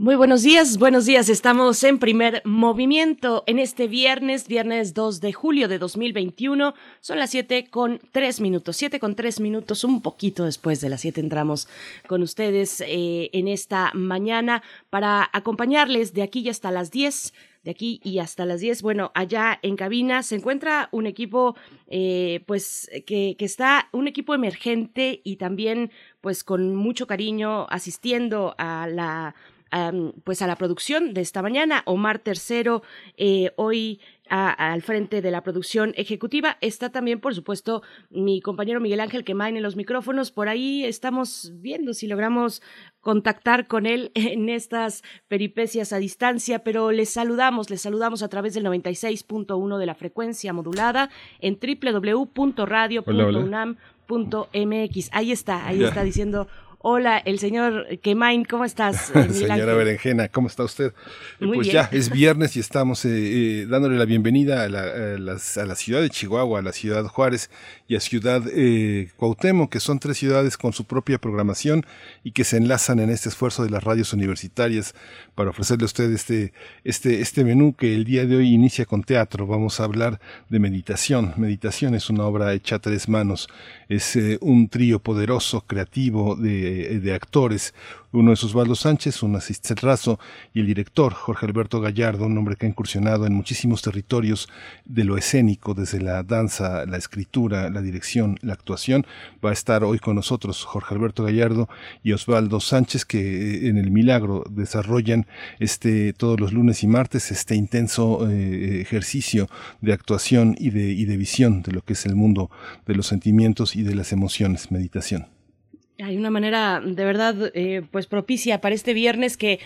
Muy buenos días, buenos días. Estamos en primer movimiento en este viernes, viernes 2 de julio de 2021. Son las 7 con 3 minutos, 7 con 3 minutos, un poquito después de las 7 entramos con ustedes eh, en esta mañana para acompañarles de aquí hasta las 10 de aquí y hasta las 10. Bueno, allá en cabina se encuentra un equipo, eh, pues, que, está, un equipo emergente y también, pues, con mucho cariño asistiendo a la pues a la producción de esta mañana. Omar Tercero, eh, hoy al frente de la producción ejecutiva. Está también, por supuesto, mi compañero Miguel Ángel Quemain en los micrófonos. Por ahí estamos viendo si logramos contactar con él en estas peripecias a distancia, pero les saludamos, les saludamos a través del 96.1 de la frecuencia modulada en www.radio.unam.mx. Ahí está, ahí está diciendo Hola, el señor Kemain, ¿cómo estás? Eh, Señora Berenjena, ¿cómo está usted? Muy pues ya es viernes y estamos eh, eh, dándole la bienvenida a la, ciudad de Chihuahua, a la ciudad Juárez y a ciudad Cuauhtémoc, que son tres ciudades con su propia programación y que se enlazan en este esfuerzo de las radios universitarias para ofrecerle a usted este, este, este menú que el día de hoy inicia con teatro. Vamos a hablar de meditación. Meditación es una obra hecha a tres manos. Es un trío poderoso, creativo, de de, actores, uno es Osvaldo Sánchez, un raso, y el director Jorge Alberto Gallardo, un hombre que ha incursionado en muchísimos territorios de lo escénico, desde la danza, la escritura, la dirección, la actuación. Va a estar hoy con nosotros Jorge Alberto Gallardo y Osvaldo Sánchez, que eh, en el Milagro desarrollan este todos los lunes y martes este intenso eh, ejercicio de actuación y de, y de visión de lo que es el mundo de los sentimientos y de las emociones, meditación. Hay una manera de verdad eh, pues propicia para este viernes que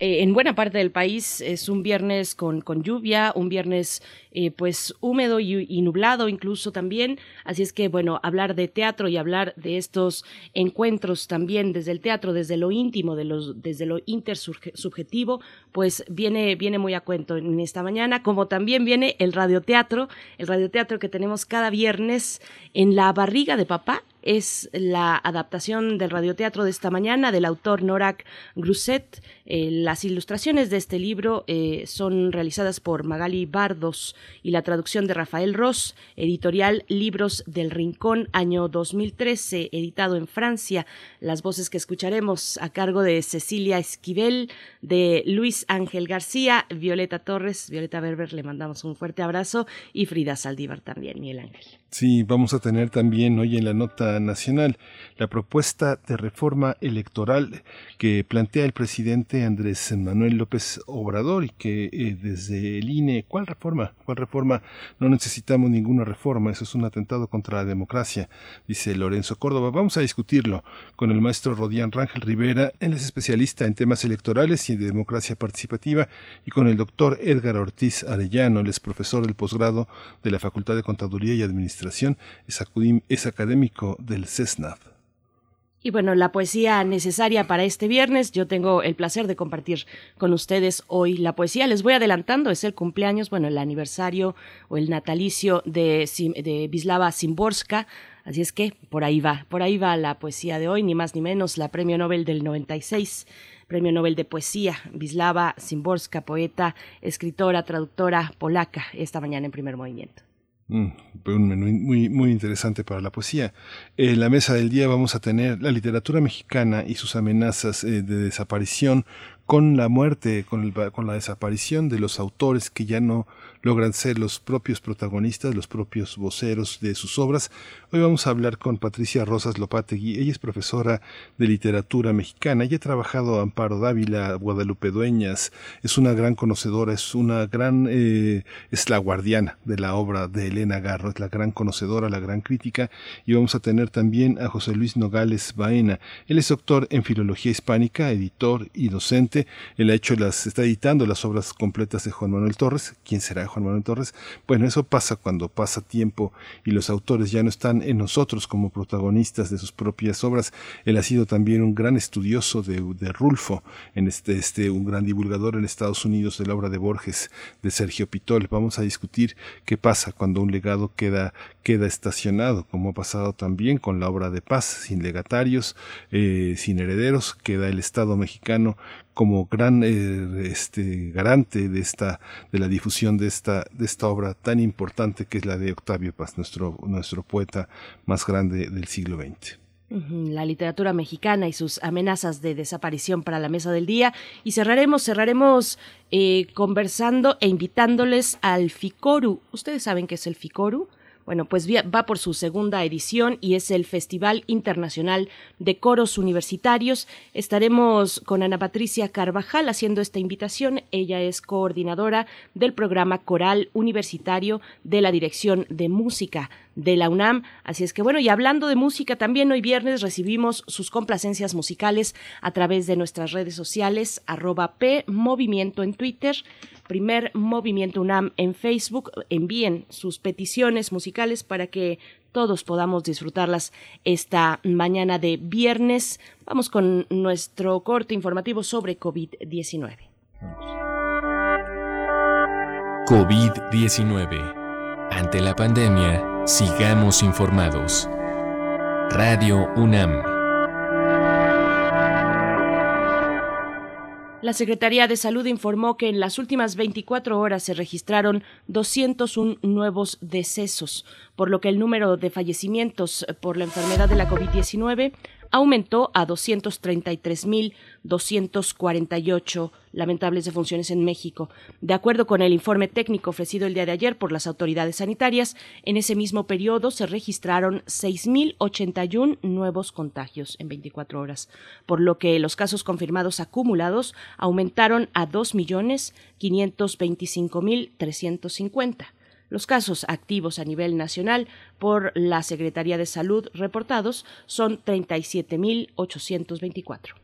eh, en buena parte del país es un viernes con, con lluvia, un viernes eh, pues húmedo y, nublado incluso también. Así es que bueno, hablar de teatro y hablar de estos encuentros también desde el teatro, desde lo íntimo, desde lo intersubjetivo, pues viene, viene muy a cuento en esta mañana, como también viene el radioteatro, el radioteatro que tenemos cada viernes en la barriga de papá es la adaptación del radioteatro de esta mañana del autor Norak Gruset. Eh, las ilustraciones de este libro eh, son realizadas por Magali Bardos y la traducción de Rafael Ross, editorial Libros del Rincón, año 2013, editado en Francia. Las voces que escucharemos a cargo de Cecilia Esquivel, de Luis Ángel García, Violeta Torres, Violeta Berber, le mandamos un fuerte abrazo y Frida Saldívar también, Miguel Ángel. Sí, vamos a tener también hoy en la nota nacional la propuesta de reforma electoral que plantea el presidente Andrés Manuel López Obrador y que eh, desde el INE, ¿cuál reforma? ¿Cuál reforma? No necesitamos ninguna reforma, eso es un atentado contra la democracia, dice Lorenzo Córdoba. Vamos a discutirlo con el maestro Rodián Rangel Rivera, él es especialista en temas electorales y de democracia participativa, y con el doctor Edgar Ortiz Arellano, él es profesor del posgrado de la Facultad de Contaduría y Administración es, académico del CESNAD. Y bueno, la poesía necesaria para este viernes, yo tengo el placer de compartir con ustedes hoy la poesía. Les voy adelantando, es el cumpleaños, bueno, el aniversario o el natalicio de, de Vislava Simborska. Así es que por ahí va, por ahí va la poesía de hoy, ni más ni menos, la Premio Nobel del 96, Premio Nobel de Poesía, Vislava Simborska, poeta, escritora, traductora polaca, esta mañana en primer movimiento. Mm, un menú muy, muy interesante para la poesía. En la mesa del día vamos a tener la literatura mexicana y sus amenazas eh, de desaparición con la muerte, con, con, la desaparición de los autores que ya no logran ser los propios protagonistas, los propios voceros de sus obras. Hoy vamos a hablar con Patricia Rosas Lopategui. Ella es profesora de literatura mexicana. Ella ha trabajado Amparo Dávila, Guadalupe Dueñas. Es una gran conocedora, es una gran, eh, es la guardiana de la obra de Elena Garro, es la gran conocedora, la gran crítica. Y vamos a tener también a José Luis Nogales Baena. Él es doctor en filología hispánica, editor y docente. Él ha hecho las, está editando las obras completas de Juan Manuel Torres. ¿Quién será Juan Manuel Torres? Bueno, eso pasa cuando pasa tiempo y los autores ya no están en nosotros como protagonistas de sus propias obras. Él ha sido también un gran estudioso de, Rulfo, en este, este, un gran divulgador en Estados Unidos de la obra de Borges, de Sergio Pitol. Vamos a discutir qué pasa cuando un legado queda, queda estacionado, como ha pasado también con la obra de paz, sin legatarios, eh, sin herederos, queda el Estado mexicano como gran eh, este, garante de esta de la difusión de esta de esta obra tan importante que es la de Octavio Paz, nuestro nuestro poeta más grande del siglo XX la literatura mexicana y sus amenazas de desaparición para la mesa del día. Y cerraremos, cerraremos eh, conversando e invitándoles al FICORU. ¿Ustedes saben qué es el FICORU? Bueno, pues va por su segunda edición y es el Festival Internacional de Coros Universitarios. Estaremos con Ana Patricia Carvajal haciendo esta invitación. Ella es coordinadora del programa coral universitario de la Dirección de Música de la UNAM. Así es que bueno, y hablando de música, también hoy viernes recibimos sus complacencias musicales a través de nuestras redes sociales, arroba P Movimiento en Twitter, primer Movimiento UNAM en Facebook. Envíen sus peticiones musicales para que todos podamos disfrutarlas esta mañana de viernes. Vamos con nuestro corte informativo sobre COVID-19. COVID-19. Ante la pandemia, Sigamos informados. Radio UNAM. La Secretaría de Salud informó que en las últimas 24 horas se registraron 201 nuevos decesos, por lo que el número de fallecimientos por la enfermedad de la COVID-19 aumentó a 233.248 lamentables defunciones en México. De acuerdo con el informe técnico ofrecido el día de ayer por las autoridades sanitarias, en ese mismo periodo se registraron 6.081 nuevos contagios en 24 horas, por lo que los casos confirmados acumulados aumentaron a 2.525.350. Los casos activos a nivel nacional por la Secretaría de Salud reportados son 37.824.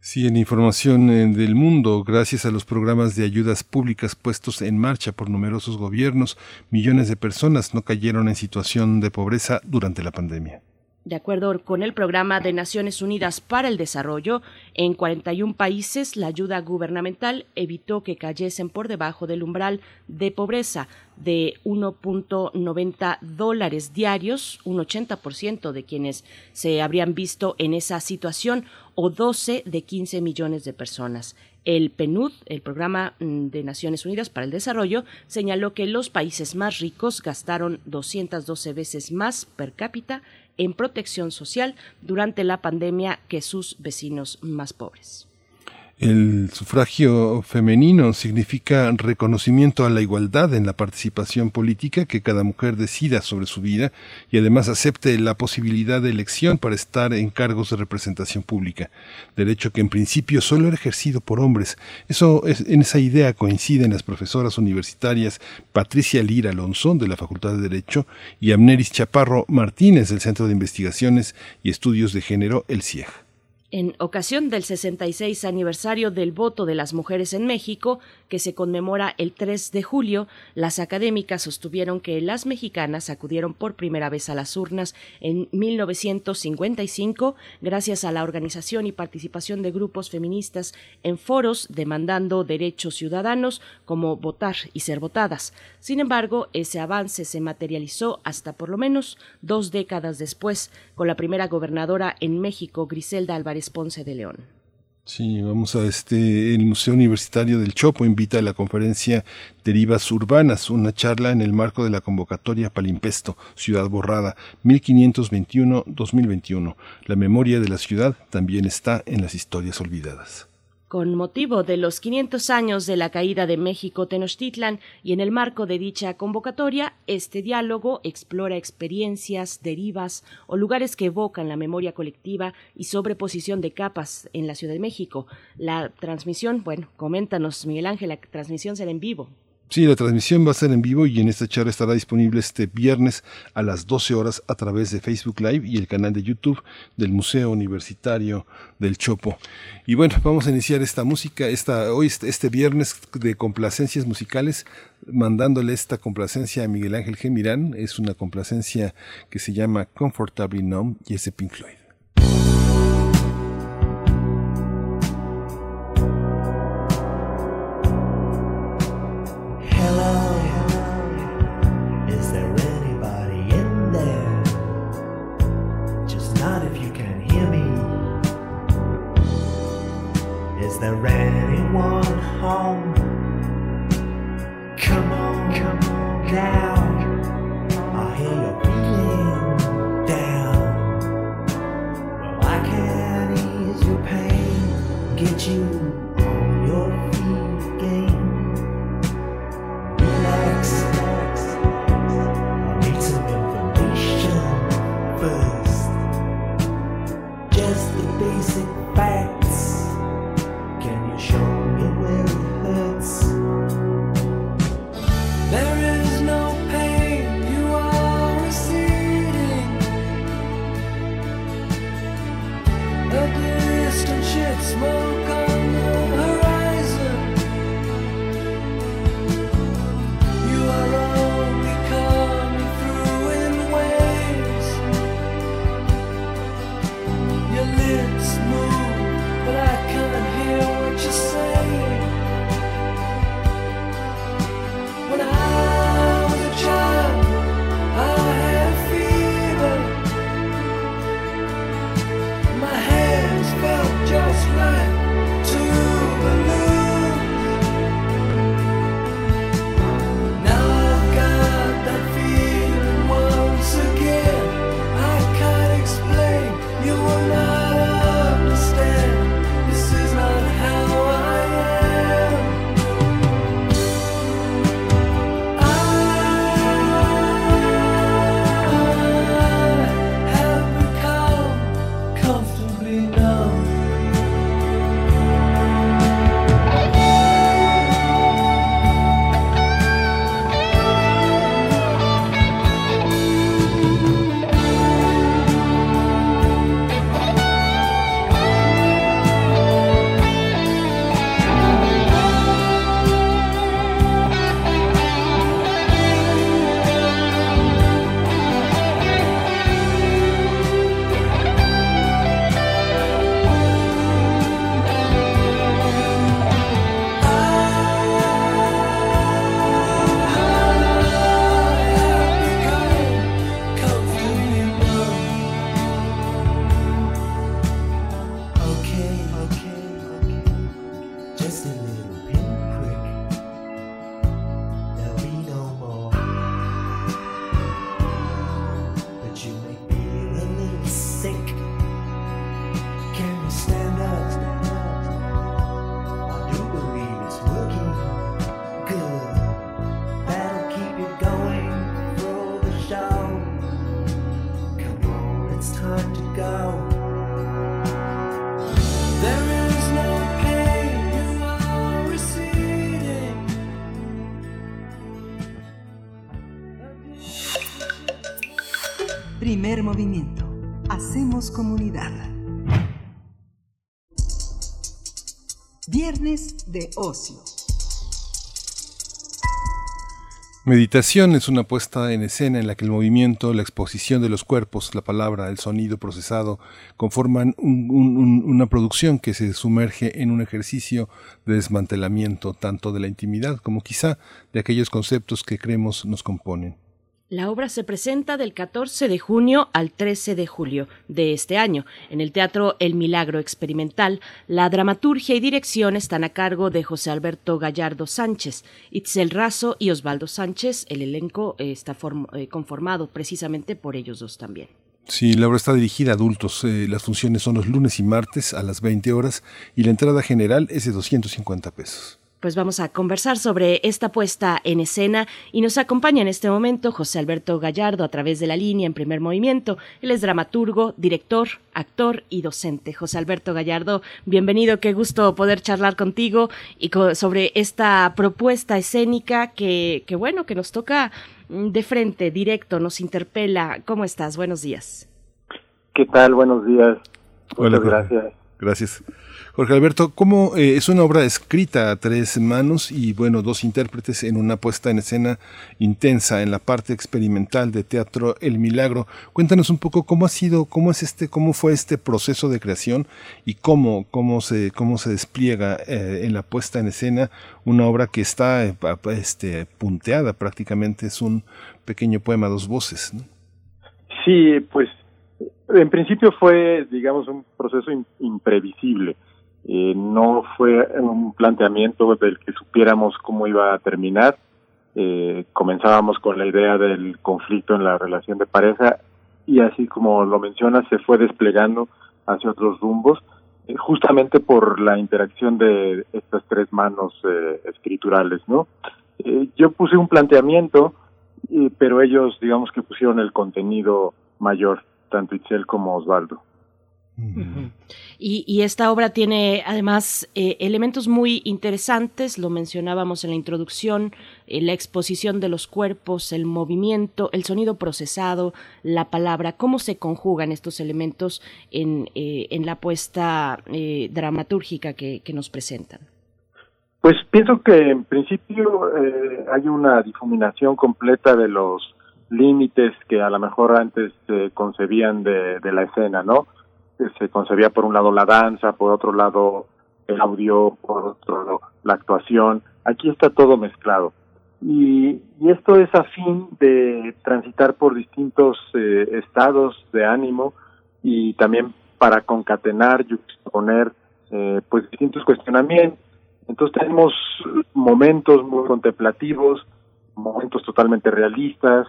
Sí, en información eh, del mundo, gracias a los programas de ayudas públicas puestos en marcha por numerosos gobiernos, millones de personas no cayeron en situación de pobreza durante la pandemia. De acuerdo con el Programa de Naciones Unidas para el Desarrollo, en 41 países la ayuda gubernamental evitó que cayesen por debajo del umbral de pobreza de 1.90 dólares diarios, un 80% de quienes se habrían visto en esa situación, o 12 de 15 millones de personas. El PNUD, el Programa mm, de Naciones Unidas para el Desarrollo, señaló que los países más ricos gastaron 212 veces más per cápita en protección social durante la pandemia que sus vecinos más pobres. El sufragio femenino significa reconocimiento a la igualdad en la participación política, que cada mujer decida sobre su vida y además acepte la posibilidad de elección para estar en cargos de representación pública, derecho que en principio solo era ejercido por hombres. Eso es, en esa idea coinciden las profesoras universitarias Patricia Lira Alonso de la Facultad de Derecho y Amneris Chaparro Martínez del Centro de Investigaciones y Estudios de Género, el CIEG. En ocasión del 66 aniversario del voto de las mujeres en México, que se conmemora el 3 de julio, las académicas sostuvieron que las mexicanas acudieron por primera vez a las urnas en 1955 gracias a la organización y participación de grupos feministas en foros demandando derechos ciudadanos como votar y ser votadas. Sin embargo, ese avance se materializó hasta por lo menos dos décadas después, con la primera gobernadora en México, Griselda Álvarez Ponce de León. Sí, vamos a este, el Museo Universitario del Chopo invita a la conferencia Derivas Urbanas, una charla en el marco de la convocatoria Palimpesto, Ciudad Borrada, 1521-2021. La memoria de la ciudad también está en las historias olvidadas con motivo de los 500 años de la caída de México Tenochtitlan y en el marco de dicha convocatoria, este diálogo explora experiencias, derivas o lugares que evocan la memoria colectiva y sobreposición de capas en la Ciudad de México. La transmisión, bueno, coméntanos Miguel Ángel, la transmisión será en vivo. Sí, la transmisión va a ser en vivo y en esta charla estará disponible este viernes a las 12 horas a través de Facebook Live y el canal de YouTube del Museo Universitario del Chopo. Y bueno, vamos a iniciar esta música, esta, hoy este, viernes de complacencias musicales, mandándole esta complacencia a Miguel Ángel Gemirán. Es una complacencia que se llama Comfortably Numb y es de Pink Floyd. De ocio. Meditación es una puesta en escena en la que el movimiento, la exposición de los cuerpos, la palabra, el sonido procesado conforman una producción que se sumerge en un ejercicio de desmantelamiento tanto de la intimidad como quizá de aquellos conceptos que creemos nos componen. La obra se presenta del 14 de junio al 13 de julio de este año en el Teatro El Milagro Experimental. La dramaturgia y dirección están a cargo de José Alberto Gallardo Sánchez, Itzel Razo y Osvaldo Sánchez. El elenco eh, está eh, conformado precisamente por ellos dos también. Sí, la obra está dirigida a adultos. Eh, las funciones son los lunes y martes a las 20 horas y la entrada general es de 250 pesos. Pues vamos a conversar sobre esta puesta en escena y nos acompaña en este momento José Alberto Gallardo a través de la línea en primer movimiento. Él es dramaturgo, director, actor y docente. José Alberto Gallardo, bienvenido, qué gusto poder charlar contigo y sobre esta propuesta escénica que, que, bueno, que nos toca de frente, directo, nos interpela. ¿Cómo estás? Buenos días. ¿Qué tal? Buenos días. Muchas gracias. Gracias. Jorge Alberto, ¿cómo eh, es una obra escrita a tres manos y bueno, dos intérpretes en una puesta en escena intensa en la parte experimental de teatro El Milagro? Cuéntanos un poco cómo ha sido, cómo es este, cómo fue este proceso de creación y cómo, cómo se, cómo se despliega eh, en la puesta en escena una obra que está eh, este, punteada prácticamente, es un pequeño poema dos voces. Sí, pues en principio fue, digamos, un proceso imprevisible. Eh, no fue un planteamiento del que supiéramos cómo iba a terminar. Eh, comenzábamos con la idea del conflicto en la relación de pareja y así como lo mencionas, se fue desplegando hacia otros rumbos, eh, justamente por la interacción de estas tres manos eh, escriturales, ¿no? Eh, yo puse un planteamiento, pero ellos, digamos que pusieron el contenido mayor, tanto Itzel como Osvaldo. Y, esta obra tiene además eh, elementos muy interesantes, lo mencionábamos en la introducción, eh, la exposición de los cuerpos, el movimiento, el sonido procesado, la palabra, cómo se conjugan estos elementos en, eh, en la puesta dramatúrgica que, que, nos presentan. Pues pienso que en principio hay una difuminación completa de los límites que a lo mejor antes se concebían de, de la escena, ¿no? Se concebía por un lado la danza, por otro lado el audio, por otro lado la actuación. Aquí está todo mezclado. Y, y esto es a fin de transitar por distintos eh, estados de ánimo y también para concatenar y poner eh, pues distintos cuestionamientos. Entonces tenemos momentos muy contemplativos, momentos totalmente realistas,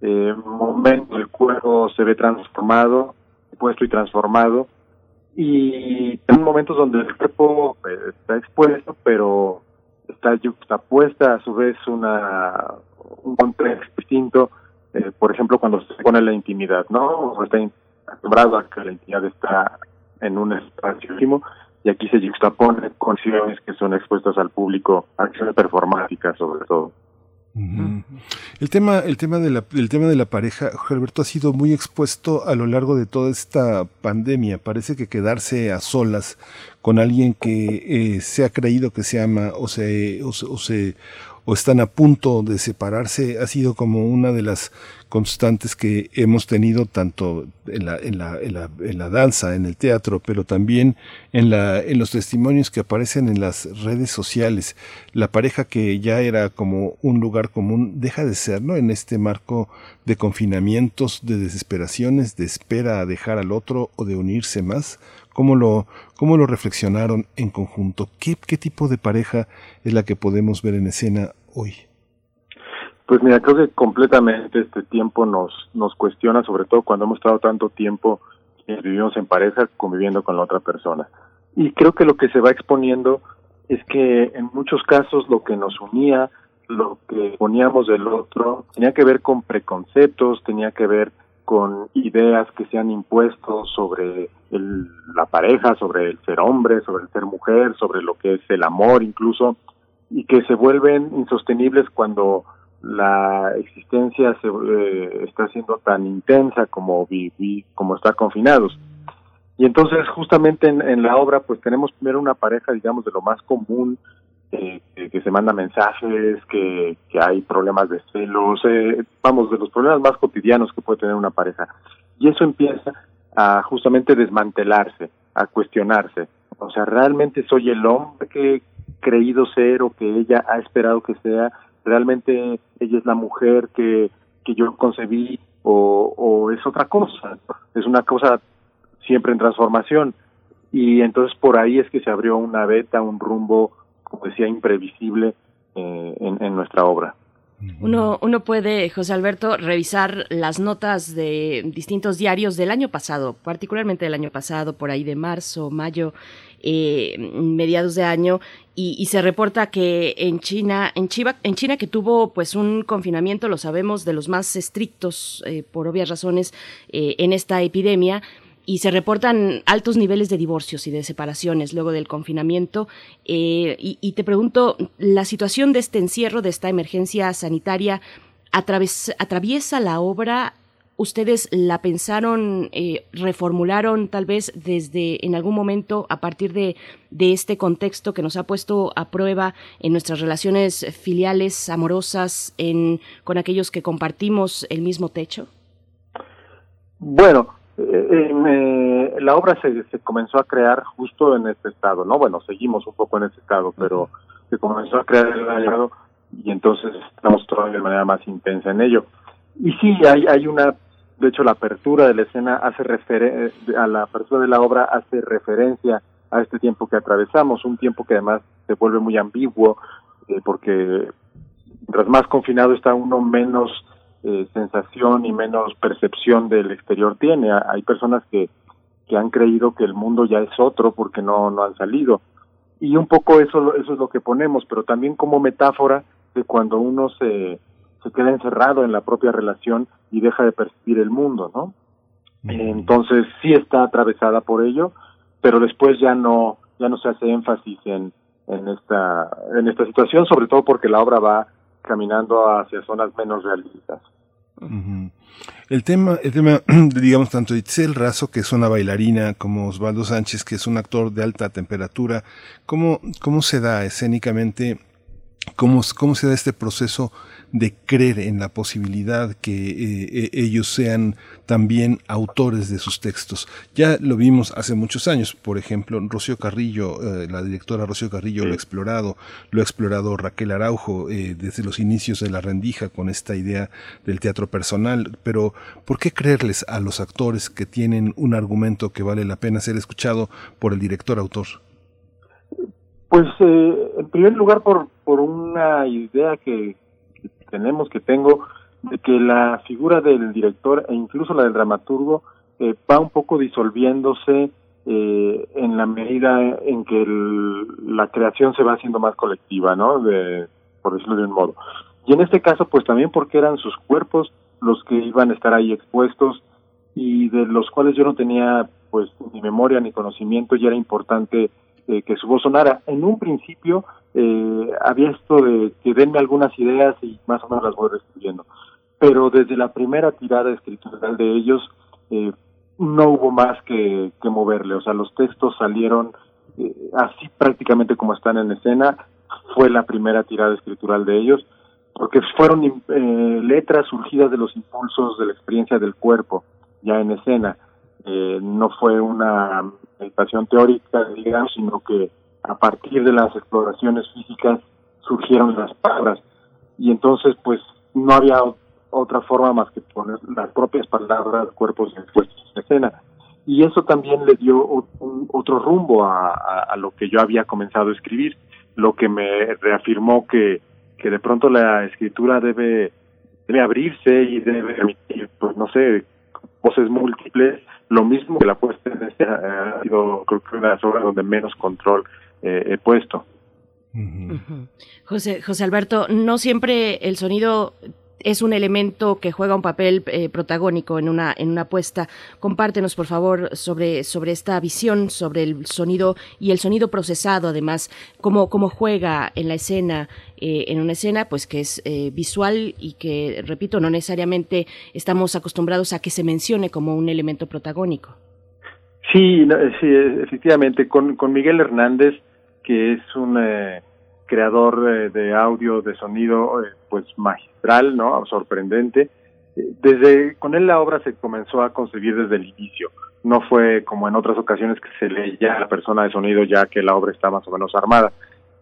eh, momentos el cuerpo se ve transformado puesto y transformado. Y en momentos donde el cuerpo eh, está expuesto, pero está puesta a su vez una un contexto distinto, eh, por ejemplo, cuando se pone la intimidad, ¿no? O está acostumbrado a que la intimidad está en un espacio íntimo y aquí se juxtapone con acciones que son expuestas al público, acciones performáticas sobre todo. El tema, el tema de la, tema de la pareja, Alberto, ha sido muy expuesto a lo largo de toda esta pandemia. Parece que quedarse a solas con alguien que eh, se ha creído que se ama o se, o se, o están a punto de separarse ha sido como una de las constantes que hemos tenido tanto en la, en la, en la, en la danza, en el teatro, pero también en, la, en los testimonios que aparecen en las redes sociales. La pareja que ya era como un lugar común deja de ser, ¿no? En este marco de confinamientos, de desesperaciones, de espera a dejar al otro o de unirse más. ¿Cómo lo, cómo lo reflexionaron en conjunto? ¿Qué, ¿Qué tipo de pareja es la que podemos ver en escena hoy? Pues mira, creo que completamente este tiempo nos, nos cuestiona, sobre todo cuando hemos estado tanto tiempo vivimos en pareja conviviendo con la otra persona. Y creo que lo que se va exponiendo es que en muchos casos lo que nos unía, lo que poníamos del otro, tenía que ver con preconceptos, tenía que ver con ideas que se han impuesto sobre el, la pareja, sobre el ser hombre, sobre el ser mujer, sobre lo que es el amor incluso, y que se vuelven insostenibles cuando la existencia se, eh, está siendo tan intensa como vivir, como estar confinados. Y entonces justamente en, la obra pues tenemos primero una pareja, digamos, de lo más común, eh, que, se manda mensajes, que, que hay problemas de celos, eh, vamos, de los problemas más cotidianos que puede tener una pareja. Y eso empieza a justamente desmantelarse, a cuestionarse. O sea, ¿realmente soy el hombre que he creído ser o que ella ha esperado que sea? realmente ella es la mujer que, que yo concebí o, o es otra cosa, es una cosa siempre en transformación. Y entonces por ahí es que se abrió una beta, un rumbo, como decía, imprevisible eh, en, nuestra obra. Uno, uno puede, José Alberto, revisar las notas de distintos diarios del año pasado, particularmente del año pasado, por ahí de marzo, mayo, eh, mediados de año, y, se reporta que en China, en, en China que tuvo pues un confinamiento, lo sabemos, de los más estrictos, eh, por obvias razones, en esta epidemia, y se reportan altos niveles de divorcios y de separaciones luego del confinamiento. Eh, y, te pregunto, ¿la situación de este encierro, de esta emergencia sanitaria, atraviesa la obra? ¿Ustedes la pensaron, eh, reformularon tal vez desde en algún momento a partir de, de este contexto que nos ha puesto a prueba en nuestras relaciones filiales, amorosas, en, con aquellos que compartimos el mismo techo? Bueno, eh, la obra se, se, comenzó a crear justo en este estado, ¿no? Bueno, seguimos un poco en este estado, pero se comenzó a crear el año y entonces estamos todavía de manera más intensa en ello. Y sí, hay, hay una, de hecho la apertura de la escena hace refer a la apertura de la obra hace referencia a este tiempo que atravesamos, un tiempo que además se vuelve muy ambiguo, eh, porque mientras más confinado está uno, menos eh, sensación y menos percepción del exterior tiene. Hay personas que, que han creído que el mundo ya es otro porque no, no han salido. Y un poco eso, eso es lo que ponemos, pero también como metáfora de cuando uno se, se queda encerrado en la propia relación y deja de percibir el mundo, ¿no? Entonces sí está atravesada por ello, pero después ya no, ya no se hace énfasis en, en esta, en esta situación, sobre todo porque la obra va caminando hacia zonas menos realistas. El tema, el tema, digamos, tanto Itzel Razo, que es una bailarina, como Osvaldo Sánchez, que es un actor de alta temperatura, ¿cómo, cómo se da escénicamente, cómo, cómo se da este proceso de creer en la posibilidad que eh, e, ellos sean también autores de sus textos. Ya lo vimos hace muchos años, por ejemplo, Rocío Carrillo, eh, la directora Rocío Carrillo lo ha explorado, lo ha explorado Raquel Araujo eh, desde los inicios de la rendija con esta idea del teatro personal, pero ¿por qué creerles a los actores que tienen un argumento que vale la pena ser escuchado por el director autor? Pues en primer lugar por, por una idea que, tenemos, que tengo, de que la figura del director e incluso la del dramaturgo eh, va un poco disolviéndose eh, en la medida en que la creación se va haciendo más colectiva, ¿no? De, por decirlo de un modo. Y en este caso, pues también porque eran sus cuerpos los que iban a estar ahí expuestos y de los cuales yo no tenía pues ni memoria ni conocimiento y era importante eh, que su voz sonara. En un principio eh, había esto de que denme algunas ideas y más o menos las voy reescribiendo. Pero desde la primera tirada escritural de ellos, eh, no hubo más que, que, moverle. O sea, los textos salieron eh, así prácticamente como están en escena. Fue la primera tirada escritural de ellos, porque fueron eh, letras surgidas de los impulsos de la experiencia del cuerpo, ya en escena. Eh, no fue una meditación teórica, digamos, sino que a partir de las exploraciones físicas surgieron las palabras. Y entonces pues no había otra forma más que poner las propias palabras cuerpos puestos en escena. Y eso también le dio otro rumbo a, lo que yo había comenzado a escribir lo que me reafirmó que que de pronto la escritura debe debe abrirse y debe permitir pues no sé voces múltiples lo mismo que la puesta en escena ha sido creo que una de las obras donde menos control eh, he puesto. José, José Alberto, no siempre el sonido es un elemento que juega un papel eh, protagónico en una, en una puesta. Compártenos, por favor, sobre, sobre esta visión, sobre el sonido y el sonido procesado, además, cómo, cómo juega en la escena, eh, en una escena pues que es visual y que, repito, no necesariamente estamos acostumbrados a que se mencione como un elemento protagónico. Sí, sí efectivamente, con, con Miguel Hernández que es un eh, creador de audio, de sonido, eh, pues magistral, ¿no? Sorprendente. Desde con él la obra se comenzó a concebir desde el inicio. No fue como en otras ocasiones que se leía a la persona de sonido ya que la obra está más o menos armada.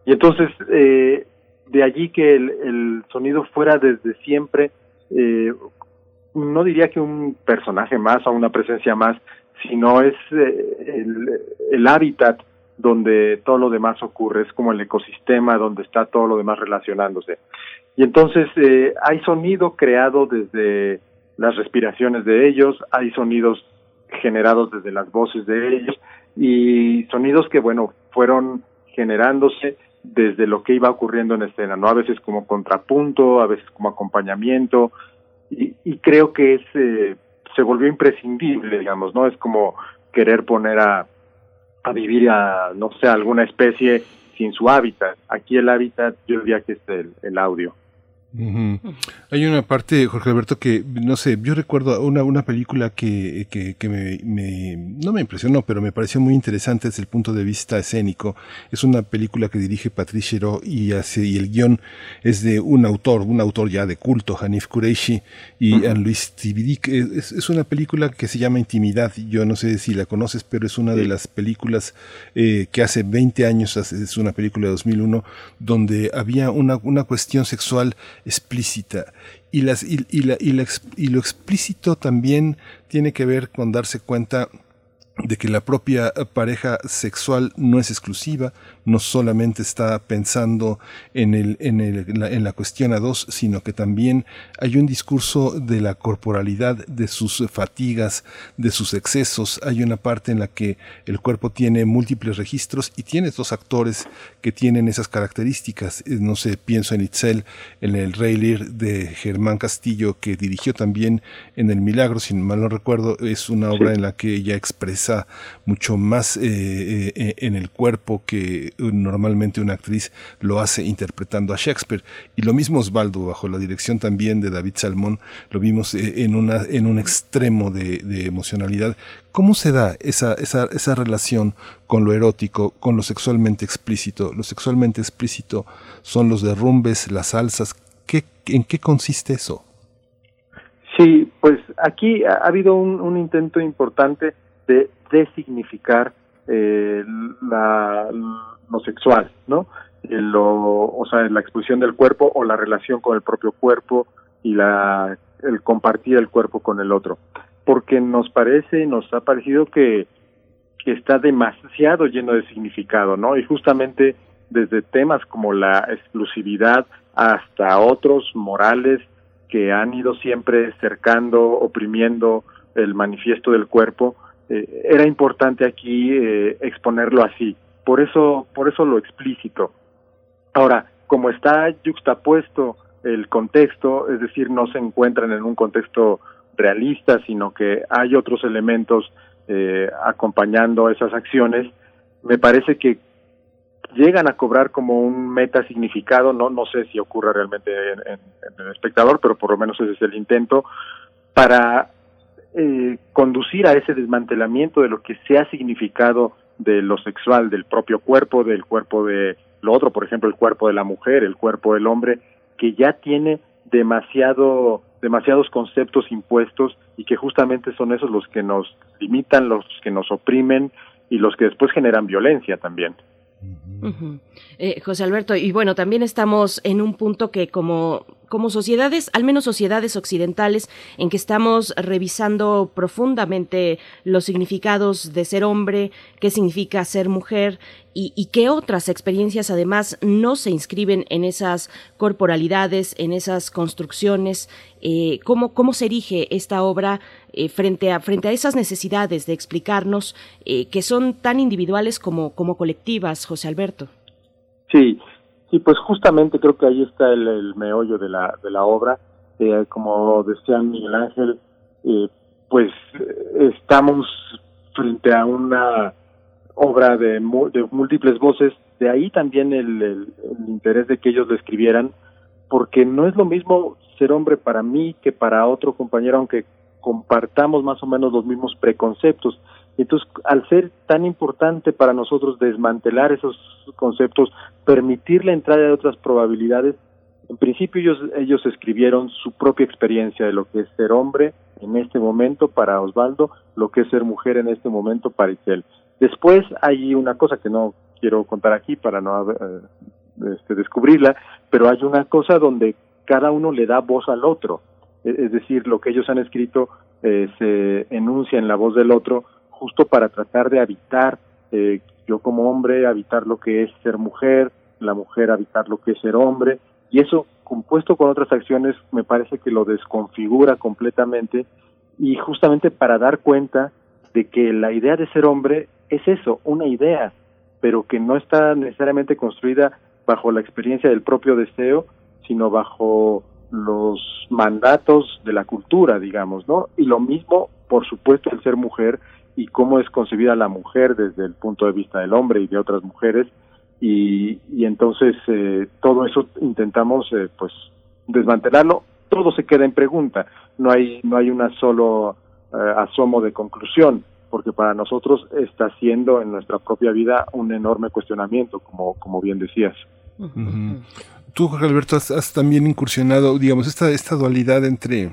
Y entonces, eh, de allí que el, el, sonido fuera desde siempre, eh, no diría que un personaje más o una presencia más, sino es el, el hábitat donde todo lo demás ocurre, es como el ecosistema donde está todo lo demás relacionándose. Y entonces eh, hay sonido creado desde las respiraciones de ellos, hay sonidos generados desde las voces de ellos y sonidos que, bueno, fueron generándose desde lo que iba ocurriendo en escena, ¿no? A veces como contrapunto, a veces como acompañamiento, y, y creo que es, eh, se volvió imprescindible, digamos, ¿no? Es como querer poner a, a vivir a, no sé, alguna especie sin su hábitat. Aquí el hábitat, yo diría que es el, el audio. Hay una parte, Jorge Alberto, que no sé, yo recuerdo una, una película que, que, que me, no me impresionó, pero me pareció muy interesante desde el punto de vista escénico. Es una película que dirige Patrice y, hace, y el guion es de un autor, un autor ya de culto, Hanif Kureishi y Anne-Louise Tibidik. Es, es, una película que se llama Intimidad. Yo no sé si la conoces, pero es una de las películas eh, que hace 20 años, es una película de 2001, donde había una, una cuestión sexual explícita. Y, las, y, la, y, la, y lo explícito también tiene que ver con darse cuenta de que la propia pareja sexual no es exclusiva, no solamente está pensando en, el, en, el, en, la, en la cuestión a dos, sino que también hay un discurso de la corporalidad, de sus fatigas, de sus excesos. Hay una parte en la que el cuerpo tiene múltiples registros y tiene dos actores que tienen esas características. Eh, no sé, pienso en Itzel, en el Rey Lear de Germán Castillo, que dirigió también en El Milagro, si mal no recuerdo, es una obra en la que ella expresa mucho más eh, eh, en el cuerpo que normalmente una actriz lo hace interpretando a Shakespeare. Y lo mismo Osvaldo, bajo la dirección también de David Salmón, lo vimos eh, en, una, en un extremo de, emocionalidad. ¿Cómo se da esa, esa, esa relación con lo erótico, con lo sexualmente explícito? Lo sexualmente explícito son los derrumbes, las salsas. ¿Qué, ¿En qué consiste eso? Sí, pues aquí ha habido un, un intento importante de designificar eh, la, lo sexual, ¿no? O sea, la exposición del cuerpo o la relación con el propio cuerpo y la, el compartir el cuerpo con el otro. Porque nos parece, nos ha parecido que, que está demasiado lleno de significado, ¿no? Y justamente desde temas como la exclusividad hasta otros morales que han ido siempre cercando, oprimiendo el manifiesto del cuerpo, eh, era importante aquí eh, exponerlo así. Por eso, por eso lo explícito. Ahora, como está yuxtapuesto el contexto, es decir, no se encuentran en un contexto realista, sino que hay otros elementos eh, acompañando esas acciones, me parece que llegan a cobrar como un meta significado, no, no sé si ocurre realmente en, en, en el espectador, pero por lo menos ese es el intento, para eh, conducir a ese desmantelamiento de lo que se ha significado de lo sexual, del propio cuerpo, del cuerpo de lo otro, por ejemplo, el cuerpo de la mujer, el cuerpo del hombre, que ya tiene demasiado demasiados conceptos impuestos y que justamente son esos los que nos limitan, los que nos oprimen y los que después generan violencia también. Uh -huh. eh, José Alberto, y bueno, también estamos en un punto que como como sociedades, al menos sociedades occidentales, en que estamos revisando profundamente los significados de ser hombre, qué significa ser mujer y, qué otras experiencias además no se inscriben en esas corporalidades, en esas construcciones, eh, cómo, cómo se erige esta obra eh, frente, a, frente a esas necesidades de explicarnos eh, que son tan individuales como, como colectivas, José Alberto. Sí, Sí, pues justamente creo que ahí está el, meollo de la, de la obra. Eh, como decía Miguel Ángel, eh, pues estamos frente a una obra de, de múltiples voces, de ahí también el, el, el, interés de que ellos lo escribieran, porque no es lo mismo ser hombre para mí que para otro compañero, aunque compartamos más o menos los mismos preconceptos. Entonces, al ser tan importante para nosotros desmantelar esos conceptos, permitir la entrada de otras probabilidades, en principio ellos, ellos escribieron su propia experiencia de lo que es ser hombre en este momento para Osvaldo, lo que es ser mujer en este momento para Isel. Después hay una cosa que no quiero contar aquí para no eh, este, descubrirla, pero hay una cosa donde cada uno le da voz al otro. Es decir, lo que ellos han escrito eh, se enuncia en la voz del otro justo para tratar de evitar eh, yo como hombre habitar lo que es ser mujer, la mujer habitar lo que es ser hombre, y eso compuesto con otras acciones me parece que lo desconfigura completamente y justamente para dar cuenta de que la idea de ser hombre es eso, una idea, pero que no está necesariamente construida bajo la experiencia del propio deseo, sino bajo los mandatos de la cultura, digamos, ¿no? Y lo mismo, por supuesto, el ser mujer y cómo es concebida la mujer desde el punto de vista del hombre y de otras mujeres, y, y entonces eh, todo eso intentamos eh, pues desmantelarlo. Todo se queda en pregunta. No hay no hay una solo eh, asomo de conclusión porque para nosotros está siendo en nuestra propia vida un enorme cuestionamiento como como bien decías. Tú Jorge Alberto has, has, también incursionado digamos esta esta dualidad entre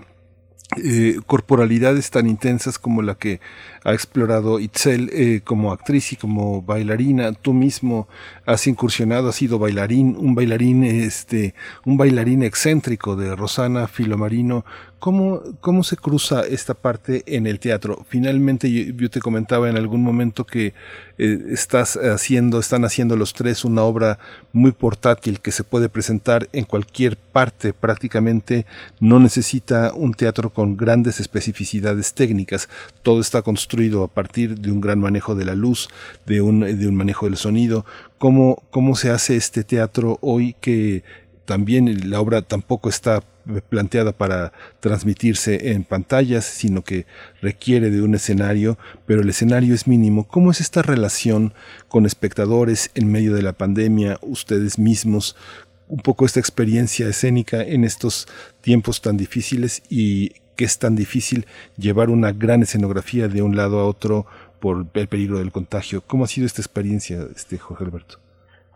eh, corporalidades tan intensas como la que ha explorado Itzel eh, como actriz y como bailarina. Tú mismo has incursionado, has sido bailarín, un bailarín, este, un bailarín excéntrico de Rosana Filomarino. ¿Cómo, ¿Cómo se cruza esta parte en el teatro? Finalmente, yo, te comentaba en algún momento que eh, estás haciendo, están haciendo los tres una obra muy portátil que se puede presentar en cualquier parte prácticamente. No necesita un teatro con grandes especificidades técnicas. Todo está construido a partir de un gran manejo de la luz, de un, de un manejo del sonido. ¿Cómo, ¿Cómo se hace este teatro hoy que también la obra tampoco está planteada para transmitirse en pantallas, sino que requiere de un escenario, pero el escenario es mínimo. ¿Cómo es esta relación con espectadores en medio de la pandemia, ustedes mismos? Un poco esta experiencia escénica en estos tiempos tan difíciles y que es tan difícil llevar una gran escenografía de un lado a otro por el peligro del contagio. ¿Cómo ha sido esta experiencia, este Jorge Alberto?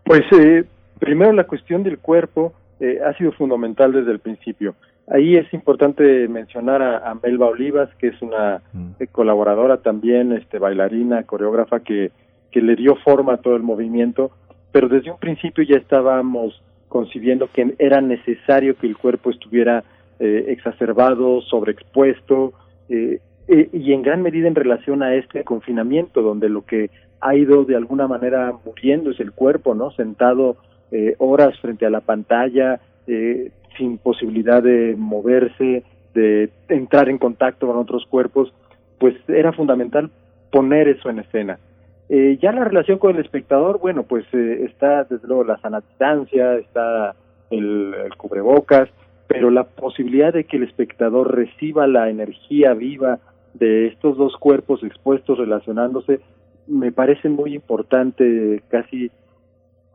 Pues eh, primero la cuestión del cuerpo eh, ha sido fundamental desde el principio. Ahí es importante mencionar a, Melba Olivas, que es una mm. eh, colaboradora también, este, bailarina, coreógrafa, que, que le dio forma a todo el movimiento, pero desde un principio ya estábamos concibiendo que era necesario que el cuerpo estuviera eh, exacerbado, sobreexpuesto, eh, y en gran medida en relación a este confinamiento, donde lo que ha ido de alguna manera muriendo es el cuerpo, ¿no? Sentado eh, horas frente a la pantalla, eh, sin posibilidad de moverse, de entrar en contacto con otros cuerpos, pues era fundamental poner eso en escena. Eh, ya la relación con el espectador, bueno, pues eh, está desde luego la sana distancia, está el, el, cubrebocas, pero la posibilidad de que el espectador reciba la energía viva de estos dos cuerpos expuestos relacionándose me parece muy importante, casi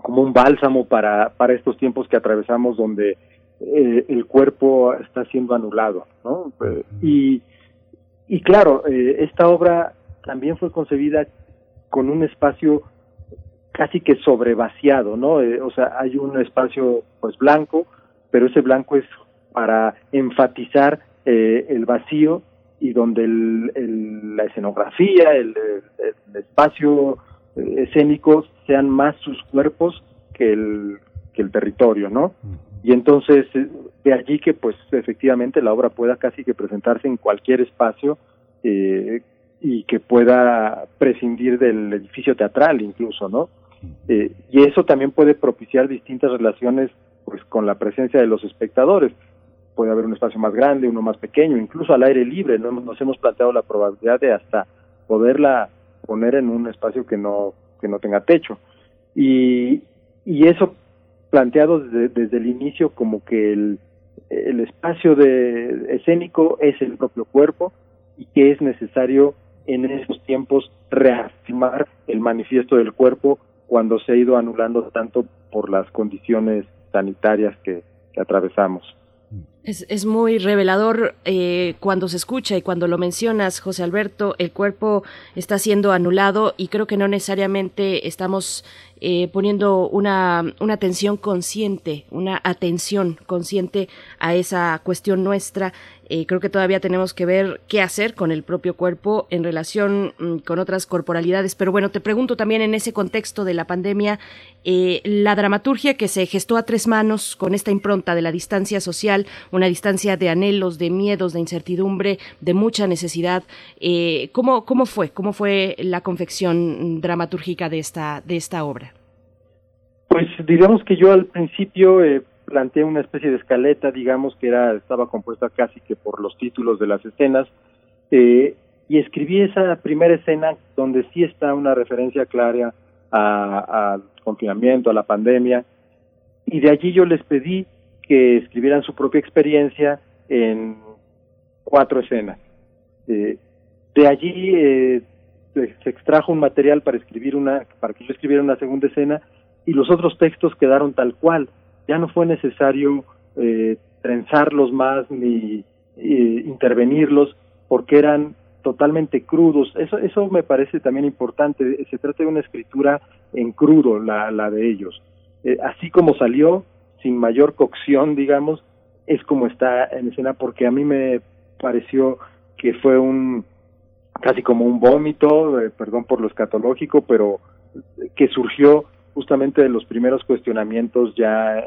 como un bálsamo para, para estos tiempos que atravesamos donde eh, el cuerpo está siendo anulado, ¿no? Y, y claro, eh, esta obra también fue concebida con un espacio casi que sobrevaciado, ¿no? Eh, o sea, hay un espacio pues blanco, pero ese blanco es para enfatizar eh, el vacío y donde el, el, la escenografía, el, el espacio escénicos sean más sus cuerpos que el, que el territorio, ¿no? Y entonces, eh, de allí que pues efectivamente la obra pueda casi que presentarse en cualquier espacio eh, y que pueda prescindir del edificio teatral incluso, ¿no? Eh, y eso también puede propiciar distintas relaciones pues con la presencia de los espectadores. Puede haber un espacio más grande, uno más pequeño, incluso al aire libre, ¿no? Nos hemos planteado la probabilidad de hasta poderla poner en un espacio que no que no tenga techo y, y eso planteado desde, desde el inicio como que el, el espacio de escénico es el propio cuerpo y que es necesario en esos tiempos reafirmar el manifiesto del cuerpo cuando se ha ido anulando tanto por las condiciones sanitarias que, que atravesamos. Es, es, muy revelador eh, cuando se escucha y cuando lo mencionas, José Alberto, el cuerpo está siendo anulado y creo que no necesariamente estamos eh, poniendo una, una atención consciente, una atención consciente a esa cuestión nuestra. Eh, creo que todavía tenemos que ver qué hacer con el propio cuerpo en relación mm, con otras corporalidades. Pero bueno, te pregunto también en ese contexto de la pandemia, eh, la dramaturgia que se gestó a tres manos con esta impronta de la distancia social, una distancia de anhelos, de miedos, de incertidumbre, de mucha necesidad. Eh, ¿cómo, ¿Cómo fue? ¿Cómo fue la confección dramatúrgica de esta, de esta obra? Pues digamos que yo al principio planteé una especie de escaleta, digamos que era estaba compuesta casi que por los títulos de las escenas eh, y escribí esa primera escena donde sí está una referencia clara al confinamiento, a la pandemia y de allí yo les pedí que escribieran su propia experiencia en cuatro escenas. Eh, de allí eh, se extrajo un material para escribir una, para que yo escribiera una segunda escena y los otros textos quedaron tal cual. Ya no fue necesario eh, trenzarlos más ni eh, intervenirlos porque eran totalmente crudos. Eso, eso me parece también importante. Se trata de una escritura en crudo, la, la de ellos. Eh, así como salió, sin mayor cocción, digamos, es como está en escena, porque a mí me pareció que fue un casi como un vómito, eh, perdón por lo escatológico, pero que surgió justamente de los primeros cuestionamientos ya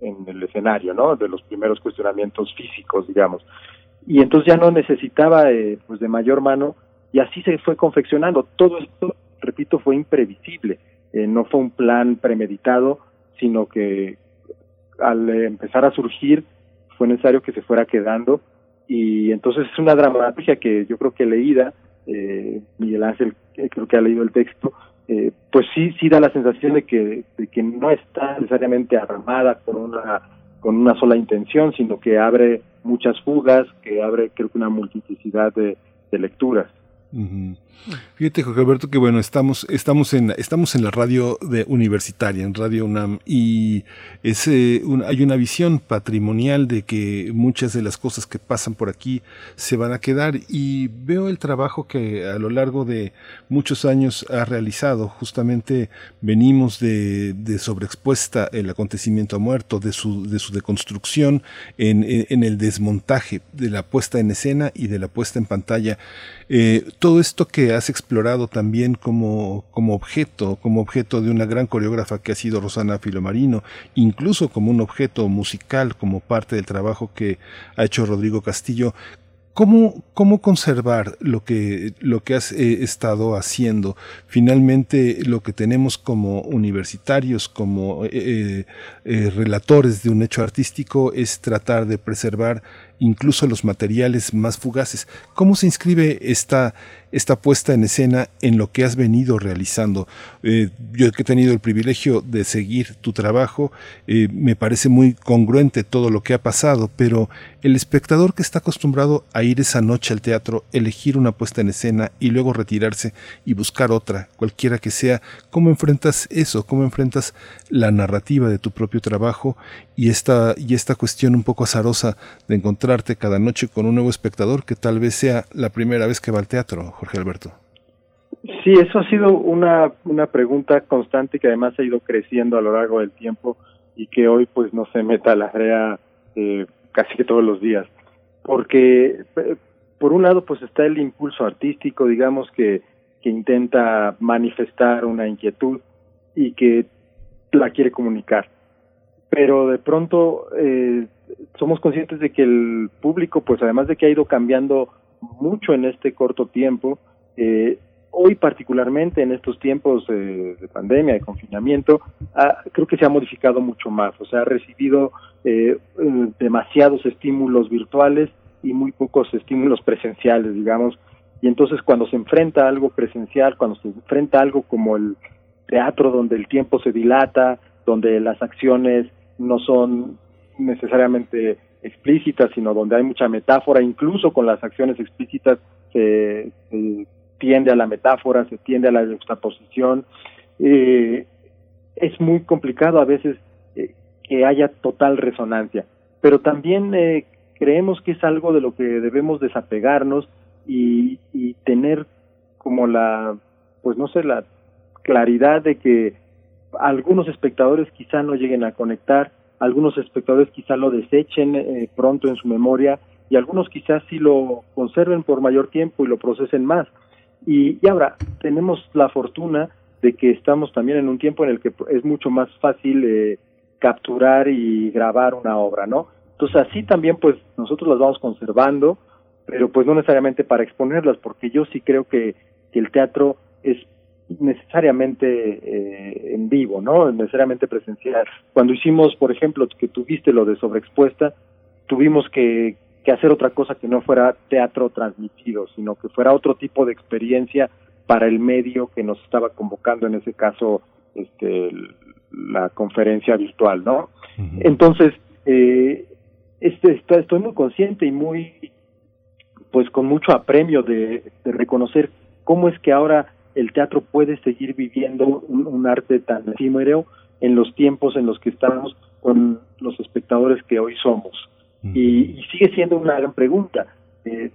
en, el escenario, ¿no? De los primeros cuestionamientos físicos, digamos. Y entonces ya no necesitaba eh, pues de mayor mano y así se fue confeccionando. Todo esto, repito, fue imprevisible, eh, no fue un plan premeditado, sino que al empezar a surgir fue necesario que se fuera quedando y entonces es una dramaturgia que yo creo que leída, eh, Miguel Ángel creo que ha leído el texto, eh, pues sí, sí da la sensación de que, de que no está necesariamente armada con una, con una sola intención, sino que abre muchas fugas, que abre creo que una multiplicidad de, de lecturas. Fíjate, Jorge Alberto, que bueno, estamos, estamos, en, estamos en la radio de universitaria, en Radio UNAM, y es, eh, hay una visión patrimonial de que muchas de las cosas que pasan por aquí se van a quedar, y veo el trabajo que a lo largo de muchos años ha realizado. Justamente venimos de, de sobreexpuesta el acontecimiento ha muerto, de su, de su deconstrucción en, en, el desmontaje de la puesta en escena y de la puesta en pantalla. Eh, todo esto que has explorado también como, como objeto, como objeto de una gran coreógrafa que ha sido Rosana Filomarino, incluso como un objeto musical, como parte del trabajo que ha hecho Rodrigo Castillo. ¿Cómo, ¿Cómo, conservar lo que, lo que has eh, estado haciendo? Finalmente, lo que tenemos como universitarios, como eh, eh, relatores de un hecho artístico, es tratar de preservar incluso los materiales más fugaces. ¿Cómo se inscribe esta, esta puesta en escena en lo que has venido realizando? Eh, yo que he tenido el privilegio de seguir tu trabajo, eh, me parece muy congruente todo lo que ha pasado, pero el espectador que está acostumbrado a ir esa noche al teatro, elegir una puesta en escena y luego retirarse y buscar otra, cualquiera que sea, ¿cómo enfrentas eso? ¿Cómo enfrentas la narrativa de tu propio trabajo y esta, y esta cuestión un poco azarosa de encontrar cada noche con un nuevo espectador que tal vez sea la primera vez que va al teatro, Alberto. Sí, eso ha sido una, una pregunta constante que además ha ido creciendo a lo largo del tiempo y que hoy pues no se meta la rea eh, casi que todos los días. Porque eh, por un lado pues está el impulso artístico, digamos, que, que intenta manifestar una inquietud y que la quiere comunicar. Pero de pronto eh, somos conscientes de que el público, pues además de que ha ido cambiando mucho en este corto tiempo, eh, hoy particularmente en estos tiempos de pandemia, de confinamiento, creo que se ha modificado mucho más, o sea, ha recibido eh, eh, demasiados estímulos virtuales y muy pocos estímulos presenciales, digamos, y entonces cuando se enfrenta a algo presencial, cuando se enfrenta a algo como el teatro donde el tiempo se dilata, donde las acciones no son necesariamente explícitas, sino donde hay mucha metáfora, incluso con las acciones explícitas se, tiende a la metáfora, se tiende a la juxtaposición. Eh, es muy complicado a veces eh, que haya total resonancia, pero también eh, creemos que es algo de lo que debemos desapegarnos y, y tener como la, pues no sé, la claridad de que algunos espectadores quizá no lleguen a conectar, algunos espectadores quizá lo desechen eh, pronto en su memoria y algunos quizás sí lo conserven por mayor tiempo y lo procesen más. Y, y ahora tenemos la fortuna de que estamos también en un tiempo en el que es mucho más fácil eh, capturar y grabar una obra, ¿no? Entonces así también pues nosotros las vamos conservando, pero pues no necesariamente para exponerlas, porque yo sí creo que, que el teatro es necesariamente eh, en vivo, ¿no? Necesariamente presencial. Cuando hicimos, por ejemplo, que tuviste lo de sobreexpuesta, tuvimos que, que hacer otra cosa que no fuera teatro transmitido, sino que fuera otro tipo de experiencia para el medio que nos estaba convocando, en ese caso, este, la conferencia virtual, ¿no? Entonces, eh, este, estoy muy consciente y muy, pues con mucho apremio de, de reconocer cómo es que ahora el teatro puede seguir viviendo un, arte tan efímero en los tiempos en los que estamos con los espectadores que hoy somos. Y, sigue siendo una gran pregunta. Eh,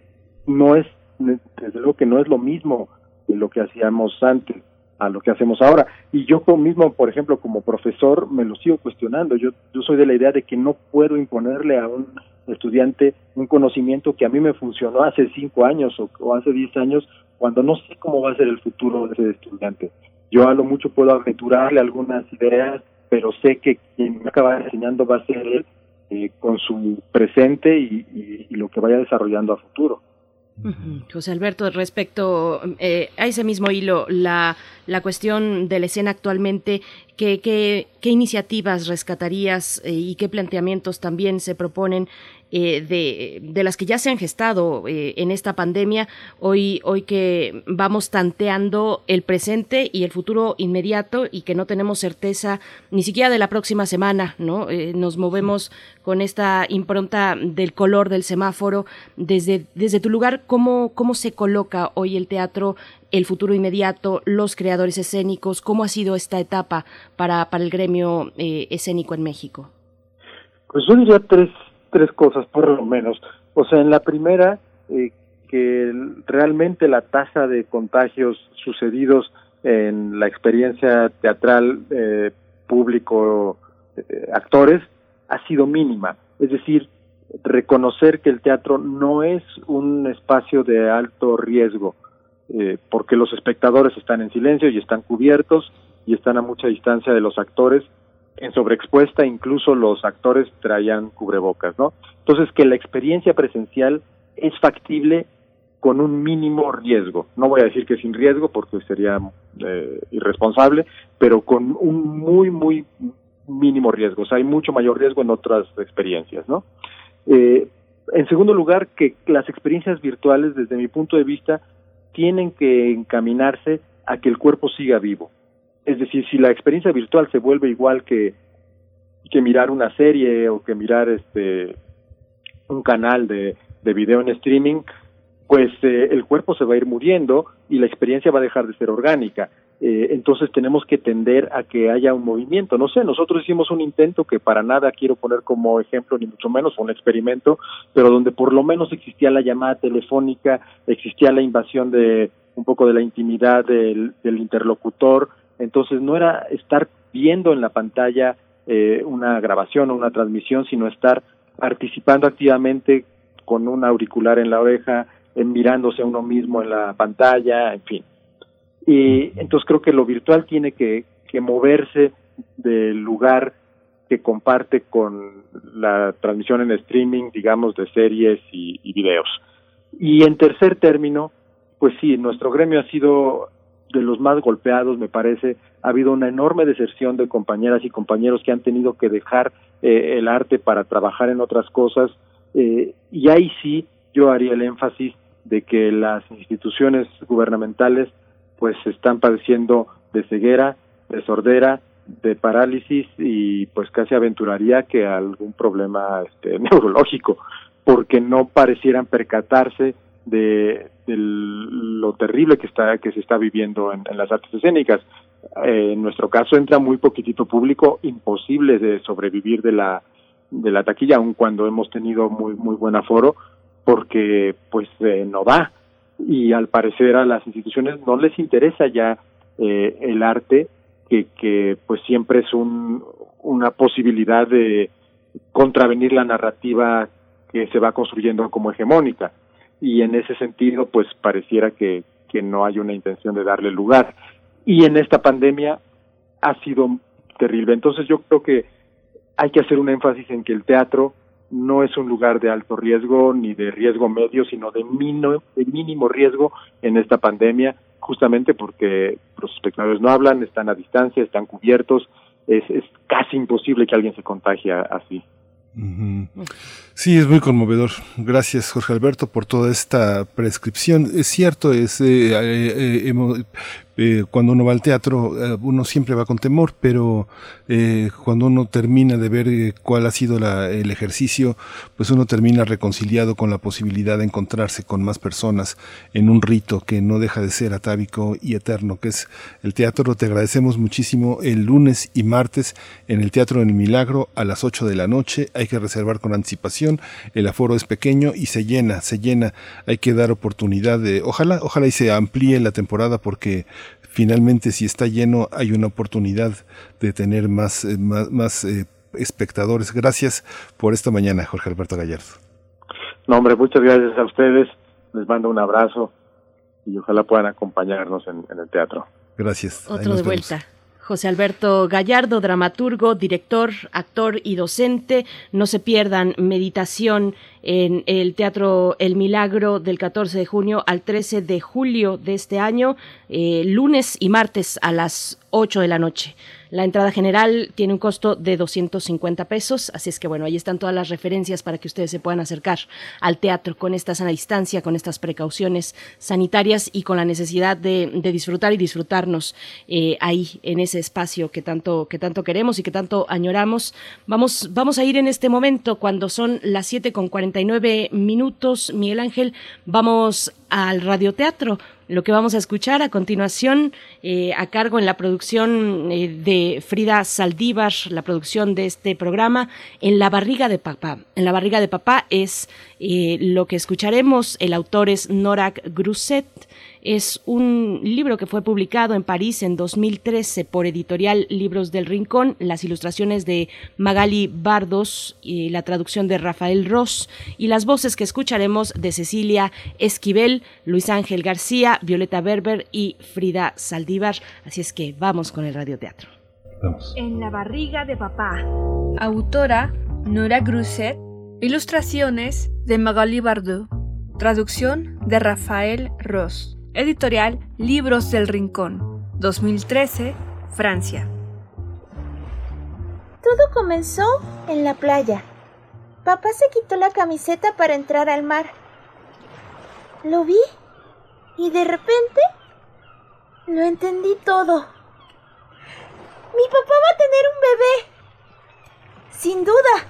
no es, desde luego que no es lo mismo de lo que hacíamos antes a lo que hacemos ahora. Y yo mismo, por ejemplo, como profesor, me lo sigo cuestionando. Yo, yo soy de la idea de que no puedo imponerle a un estudiante un conocimiento que a mí me funcionó hace cinco años o, o hace diez años, cuando no sé cómo va a ser el futuro de ese estudiante. Yo a lo mucho puedo aventurarle algunas ideas, pero sé que quien me acaba enseñando va a ser él eh, con su presente y, lo que vaya desarrollando a futuro. José Alberto, respecto eh, a ese mismo hilo, la, la cuestión de la escena actualmente, ¿qué, qué, qué iniciativas rescatarías eh, y qué planteamientos también se proponen eh, de, de, las que ya se han gestado eh, en esta pandemia, hoy, hoy que vamos tanteando el presente y el futuro inmediato y que no tenemos certeza ni siquiera de la próxima semana, ¿no? Eh, nos movemos con esta impronta del color del semáforo. Desde, desde tu lugar, ¿cómo, ¿cómo se coloca hoy el teatro el futuro inmediato, los creadores escénicos, cómo ha sido esta etapa para, para el gremio escénico en México? Pues yo diría tres tres cosas por lo menos. O sea, en la primera, eh, que realmente la tasa de contagios sucedidos en la experiencia teatral eh, público eh, actores ha sido mínima. Es decir, reconocer que el teatro no es un espacio de alto riesgo, eh, porque los espectadores están en silencio y están cubiertos y están a mucha distancia de los actores en sobreexpuesta incluso los actores traían cubrebocas, ¿no? Entonces que la experiencia presencial es factible con un mínimo riesgo. No voy a decir que sin riesgo porque sería eh, irresponsable, pero con un muy, muy mínimo riesgo. O sea, hay mucho mayor riesgo en otras experiencias, ¿no? Eh, en segundo lugar, que las experiencias virtuales, desde mi punto de vista, tienen que encaminarse a que el cuerpo siga vivo. Es decir, si la experiencia virtual se vuelve igual que, que mirar una serie o que mirar este un canal de, de video en streaming, pues eh, el cuerpo se va a ir muriendo y la experiencia va a dejar de ser orgánica. Eh, entonces tenemos que tender a que haya un movimiento. No sé, nosotros hicimos un intento que para nada quiero poner como ejemplo, ni mucho menos un experimento, pero donde por lo menos existía la llamada telefónica, existía la invasión de un poco de la intimidad del, del interlocutor, entonces no era estar viendo en la pantalla eh, una grabación o una transmisión, sino estar participando activamente con un auricular en la oreja, en mirándose uno mismo en la pantalla, en fin. Y entonces creo que lo virtual tiene que, que moverse del lugar que comparte con la transmisión en streaming, digamos, de series y videos. Y en tercer término, pues sí, nuestro gremio ha sido de los más golpeados, me parece. Ha habido una enorme deserción de compañeras y compañeros que han tenido que dejar eh, el arte para trabajar en otras cosas. Eh, y ahí sí yo haría el énfasis de que las instituciones gubernamentales pues están padeciendo de ceguera, de sordera, de parálisis y pues casi aventuraría que algún problema este, neurológico, porque no parecieran percatarse de, lo terrible que está que se está viviendo en, las artes escénicas. Eh, en nuestro caso entra muy poquitito público, imposible de sobrevivir de la de la taquilla, aun cuando hemos tenido muy muy buen aforo, porque pues eh, no va y al parecer a las instituciones no les interesa ya eh, el arte que, que pues siempre es un, una posibilidad de contravenir la narrativa que se va construyendo como hegemónica. Y en ese sentido, pues pareciera que, que no hay una intención de darle lugar. Y en esta pandemia ha sido terrible. Entonces yo creo que hay que hacer un énfasis en que el teatro no es un lugar de alto riesgo ni de riesgo medio, sino de, de mínimo riesgo en esta pandemia, justamente porque los espectadores no hablan, están a distancia, están cubiertos, es, es casi imposible que alguien se contagie así. Sí, es muy conmovedor. Gracias, Jorge Alberto, por toda esta prescripción. Es cierto, es eh, eh, eh, eh, cuando uno va al teatro, eh, uno siempre va con temor, pero eh, cuando uno termina de ver cuál ha sido el ejercicio, pues uno termina reconciliado con la posibilidad de encontrarse con más personas en un rito que no deja de ser atávico y eterno, que es el teatro. Te agradecemos muchísimo el lunes y martes en el Teatro del Milagro a las 8 de la noche. Hay que reservar con anticipación, el aforo es pequeño y se llena, se llena. Hay que dar oportunidad de, ojalá, ojalá y se amplíe la temporada porque finalmente si está lleno hay una oportunidad de tener más, eh, más, eh, espectadores. Gracias por esta mañana, Jorge Alberto Gallardo. No, hombre, muchas gracias a ustedes. Les mando un abrazo y ojalá puedan acompañarnos en, el teatro. Gracias. Otro de vuelta. José Alberto Gallardo, dramaturgo, director, actor y docente. No se pierdan meditación en el Teatro El Milagro del 14 de junio al 13 de julio de este año, eh, lunes y martes a las 8 de la noche. La entrada general tiene un costo de 250 pesos, así es que bueno, ahí están todas las referencias para que ustedes se puedan acercar al teatro con esta sana distancia, con estas precauciones sanitarias y con la necesidad de, disfrutar y disfrutarnos eh, ahí en ese espacio que tanto que tanto queremos y que tanto añoramos. Vamos vamos a ir en este momento cuando son las 7 con 49 minutos, Miguel Ángel, vamos al radioteatro lo que vamos a escuchar a continuación, eh, a cargo en la producción eh, de Frida Saldívar, la producción de este programa, En la barriga de papá. En la barriga de papá es eh, lo que escucharemos. El autor es Norak Gruset. Es un libro que fue publicado en París en 2013 por editorial Libros del Rincón, las ilustraciones de Magali Bardos y la traducción de Rafael Ross y las voces que escucharemos de Cecilia Esquivel, Luis Ángel García, Violeta Berber y Frida Saldívar. Así es que vamos con el radioteatro. Vamos. En la barriga de papá. Autora Nora Gruset. Ilustraciones de Magali Bardot. Traducción de Rafael Ross. Editorial Libros del Rincón, 2013, Francia. Todo comenzó en la playa. Papá se quitó la camiseta para entrar al mar. Lo vi y de repente lo entendí todo. Mi papá va a tener un bebé. Sin duda.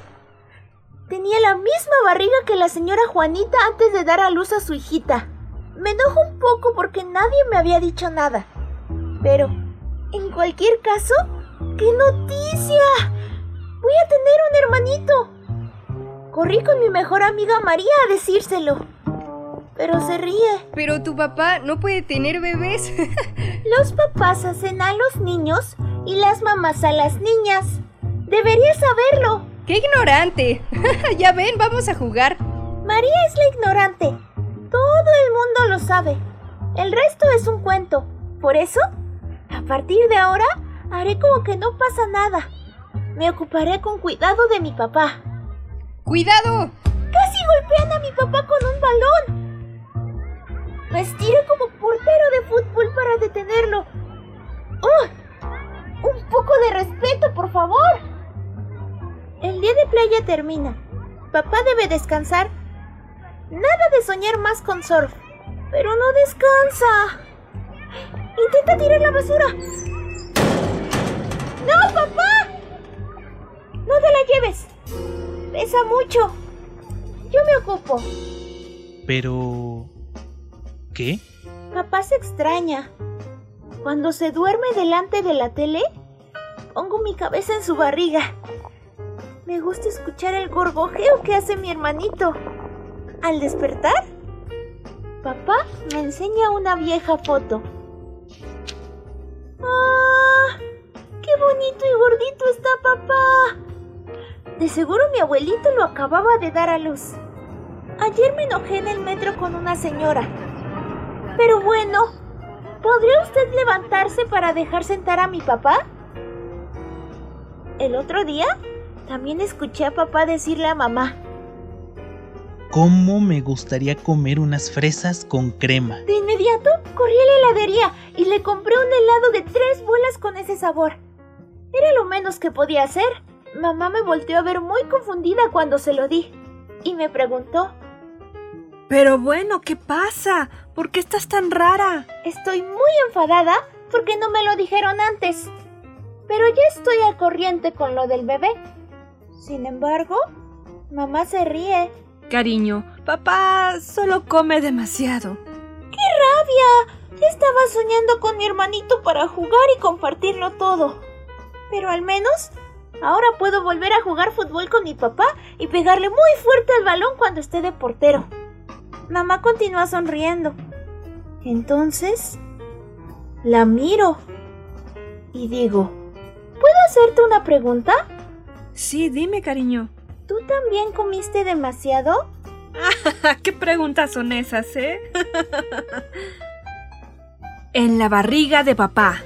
Tenía la misma barriga que la señora Juanita antes de dar a luz a su hijita. Me enojo un poco porque nadie me había dicho nada. Pero, en cualquier caso, ¡qué noticia! Voy a tener un hermanito. Corrí con mi mejor amiga María a decírselo. Pero se ríe. Pero tu papá no puede tener bebés. los papás hacen a los niños y las mamás a las niñas. Deberías saberlo. ¡Qué ignorante! ya ven, vamos a jugar. María es la ignorante. Todo el mundo lo sabe. El resto es un cuento. Por eso, a partir de ahora, haré como que no pasa nada. Me ocuparé con cuidado de mi papá. ¡Cuidado! Casi golpean a mi papá con un balón. Me estiré como portero de fútbol para detenerlo. ¡Oh! Un poco de respeto, por favor. El día de playa termina. Papá debe descansar Nada de soñar más con surf. Pero no descansa. Intenta tirar la basura. ¡No, papá! No te la lleves. Pesa mucho. Yo me ocupo. Pero... ¿Qué? Papá se extraña. Cuando se duerme delante de la tele, pongo mi cabeza en su barriga. Me gusta escuchar el gorgojeo que hace mi hermanito. Al despertar, papá me enseña una vieja foto. ¡Ah! ¡Qué bonito y gordito está papá! De seguro mi abuelito lo acababa de dar a luz. Ayer me enojé en el metro con una señora. Pero bueno, ¿podría usted levantarse para dejar sentar a mi papá? El otro día también escuché a papá decirle a mamá. ¿Cómo me gustaría comer unas fresas con crema? De inmediato corrí a la heladería y le compré un helado de tres bolas con ese sabor. Era lo menos que podía hacer. Mamá me volteó a ver muy confundida cuando se lo di y me preguntó. Pero bueno, ¿qué pasa? ¿Por qué estás tan rara? Estoy muy enfadada porque no me lo dijeron antes. Pero ya estoy al corriente con lo del bebé. Sin embargo, mamá se ríe. Cariño, papá solo come demasiado. ¡Qué rabia! Ya estaba soñando con mi hermanito para jugar y compartirlo todo. Pero al menos ahora puedo volver a jugar fútbol con mi papá y pegarle muy fuerte al balón cuando esté de portero. Mamá continúa sonriendo. Entonces, la miro y digo, ¿puedo hacerte una pregunta? Sí, dime, cariño. ¿Tú también comiste demasiado? ¿Qué preguntas son esas, eh? en la barriga de papá.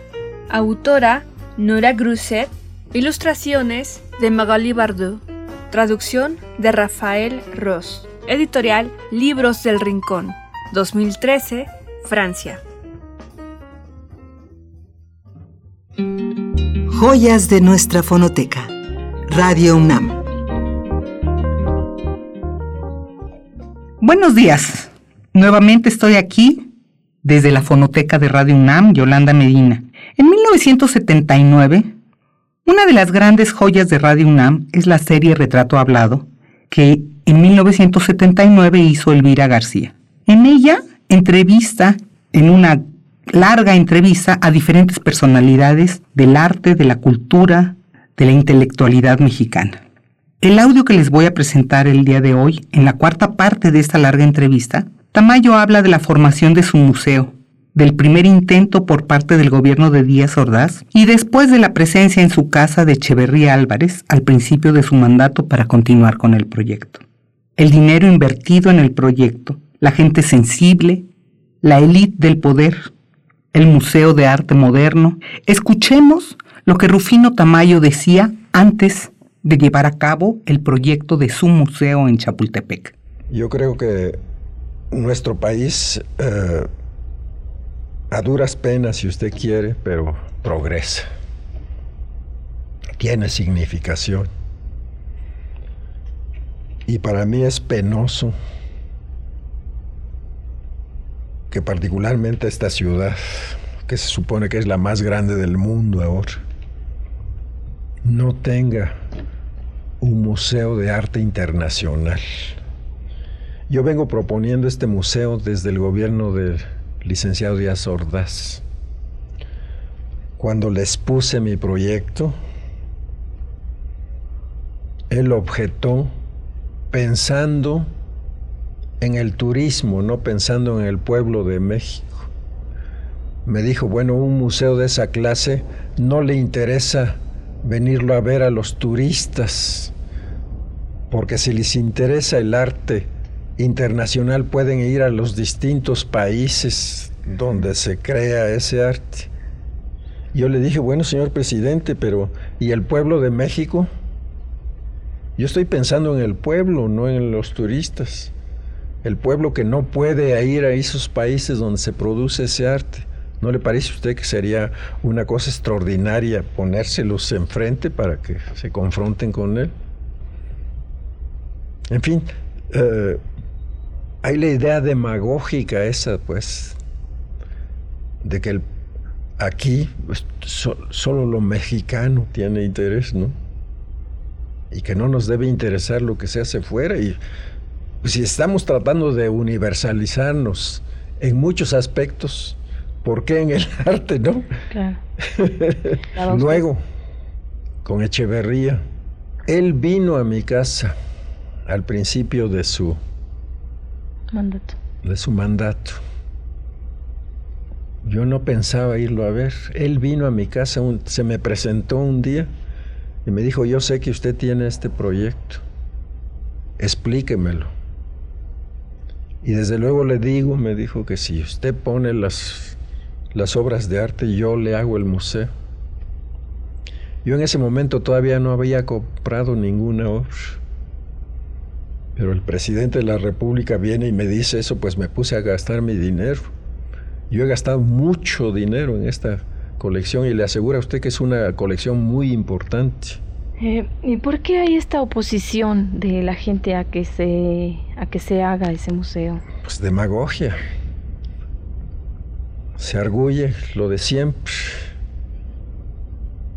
Autora Nora Gruset. Ilustraciones de Magali Bardot. Traducción de Rafael Ross. Editorial Libros del Rincón. 2013, Francia. Joyas de nuestra fonoteca. Radio UNAM. Buenos días. Nuevamente estoy aquí desde la fonoteca de Radio UNAM, Yolanda Medina. En 1979, una de las grandes joyas de Radio UNAM es la serie Retrato Hablado, que en 1979 hizo Elvira García. En ella entrevista, en una larga entrevista, a diferentes personalidades del arte, de la cultura, de la intelectualidad mexicana. El audio que les voy a presentar el día de hoy, en la cuarta parte de esta larga entrevista, Tamayo habla de la formación de su museo, del primer intento por parte del gobierno de Díaz Ordaz y después de la presencia en su casa de Echeverría Álvarez al principio de su mandato para continuar con el proyecto. El dinero invertido en el proyecto, la gente sensible, la élite del poder, el Museo de Arte Moderno. Escuchemos lo que Rufino Tamayo decía antes de llevar a cabo el proyecto de su museo en Chapultepec. Yo creo que nuestro país, eh, a duras penas, si usted quiere, pero progresa. Tiene significación. Y para mí es penoso que particularmente esta ciudad, que se supone que es la más grande del mundo ahora, no tenga un museo de arte internacional. Yo vengo proponiendo este museo desde el gobierno del licenciado Díaz Ordaz. Cuando les puse mi proyecto, él objetó pensando en el turismo, no pensando en el pueblo de México. Me dijo, bueno, un museo de esa clase no le interesa venirlo a ver a los turistas, porque si les interesa el arte internacional pueden ir a los distintos países donde se crea ese arte. Yo le dije, bueno, señor presidente, pero ¿y el pueblo de México? Yo estoy pensando en el pueblo, no en los turistas. El pueblo que no puede ir a esos países donde se produce ese arte. ¿No le parece a usted que sería una cosa extraordinaria ponérselos enfrente para que se confronten con él? En fin, eh, hay la idea demagógica esa, pues, de que aquí pues, solo lo mexicano tiene interés, ¿no? Y que no nos debe interesar lo que se hace fuera. Y si estamos tratando de universalizarnos en muchos aspectos, ¿Por qué en el arte, no? Claro. Luego, con Echeverría, él vino a mi casa al principio de su mandato. De su mandato. Yo no pensaba irlo a ver. Él vino a mi casa, se me presentó un día y me dijo, yo sé que usted tiene este proyecto, explíquemelo. Y desde luego le digo, me dijo que si usted pone las, las obras de arte, yo le hago el museo. Yo en ese momento todavía no había comprado ninguna obra. Pero el presidente de la República viene y me dice eso, pues me puse a gastar mi dinero. Yo he gastado mucho dinero en esta colección y le aseguro a usted que es una colección muy importante. Eh, ¿Y por qué hay esta oposición de la gente a que se a que se haga ese museo? Pues demagogia. Se arguye lo de siempre.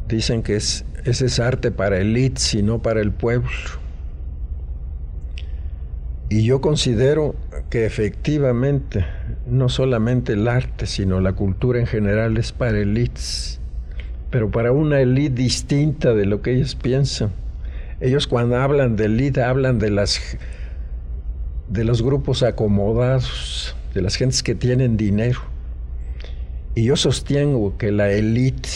Dicen que es, ese es arte para elites y no para el pueblo. Y yo considero que efectivamente no solamente el arte, sino la cultura en general es para elites, pero para una élite distinta de lo que ellos piensan. Ellos cuando hablan de élite hablan de las de los grupos acomodados, de las gentes que tienen dinero. Y yo sostengo que la élite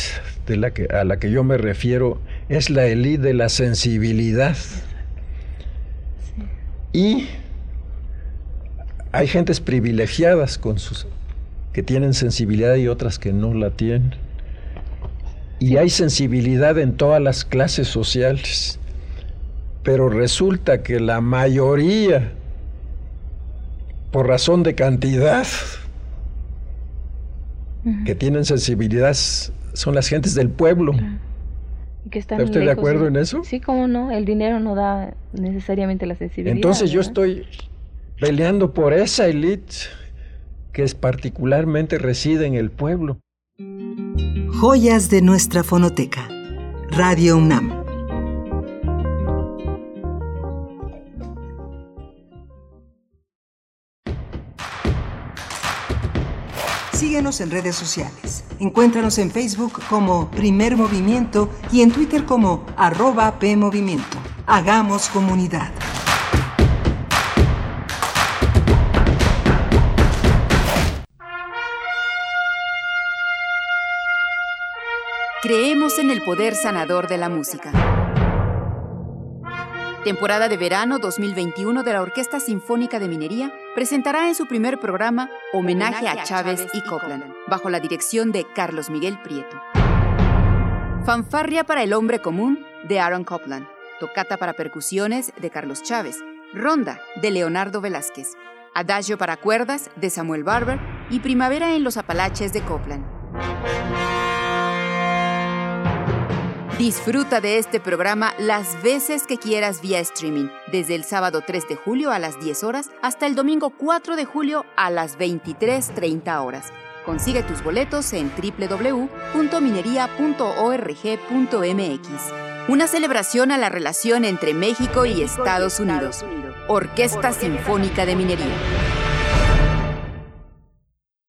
a la que yo me refiero es la élite de la sensibilidad. Y hay gentes privilegiadas con sus que tienen sensibilidad y otras que no la tienen. Y hay sensibilidad en todas las clases sociales. Pero resulta que la mayoría, por razón de cantidad, que tienen sensibilidad son las gentes del pueblo. ¿Está usted de acuerdo en eso? Sí, cómo no. El dinero no da necesariamente la sensibilidad. Entonces yo estoy peleando por esa élite que es particularmente reside en el pueblo. Joyas de nuestra fonoteca. Radio UNAM. En redes sociales. Encuéntranos en Facebook como Primer Movimiento y en Twitter como arroba PMovimiento. Hagamos comunidad. Creemos en el poder sanador de la música. Temporada de verano 2021 de la Orquesta Sinfónica de Minería presentará en su primer programa Homenaje a Chávez y Copland, bajo la dirección de Carlos Miguel Prieto. Fanfarria para el hombre común de Aaron Copland, Tocata para percusiones de Carlos Chávez, Ronda de Leonardo Velázquez, Adagio para cuerdas de Samuel Barber y Primavera en los Apalaches de Copland. Disfruta de este programa las veces que quieras vía streaming, desde el sábado 3 de julio a las 10 horas hasta el domingo 4 de julio a las 23.30 horas. Consigue tus boletos en www.minería.org.mx. Una celebración a la relación entre México y Estados Unidos. Orquesta Sinfónica de Minería.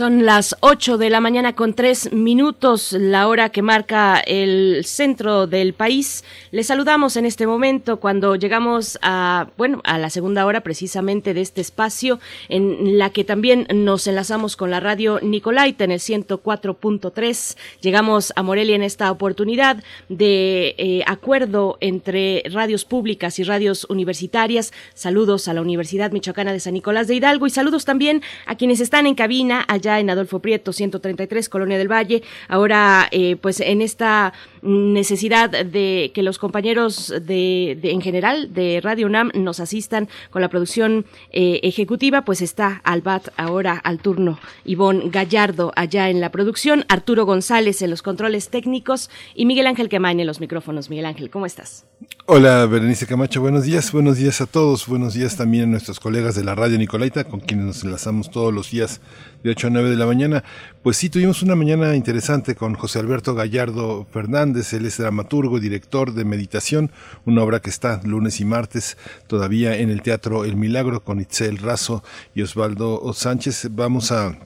Son las 8 de la mañana con 3 minutos, la hora que marca el centro del país. Les saludamos en este momento cuando llegamos a, bueno, a la segunda hora precisamente de este espacio en la que también nos enlazamos con la radio Nicolaita en el 104.3. Llegamos a Morelia en esta oportunidad de eh, acuerdo entre radios públicas y radios universitarias. Saludos a la Universidad Michoacana de San Nicolás de Hidalgo y saludos también a quienes están en cabina allá en Adolfo Prieto 133, Colonia del Valle. Ahora, eh, pues en esta necesidad de que los compañeros de, en general de Radio UNAM nos asistan con la producción eh, ejecutiva, pues está al BAT ahora al turno. Ivonne Gallardo allá en la producción, Arturo González en los controles técnicos y Miguel Ángel Quemain en los micrófonos. Miguel Ángel, ¿cómo estás? Hola, Berenice Camacho, buenos días, buenos días a todos, buenos días también a nuestros colegas de la radio Nicolaita, con quienes nos enlazamos todos los días de 8 a 9 de la mañana. Pues sí, tuvimos una mañana interesante con José Alberto Gallardo Fernández, él es dramaturgo y director de Meditación, una obra que está lunes y martes todavía en el Teatro El Milagro con Itzel Razo y Osvaldo Sánchez. Vamos a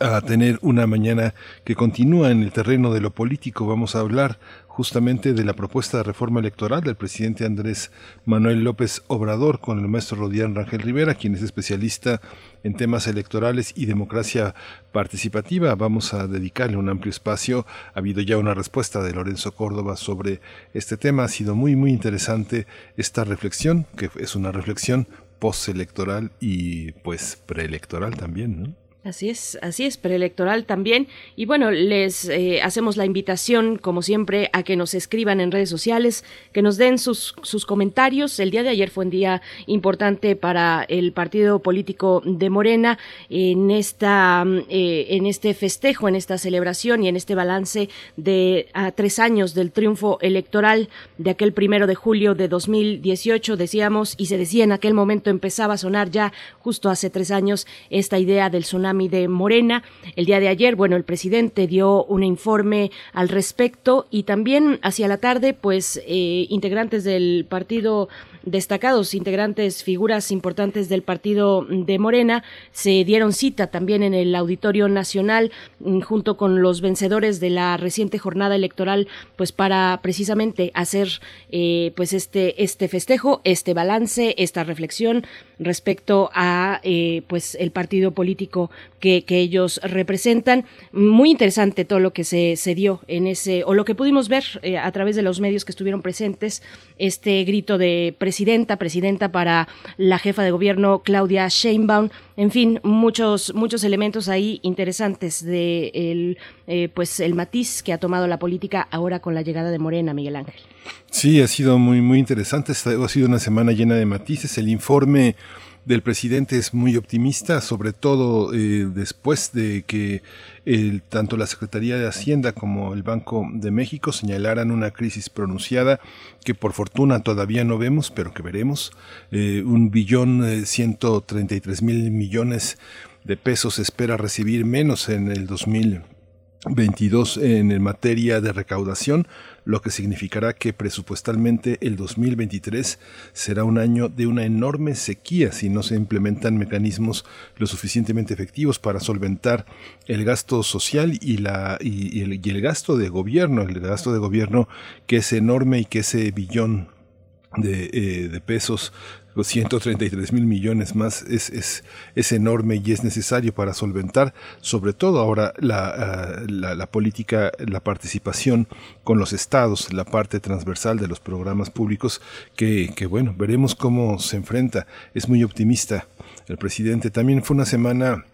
a tener una mañana que continúa en el terreno de lo político. Vamos a hablar justamente de la propuesta de reforma electoral del presidente Andrés Manuel López Obrador con el maestro Rodián Rangel Rivera, quien es especialista en temas electorales y democracia participativa. Vamos a dedicarle un amplio espacio. Ha habido ya una respuesta de Lorenzo Córdoba sobre este tema. Ha sido muy, muy interesante esta reflexión, que es una reflexión postelectoral y pues preelectoral también, ¿no? Así es, así es, preelectoral también. Y bueno, les eh, hacemos la invitación, como siempre, a que nos escriban en redes sociales, que nos den sus, sus comentarios. El día de ayer fue un día importante para el partido político de Morena en, esta, eh, en este festejo, en esta celebración y en este balance de tres años del triunfo electoral de aquel primero de julio de 2018, decíamos, y se decía en aquel momento, empezaba a sonar ya justo hace tres años esta idea del tsunami de Morena. El día de ayer, bueno, el presidente dio un informe al respecto y también hacia la tarde, pues, eh, integrantes del partido destacados integrantes, figuras importantes del partido de Morena, se dieron cita también en el Auditorio Nacional mm, junto con los vencedores de la reciente jornada electoral, pues para precisamente hacer eh, pues este, este festejo, este balance, esta reflexión respecto a eh, pues el partido político que, que, ellos representan. Muy interesante todo lo que se, se dio en ese, o lo que pudimos ver eh, a través de los medios que estuvieron presentes, este grito de presidenta, presidenta para la jefa de gobierno Claudia Sheinbaum, en fin, muchos, muchos elementos ahí interesantes de el, eh, pues el matiz que ha tomado la política ahora con la llegada de Morena, Miguel Ángel. Sí, ha sido muy, muy interesante. Ha sido una semana llena de matices. El informe del presidente es muy optimista, sobre todo eh, después de que tanto la Secretaría de Hacienda como el Banco de México señalaran una crisis pronunciada que por fortuna todavía no vemos, pero que veremos. Eh, un billón eh, ciento treinta y tres mil millones de pesos espera recibir menos en el 2022 en materia de recaudación, lo que significará que presupuestalmente el 2023 será un año de una enorme sequía si no se implementan mecanismos lo suficientemente efectivos para solventar el gasto social y, la, y, el, y el gasto de gobierno, el gasto de gobierno que es enorme y que ese billón de, eh, de, pesos los 133 mil millones más es, es, es, enorme y es necesario para solventar, sobre todo ahora la, ah, la, la, política, la participación con los estados, la parte transversal de los programas públicos, que, que bueno, veremos cómo se enfrenta. Es muy optimista el presidente. También fue una semana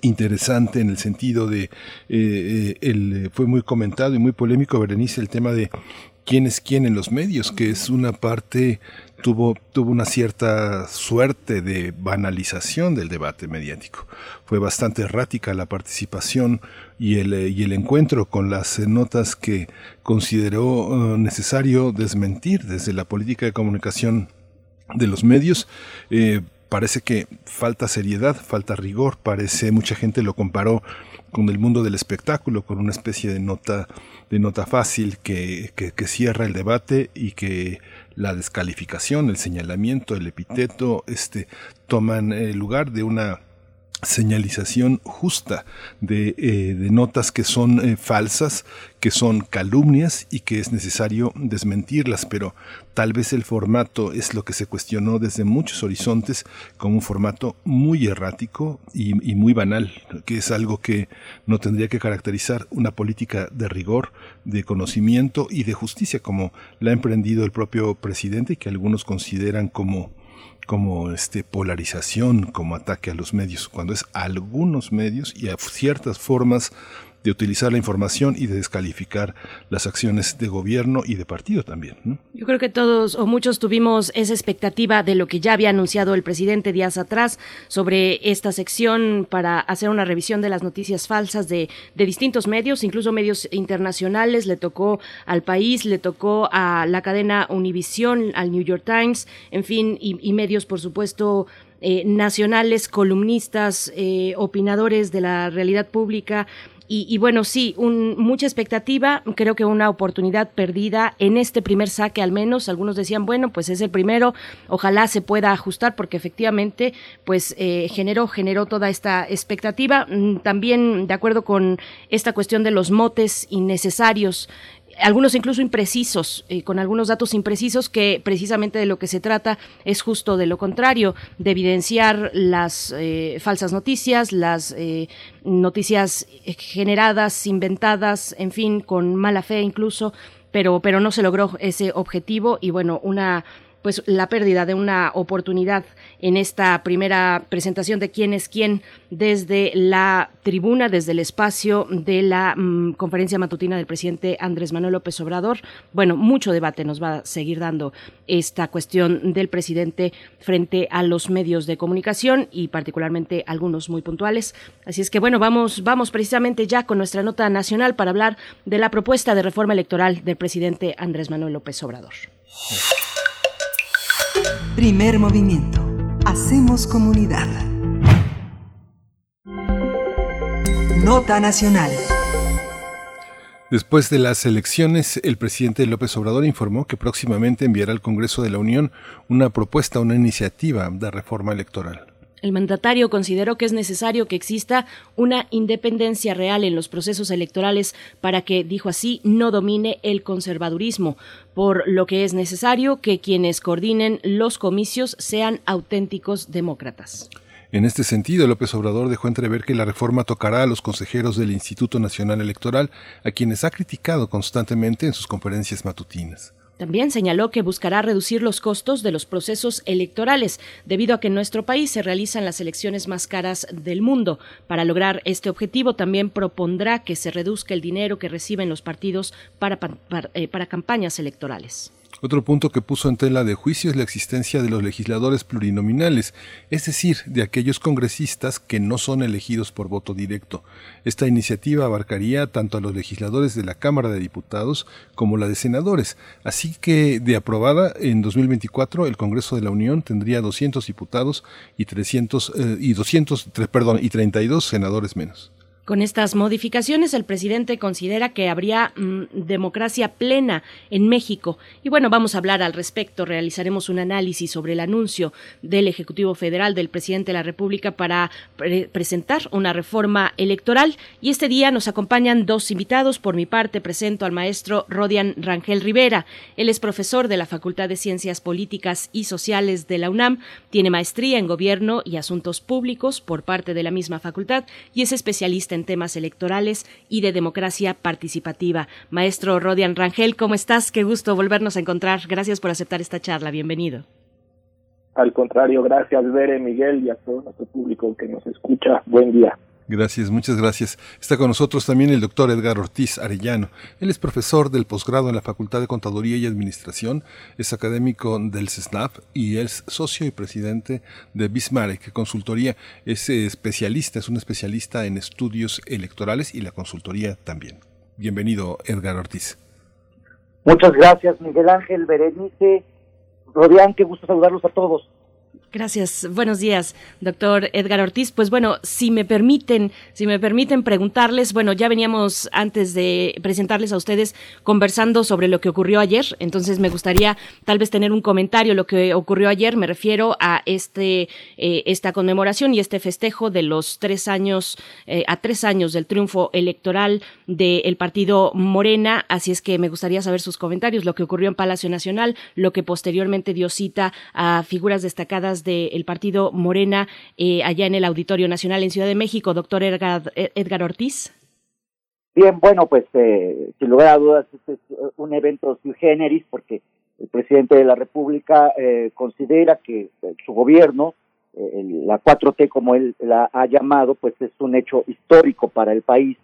interesante en el sentido de, eh, eh el, fue muy comentado y muy polémico, Berenice, el tema de quién es quién en los medios, que es una parte, tuvo, tuvo una cierta suerte de banalización del debate mediático. Fue bastante errática la participación y el, y el encuentro con las notas que consideró uh, necesario desmentir desde la política de comunicación de los medios. Eh, parece que falta seriedad, falta rigor, parece, mucha gente lo comparó con el mundo del espectáculo, con una especie de nota, de nota fácil que, que cierra el debate y que la descalificación, el señalamiento, el epiteto, este, toman el lugar de una señalización justa de, eh, de notas que son eh, falsas, que son calumnias y que es necesario desmentirlas, pero tal vez el formato es lo que se cuestionó desde muchos horizontes como un formato muy errático y, y muy banal, que es algo que no tendría que caracterizar una política de rigor, de conocimiento y de justicia como la ha emprendido el propio presidente y que algunos consideran como como este polarización, como ataque a los medios, cuando es a algunos medios y a ciertas formas de utilizar la información y de descalificar las acciones de gobierno y de partido también. Yo creo que todos o muchos tuvimos esa expectativa de lo que ya había anunciado el presidente días atrás sobre esta sección para hacer una revisión de las noticias falsas de, de distintos medios, incluso medios internacionales. Le tocó al país, le tocó a la cadena Univision, al New York Times, en fin, y, y medios, por supuesto, eh, nacionales, columnistas, eh, opinadores de la realidad pública, y, y, bueno, sí, un, mucha expectativa, creo que una oportunidad perdida en este primer saque al menos. Algunos decían, bueno, pues es el primero, ojalá se pueda ajustar porque efectivamente pues eh, generó, generó toda esta expectativa. También de acuerdo con esta cuestión de los motes innecesarios algunos incluso imprecisos, eh, con algunos datos imprecisos que precisamente de lo que se trata es justo de lo contrario, de evidenciar las eh, falsas noticias, las eh, noticias generadas, inventadas, en fin, con mala fe incluso, pero, pero no se logró ese objetivo y bueno, una pues la pérdida de una oportunidad en esta primera presentación de quién es quién desde la tribuna, desde el espacio de la mmm, conferencia matutina del presidente Andrés Manuel López Obrador. Bueno, mucho debate nos va a seguir dando esta cuestión del presidente frente a los medios de comunicación y particularmente algunos muy puntuales. Así es que bueno, vamos, vamos precisamente ya con nuestra nota nacional para hablar de la propuesta de reforma electoral del presidente Andrés Manuel López Obrador. Primer movimiento. Hacemos comunidad. Nota nacional. Después de las elecciones, el presidente López Obrador informó que próximamente enviará al Congreso de la Unión una propuesta, una iniciativa de reforma electoral. El mandatario consideró que es necesario que exista una independencia real en los procesos electorales para que, dijo así, no domine el conservadurismo, por lo que es necesario que quienes coordinen los comicios sean auténticos demócratas. En este sentido, López Obrador dejó entrever que la reforma tocará a los consejeros del Instituto Nacional Electoral, a quienes ha criticado constantemente en sus conferencias matutinas. También señaló que buscará reducir los costos de los procesos electorales, debido a que en nuestro país se realizan las elecciones más caras del mundo. Para lograr este objetivo, también propondrá que se reduzca el dinero que reciben los partidos para, eh, para campañas electorales. Otro punto que puso en tela de juicio es la existencia de los legisladores plurinominales, es decir, de aquellos congresistas que no son elegidos por voto directo. Esta iniciativa abarcaría tanto a los legisladores de la Cámara de Diputados como la de senadores, así que de aprobada en 2024 el Congreso de la Unión tendría 200 diputados y 300 eh, y 200 perdón, y 32 senadores menos. Con estas modificaciones, el presidente considera que habría mm, democracia plena en México. Y bueno, vamos a hablar al respecto. Realizaremos un análisis sobre el anuncio del Ejecutivo Federal del presidente de la República para presentar una reforma electoral. Y este día nos acompañan dos invitados. Por mi parte, presento al maestro Rodian Rangel Rivera. Él es profesor de la Facultad de Ciencias Políticas y Sociales de la UNAM. Tiene maestría en Gobierno y Asuntos Públicos por parte de la misma facultad y es especialista en temas electorales y de democracia participativa. Maestro Rodian Rangel, ¿cómo estás? Qué gusto volvernos a encontrar. Gracias por aceptar esta charla. Bienvenido. Al contrario, gracias, Bere, Miguel y a todo nuestro público que nos escucha. Buen día. Gracias, muchas gracias. Está con nosotros también el doctor Edgar Ortiz Arellano. Él es profesor del posgrado en la Facultad de Contaduría y Administración, es académico del CESNAP y es socio y presidente de Bismarck Consultoría. Es especialista, es un especialista en estudios electorales y la consultoría también. Bienvenido, Edgar Ortiz. Muchas gracias, Miguel Ángel Berenice. Rodián, qué gusto saludarlos a todos. Gracias. Buenos días, doctor Edgar Ortiz. Pues bueno, si me permiten, si me permiten preguntarles, bueno, ya veníamos antes de presentarles a ustedes conversando sobre lo que ocurrió ayer, entonces me gustaría tal vez tener un comentario lo que ocurrió ayer. Me refiero a este eh, esta conmemoración y este festejo de los tres años eh, a tres años del triunfo electoral del partido Morena. Así es que me gustaría saber sus comentarios, lo que ocurrió en Palacio Nacional, lo que posteriormente dio cita a figuras destacadas del partido Morena eh, allá en el Auditorio Nacional en Ciudad de México, doctor Edgar, Edgar Ortiz. Bien, bueno, pues eh, sin lugar a dudas este es un evento sui generis porque el presidente de la República eh, considera que su gobierno, la 4T como él la ha llamado, pues es un hecho histórico para el país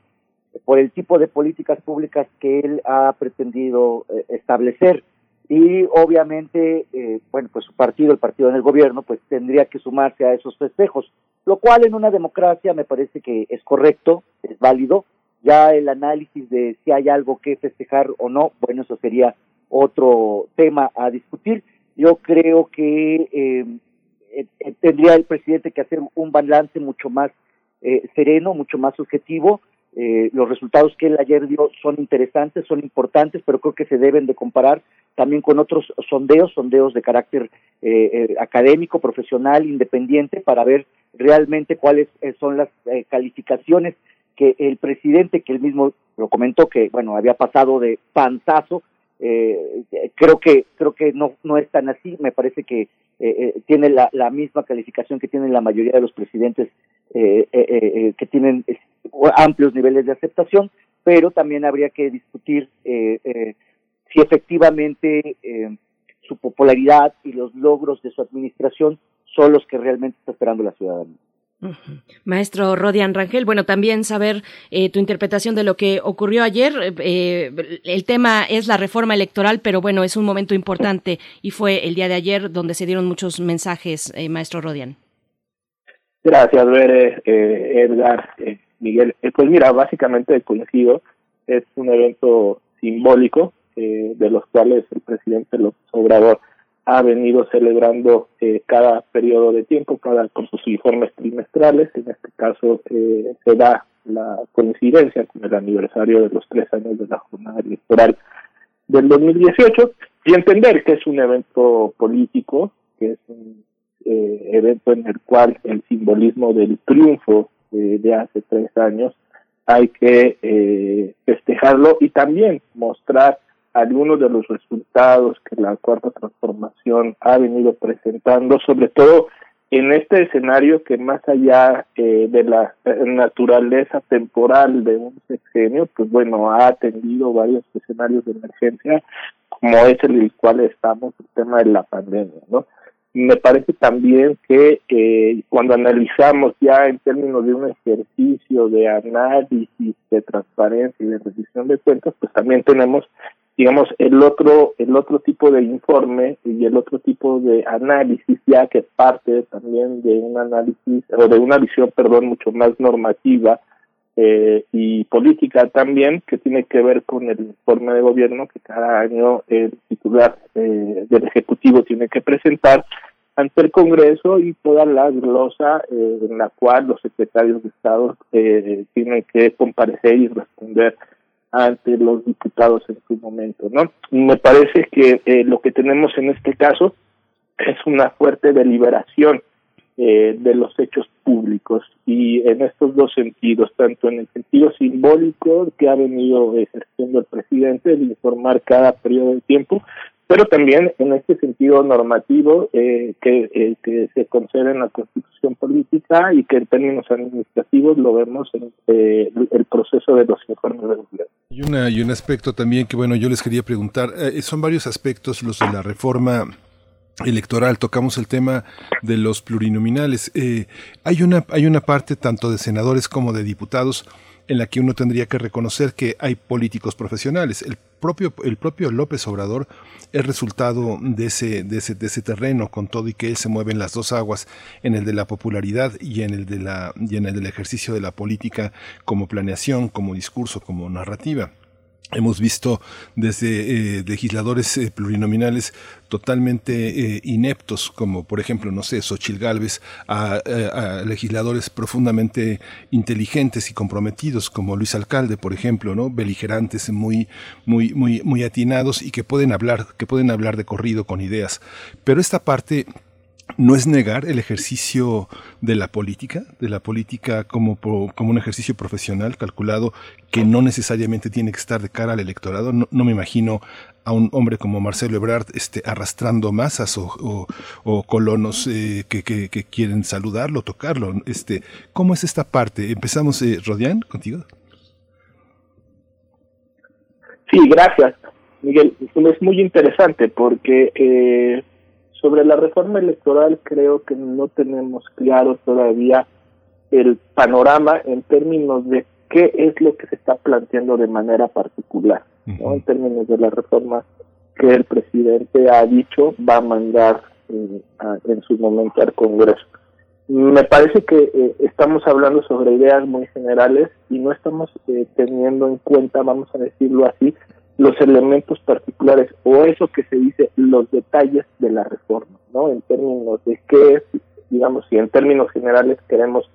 por el tipo de políticas públicas que él ha pretendido establecer y obviamente, eh, bueno, pues su partido, el partido en el gobierno, pues tendría que sumarse a esos festejos, lo cual en una democracia me parece que es correcto, es válido. Ya el análisis de si hay algo que festejar o no, bueno, eso sería otro tema a discutir. Yo creo que eh, eh, tendría el presidente que hacer un balance mucho más sereno, mucho más subjetivo, eh, los resultados que él ayer dio son interesantes, son importantes, pero creo que se deben de comparar también con otros sondeos, sondeos de carácter eh, eh, académico, profesional, independiente, para ver realmente cuáles son las calificaciones que el presidente, que él mismo lo comentó, que bueno, había pasado de panzazo, creo que creo que no no es tan así, me parece que tiene la, la misma calificación que tienen la mayoría de los presidentes que tienen amplios niveles de aceptación, pero también habría que discutir eh, eh, si efectivamente eh, su popularidad y los logros de su administración son los que realmente está esperando la ciudadanía. Maestro Rodian Rangel, bueno, también saber tu interpretación de lo que ocurrió ayer. el tema es la reforma electoral, pero bueno, es un momento importante y fue el día de ayer donde se dieron muchos mensajes, maestro Rodian. Gracias, Bere, Edgar. Miguel. Eh, pues mira, básicamente coincido, es un evento simbólico eh, de los cuales el presidente López Obrador ha venido celebrando eh, cada periodo de tiempo, cada con sus informes trimestrales. En este caso se da la coincidencia con el aniversario de los tres años de la jornada electoral del 2018 y entender que es un evento político, que es un evento en el cual el simbolismo del triunfo de hace tres años, hay que eh, festejarlo y también mostrar algunos de los resultados que la cuarta transformación ha venido presentando, sobre todo en este escenario que más allá eh, de la naturaleza temporal de un sexenio, pues bueno, ha atendido varios escenarios de emergencia, como es el cual estamos, el tema de la pandemia, ¿no? Me parece también que eh, cuando analizamos ya en términos de un ejercicio de análisis, de transparencia y de rendición de cuentas, pues también tenemos, digamos, el otro, el otro tipo de informe y el otro tipo de análisis, ya que parte también de un análisis o de una visión, perdón, mucho más normativa eh, y política también, que tiene que ver con el informe de gobierno que cada año el titular eh, del Ejecutivo tiene que presentar, ante el Congreso y toda la glosa eh, en la cual los secretarios de Estado eh, tienen que comparecer y responder ante los diputados en su momento, ¿no? Me parece que eh, lo que tenemos en este caso es una fuerte deliberación eh, de los hechos públicos y en estos dos sentidos, tanto en el sentido simbólico que ha venido ejerciendo el presidente de informar cada periodo de tiempo, pero también en este sentido normativo eh, que, eh, que se concede en la Constitución política y que en términos administrativos lo vemos en eh, el proceso de los informes de gobierno. Y, una, y un aspecto también que, bueno, yo les quería preguntar, eh, son varios aspectos los de la reforma electoral, tocamos el tema de los plurinominales. Eh, hay, una, hay una parte tanto de senadores como de diputados en la que uno tendría que reconocer que hay políticos profesionales. El propio, el propio López Obrador es resultado de ese, de ese, de ese terreno, con todo y que él se mueve en las dos aguas, en el de la popularidad y en el de la, y en el del ejercicio de la política como planeación, como discurso, como narrativa. Hemos visto desde eh, legisladores eh, plurinominales totalmente eh, ineptos, como por ejemplo, no sé, Xochil Gálvez, a, a, legisladores profundamente inteligentes y comprometidos, como Luis Alcalde, por ejemplo, ¿no? Beligerantes, muy, muy, muy, muy atinados y que pueden hablar, que pueden hablar de corrido con ideas. Pero esta parte no es negar el ejercicio de la política, de la política como, como un ejercicio profesional calculado que no necesariamente tiene que estar de cara al electorado. No, me imagino a un hombre como Marcelo Ebrard este, arrastrando masas o, o, colonos eh, que, que, que, quieren saludarlo, tocarlo. Este, ¿Cómo es esta parte? Empezamos, eh, Rodián, contigo. Sí, gracias, Miguel. Es muy interesante porque... Eh, sobre la reforma electoral creo que no tenemos claro todavía el panorama en términos de qué es lo que se está planteando de manera particular, ¿no? En términos de la reforma que el presidente ha dicho va a mandar eh, a, en su momento al Congreso. Me parece que eh, estamos hablando sobre ideas muy generales y no estamos eh, teniendo en cuenta, vamos a decirlo así, los elementos particulares o eso que se dice los detalles de la reforma, ¿no? En términos de qué digamos, si en términos generales queremos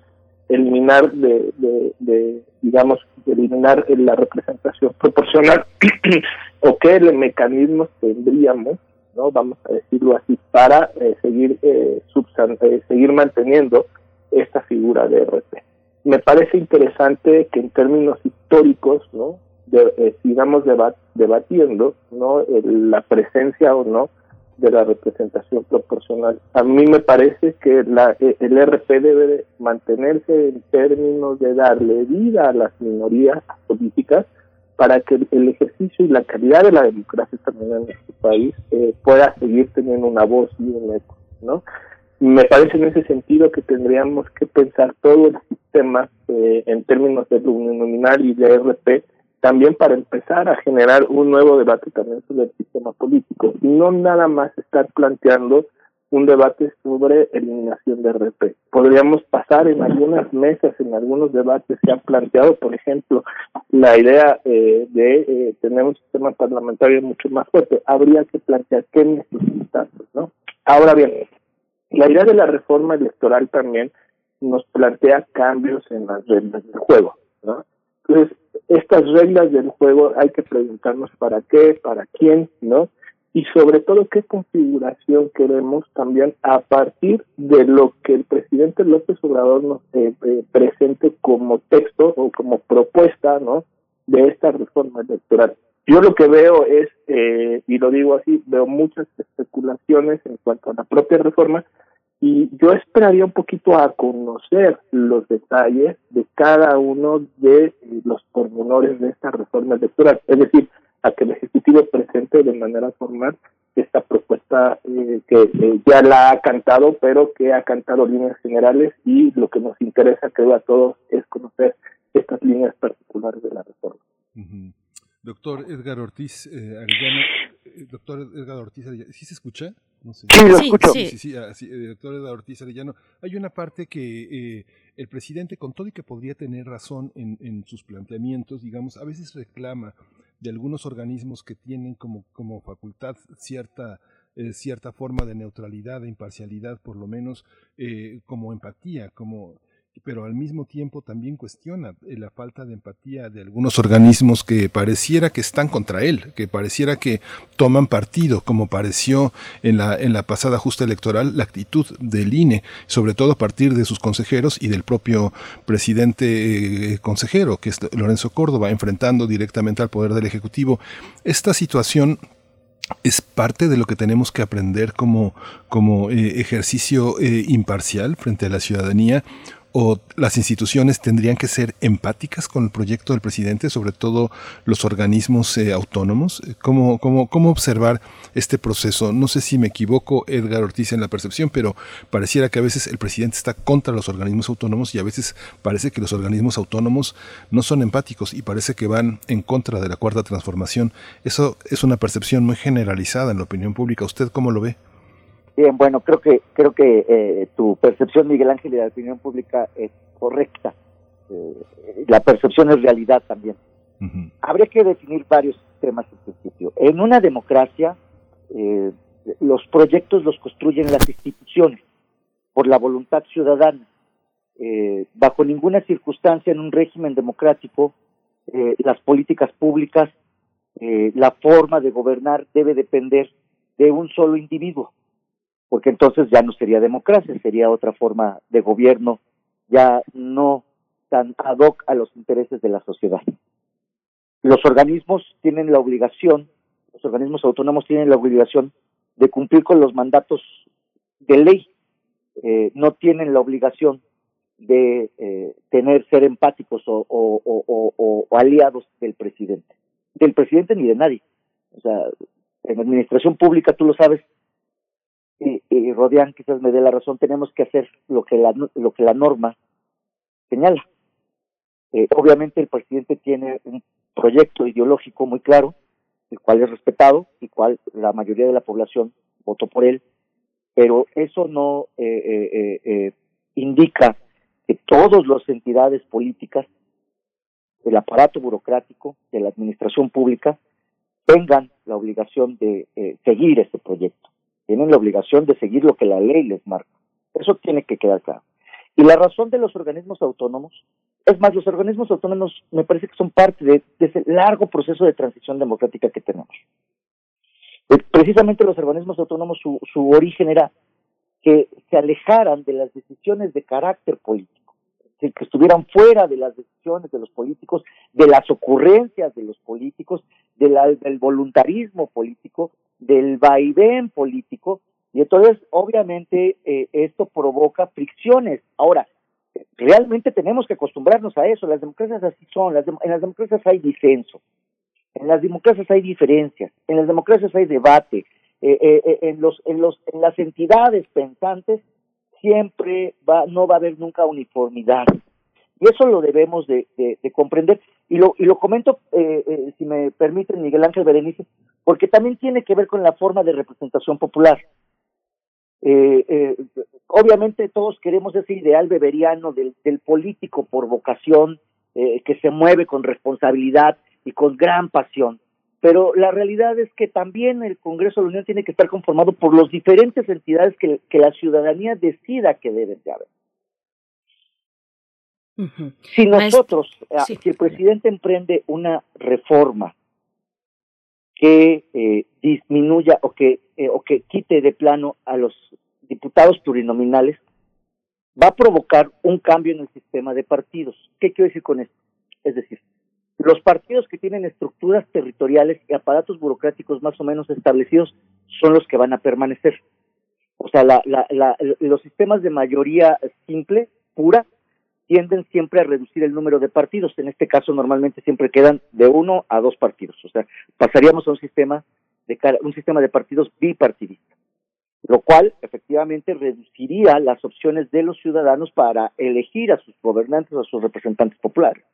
eliminar de, de, de digamos, eliminar la representación proporcional o qué mecanismos tendríamos, ¿no? Vamos a decirlo así, para eh, seguir eh, eh, seguir manteniendo esta figura de RP. Me parece interesante que en términos históricos, ¿no? De, eh, sigamos debat, debatiendo no el, la presencia o no de la representación proporcional. A mí me parece que la, eh, el RP debe de mantenerse en términos de darle vida a las minorías políticas para que el ejercicio y la calidad de la democracia también en nuestro país eh, pueda seguir teniendo una voz y un eco, ¿no? Me parece en ese sentido que tendríamos que pensar todo el sistema eh, en términos de nominal y de RP también para empezar a generar un nuevo debate también sobre el sistema político no nada más estar planteando un debate sobre eliminación de RP. Podríamos pasar en algunas mesas, en algunos debates que han planteado, por ejemplo, la idea eh, de eh, tener un sistema parlamentario mucho más fuerte. Habría que plantear qué necesitamos, ¿no? Ahora bien, la idea de la reforma electoral también nos plantea cambios en las reglas del juego, ¿no? Entonces, estas reglas del juego hay que preguntarnos para qué, para quién, ¿no? Y sobre todo qué configuración queremos también a partir de lo que el presidente López Obrador nos eh, eh, presente como texto o como propuesta, ¿no? De esta reforma electoral. Yo lo que veo es, eh, y lo digo así, veo muchas especulaciones en cuanto a la propia reforma, y yo esperaría un poquito a conocer los detalles de cada uno de los pormenores de esta reforma electoral, es decir, a que el Ejecutivo presente de manera formal esta propuesta eh, que eh, ya la ha cantado, pero que ha cantado líneas generales y lo que nos interesa, creo, a todos es conocer estas líneas particulares de la reforma. Doctor Edgar Ortiz eh, eh, doctor Edgar Ortiz ¿sí se escucha? No sé. Sí, lo escucho. Sí, sí, sí, ah, sí doctor Edgar Ortiz Arellano. Hay una parte que eh, el presidente, con todo y que podría tener razón en, en, sus planteamientos, digamos, a veces reclama de algunos organismos que tienen como, como facultad cierta eh, cierta forma de neutralidad, de imparcialidad, por lo menos eh, como empatía, como pero al mismo tiempo también cuestiona eh, la falta de empatía de algunos organismos que pareciera que están contra él, que pareciera que toman partido, como pareció en la, en la pasada justa electoral la actitud del INE, sobre todo a partir de sus consejeros y del propio presidente consejero, que es Lorenzo Córdoba, enfrentando directamente al poder del Ejecutivo. Esta situación es parte de lo que tenemos que aprender como, como eh, ejercicio eh, imparcial frente a la ciudadanía o las instituciones tendrían que ser empáticas con el proyecto del presidente, sobre todo los organismos eh, autónomos? ¿Cómo, cómo, ¿Cómo observar este proceso? No sé si me equivoco, Edgar Ortiz, en la percepción, pero pareciera que a veces el presidente está contra los organismos autónomos y a veces parece que los organismos autónomos no son empáticos y parece que van en contra de la cuarta transformación. Eso es una percepción muy generalizada en la opinión pública. ¿Usted cómo lo ve? Bien, bueno, creo que creo que eh, tu percepción, Miguel Ángel, de la opinión pública es correcta. Eh, la percepción es realidad también. Habría que definir varios temas en principio. En una democracia, eh, los proyectos los construyen las instituciones por la voluntad ciudadana. bajo ninguna circunstancia en un régimen democrático, las políticas públicas, la forma de gobernar debe depender de un solo individuo porque entonces ya no sería democracia, sería otra forma de gobierno, ya no tan ad hoc a los intereses de la sociedad. Los organismos tienen la obligación, los organismos autónomos tienen la obligación de cumplir con los mandatos de ley, eh, no tienen la obligación de eh, tener, ser empáticos o, o, aliados del presidente, del presidente ni de nadie. O sea, en administración pública, tú lo sabes, y, y Rodian quizás me dé la razón, tenemos que hacer lo que la, lo que la norma señala. Eh, obviamente el presidente tiene un proyecto ideológico muy claro, el cual es respetado y cual la mayoría de la población votó por él, pero eso no eh, eh, eh indica que todas las entidades políticas, el aparato burocrático, de la administración pública, tengan la obligación de seguir ese proyecto tienen la obligación de seguir lo que la ley les marca. Eso tiene que quedar claro. Y la razón de los organismos autónomos, es más, los organismos autónomos me parece que son parte de, ese largo proceso de transición democrática que tenemos. Eh, precisamente los organismos autónomos, su, su origen era que se alejaran de las decisiones de carácter político, que estuvieran fuera de las decisiones de los políticos, de las ocurrencias de los políticos, del voluntarismo político, del vaivén político y entonces obviamente eh, esto provoca fricciones. Ahora, realmente tenemos que acostumbrarnos a eso, las democracias así son, las en las democracias hay disenso, en las democracias hay diferencias, en las democracias hay debate, eh, eh, en, los, en, los, en las entidades pensantes siempre va, no va a haber nunca uniformidad. Y eso lo debemos de, de, comprender. Y lo, y lo comento, si me permiten, Miguel Ángel Berenice, porque también tiene que ver con la forma de representación popular. Eh, eh, obviamente todos queremos ese ideal beberiano del, político por vocación, eh, que se mueve con responsabilidad y con gran pasión. Pero la realidad es que también el Congreso de la Unión tiene que estar conformado por las diferentes entidades que, la ciudadanía decida que deben de haber. Si nosotros, ah, si el presidente emprende una reforma que eh, disminuya o que, eh, o que quite de plano a los diputados plurinominales, va a provocar un cambio en el sistema de partidos. ¿Qué quiero decir con esto? Es decir, los partidos que tienen estructuras territoriales y aparatos burocráticos más o menos establecidos son los que van a permanecer. O sea, la, la, la, los sistemas de mayoría simple, pura, tienden siempre a reducir el número de partidos. En este caso, normalmente siempre quedan de uno a dos partidos. O sea, pasaríamos a un sistema de un sistema de partidos bipartidista, lo cual efectivamente reduciría las opciones de los ciudadanos para elegir a sus gobernantes a sus representantes populares.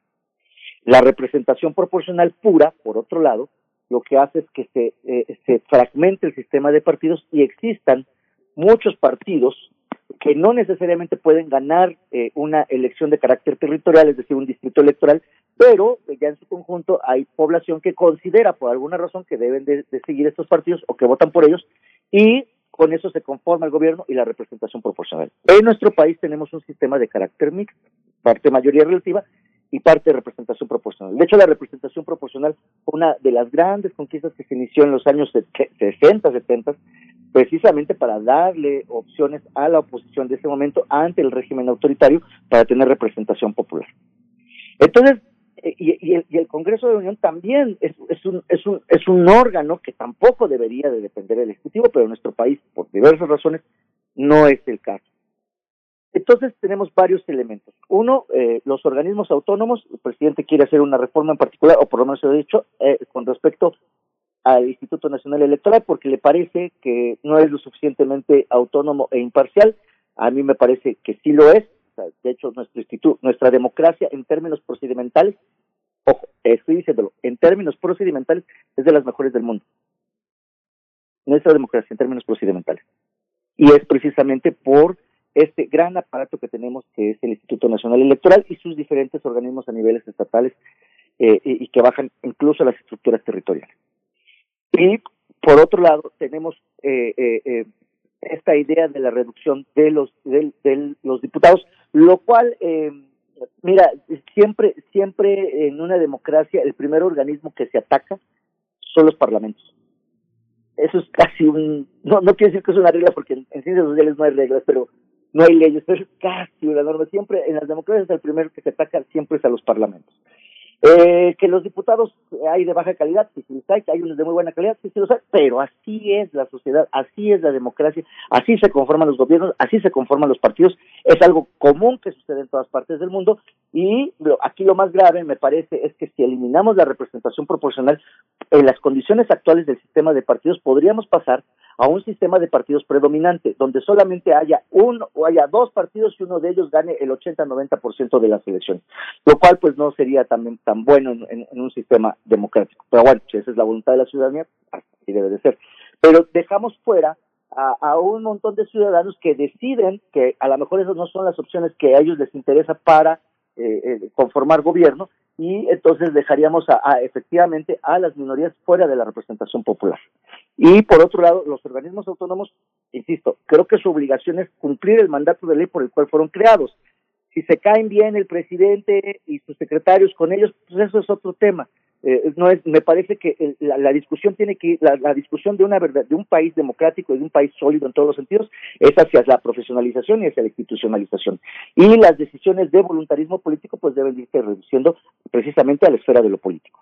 La representación proporcional pura, por otro lado, lo que hace es que se, eh, se fragmente el sistema de partidos y existan muchos partidos que no necesariamente pueden ganar eh, una elección de carácter territorial, es decir, un distrito electoral, pero ya en su conjunto hay población que considera por alguna razón que deben de, seguir estos partidos o que votan por ellos y con eso se conforma el gobierno y la representación proporcional. En nuestro país tenemos un sistema de carácter mixto, parte mayoría relativa y parte de representación proporcional. De hecho, la representación proporcional fue una de las grandes conquistas que se inició en los años 60, 70, precisamente para darle opciones a la oposición de ese momento ante el régimen autoritario para tener representación popular. Entonces, eh, y, el, Congreso de la Unión también es, un, es, un, es un órgano que tampoco debería de depender del Ejecutivo, pero en nuestro país, por diversas razones, no es el caso. Entonces tenemos varios elementos. Uno, eh, los organismos autónomos, el presidente quiere hacer una reforma en particular, o por lo menos se lo he dicho, eh, con respecto al Instituto Nacional Electoral, porque le parece que no es lo suficientemente autónomo e imparcial. A mí me parece que sí lo es. de hecho, nuestro instituto, nuestra democracia en términos procedimentales, ojo, estoy diciéndolo, en términos procedimentales es de las mejores del mundo. Nuestra democracia en términos procedimentales. Y es precisamente por este gran aparato que tenemos que es el Instituto Nacional Electoral y sus diferentes organismos a niveles estatales eh, y, que bajan incluso a las estructuras territoriales. Y por otro lado tenemos eh, eh, esta idea de la reducción de los de, los diputados, lo cual mira siempre siempre en una democracia el primer organismo que se ataca son los parlamentos eso es casi un, no, no quiero decir que es una regla porque en, en, ciencias sociales no hay reglas, pero no hay leyes, pero es casi una norma. Siempre, en las democracias, el primero que se ataca siempre es a los parlamentos. Eh, que los diputados hay de baja calidad, sí, sí hay, que hay unos de muy buena calidad, sí, sí los hay, pero así es la sociedad, así es la democracia, así se conforman los gobiernos, así se conforman los partidos, es algo común que sucede en todas partes del mundo y aquí lo más grave me parece es que si eliminamos la representación proporcional en las condiciones actuales del sistema de partidos podríamos pasar a un sistema de partidos predominante, donde solamente haya uno o haya dos partidos y uno de ellos gane el 80-90% de las elecciones, lo cual pues no sería también tan bueno en, un sistema democrático. Pero bueno, si esa es la voluntad de la ciudadanía, así debe de ser. Pero dejamos fuera a, un montón de ciudadanos que deciden que a lo mejor esas no son las opciones que a ellos les interesa para eh, eh, conformar gobierno y entonces dejaríamos a, efectivamente a las minorías fuera de la representación popular. Y por otro lado, los organismos autónomos, insisto, creo que su obligación es cumplir el mandato de ley por el cual fueron creados. Si se caen bien el presidente y sus secretarios con ellos, pues eso es otro tema. Eh, no es, me parece que la, discusión tiene que la, la, discusión de una verdad, de un país democrático y de un país sólido en todos los sentidos es hacia la profesionalización y hacia la institucionalización y las decisiones de voluntarismo político pues deben irse reduciendo precisamente a la esfera de lo político.